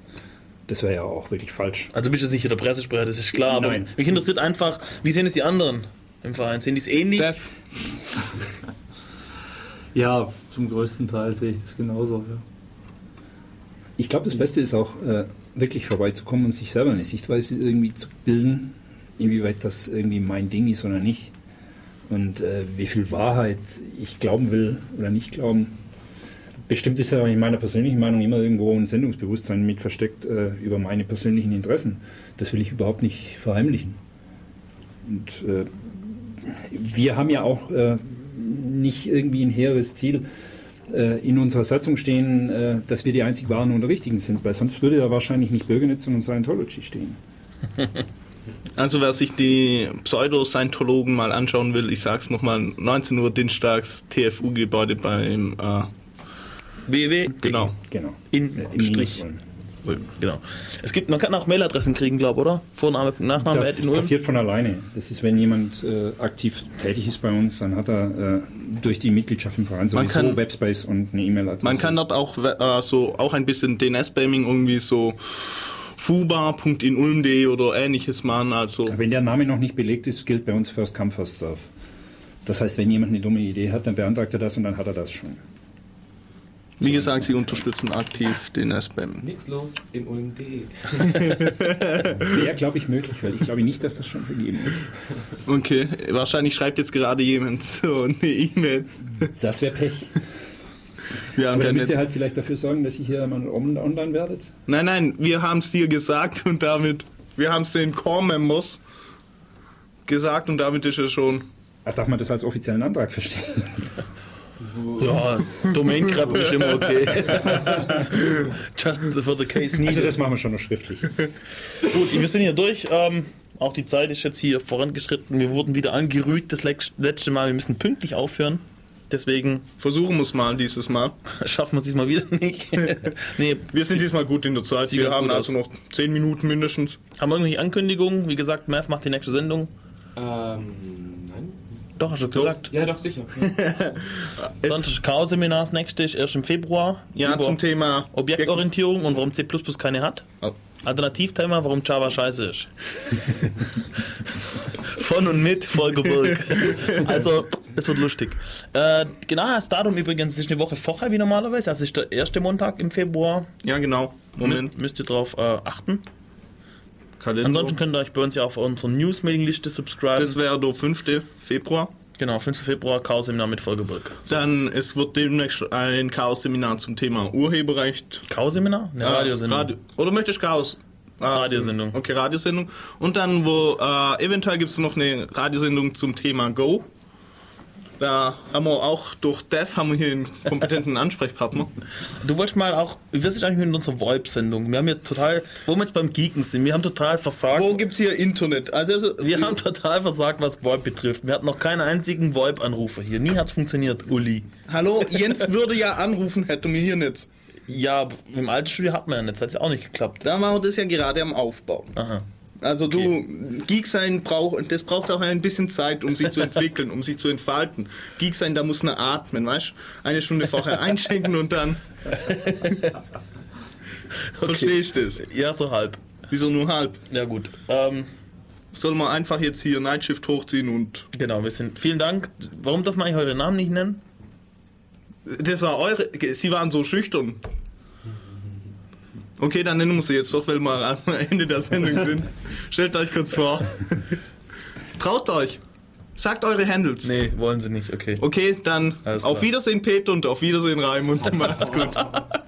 Das wäre ja auch wirklich falsch. Also bist du sicher der Pressesprecher, das ist klar. Aber Nein. mich interessiert einfach, wie sehen es die anderen im Verein? Sehen die es ähnlich? Def, Ja, zum größten Teil sehe ich das genauso. Ja. Ich glaube, das Beste ist auch, äh, wirklich vorbeizukommen und sich selber eine Sichtweise irgendwie zu bilden, inwieweit das irgendwie mein Ding ist oder nicht. Und äh, wie viel Wahrheit ich glauben will oder nicht glauben. Bestimmt ist ja in meiner persönlichen Meinung immer irgendwo ein Sendungsbewusstsein mit versteckt äh, über meine persönlichen Interessen. Das will ich überhaupt nicht verheimlichen. Und äh, wir haben ja auch äh, nicht irgendwie ein hehres Ziel, äh, in unserer Satzung stehen, äh, dass wir die einzig wahren und richtigen sind, weil sonst würde da wahrscheinlich nicht Bürgernetz, sondern Scientology stehen. also wer sich die Pseudo-Scientologen mal anschauen will, ich sag's nochmal, 19 Uhr Dienstags TFU-Gebäude beim, äh, WW. genau. Genau. In Äh, im Strich. Ulm, Genau. Es gibt, man kann auch Mailadressen kriegen, glaube oder? Vorname, Nachname, Das in passiert von alleine. Das ist, wenn jemand äh, aktiv tätig ist bei uns, dann hat er äh, durch die Mitgliedschaft im Verein Man sowieso kann- Webspace und eine E-Mail-Adresse. Man kann dort auch äh, so auch ein bisschen DNS-Spamming irgendwie so fuba.inulm.de oder ähnliches machen. Also Wenn der Name noch nicht belegt ist, gilt bei uns First Come, First Serve. Das heißt, wenn jemand eine dumme Idee hat, dann beantragt er das und dann hat er das schon. wie gesagt, sie unterstützen aktiv DNS-Spam. Nix los in Ulm.de. Wäre, glaube ich, möglich, weil ich glaube nicht, dass das schon vergeben ist. Okay, wahrscheinlich schreibt jetzt gerade jemand so eine E-Mail. Das wäre Pech. Wir haben Aber ja dann müsst ihr halt vielleicht dafür sorgen, dass ihr hier mal on- online werdet. Nein, nein, wir haben es dir gesagt und damit, wir haben es den Core-Members gesagt und damit ist es schon. Ach, darf man das als offiziellen Antrag verstehen? Ja, Domain-Krabbe ist immer okay. Just for the case Also needed. das machen wir schon noch schriftlich. Gut, wir sind hier durch. Ähm, auch die Zeit ist jetzt hier vorangeschritten. Wir wurden wieder angerügt das letzte Mal. Wir müssen pünktlich aufhören. Deswegen Versuchen wir es mal dieses Mal. schaffen wir es diesmal wieder nicht. nee, Wir sind diesmal gut in der Zeit. Wir haben also aus. noch 10 Minuten mindestens. haben wir irgendwelche Ankündigungen? Wie gesagt, Mav macht die nächste Sendung. Ähm, nein? Doch, hast du gesagt. Ja, doch, sicher. Sonst ist Chaos-Seminar das nächste ist erst im Februar. Ja, zum Thema Objektorientierung und warum C keine hat. Oh. Alternativthema, warum Java scheiße ist. Von und mit Volker Burg. Also, es wird lustig. Äh, genau, das Datum übrigens ist eine Woche vorher wie normalerweise. Also ist der erste Montag im Februar. Ja, genau. Moment. Müsst, müsst ihr drauf äh, achten. Kalender. Ansonsten könnt ihr euch bei uns ja auf unsere News-Mailing-Liste subscriben. das wäre der 5. Februar. Genau, 5. Februar, Chaos-Seminar mit Volker Burg. Dann es wird demnächst ein Chaos-Seminar zum Thema Urheberrecht. Chaos-Seminar? Eine Äh, Radiosendung. Radio, oder möchtest du Chaos? Ah, Radiosendung. Okay, Radiosendung. Und dann, wo äh, eventuell gibt es noch eine Radiosendung zum Thema Go. Da haben wir auch durch Dev haben wir hier einen kompetenten Ansprechpartner. Du wolltest mal auch, ist es eigentlich mit unserer VoIP-Sendung? Wir haben ja total, wo wir jetzt beim Geeken sind, wir haben total versagt. Wo gibt's hier Internet? Also, also Wir haben total versagt, was VoIP betrifft. Wir hatten noch keinen einzigen VoIP-Anrufer hier. Nie hat's funktioniert, Uli. Hallo, Jens würde ja anrufen, hätte mir hier nicht. Ja, im alten Studio hat man ja nicht, das hat ja auch nicht geklappt. Da waren wir das ja gerade am Aufbau. Aha. Also du, Geek sein braucht, das braucht auch ein bisschen Zeit, um sich zu entwickeln, um sich zu entfalten. Geek sein, da muss man atmen, weißt? Eine Stunde vorher einschenken und dann. Verstehst du das? Ja, so halb. Wieso nur halb? Ja, gut. Ähm, Soll man einfach jetzt hier Nightshift hochziehen und. genau, wir sind. Vielen Dank. Warum darf man eigentlich eure Namen nicht nennen? Das war eure. Sie waren so schüchtern. Okay, dann nennen wir sie jetzt doch, weil wir am Ende der Sendung sind. Stellt euch kurz vor. Traut euch. Sagt eure Handles. Nee, wollen sie nicht, okay. Okay, dann Alles auf klar. Wiedersehen, Peter, und auf Wiedersehen, Raimund. Macht's gut.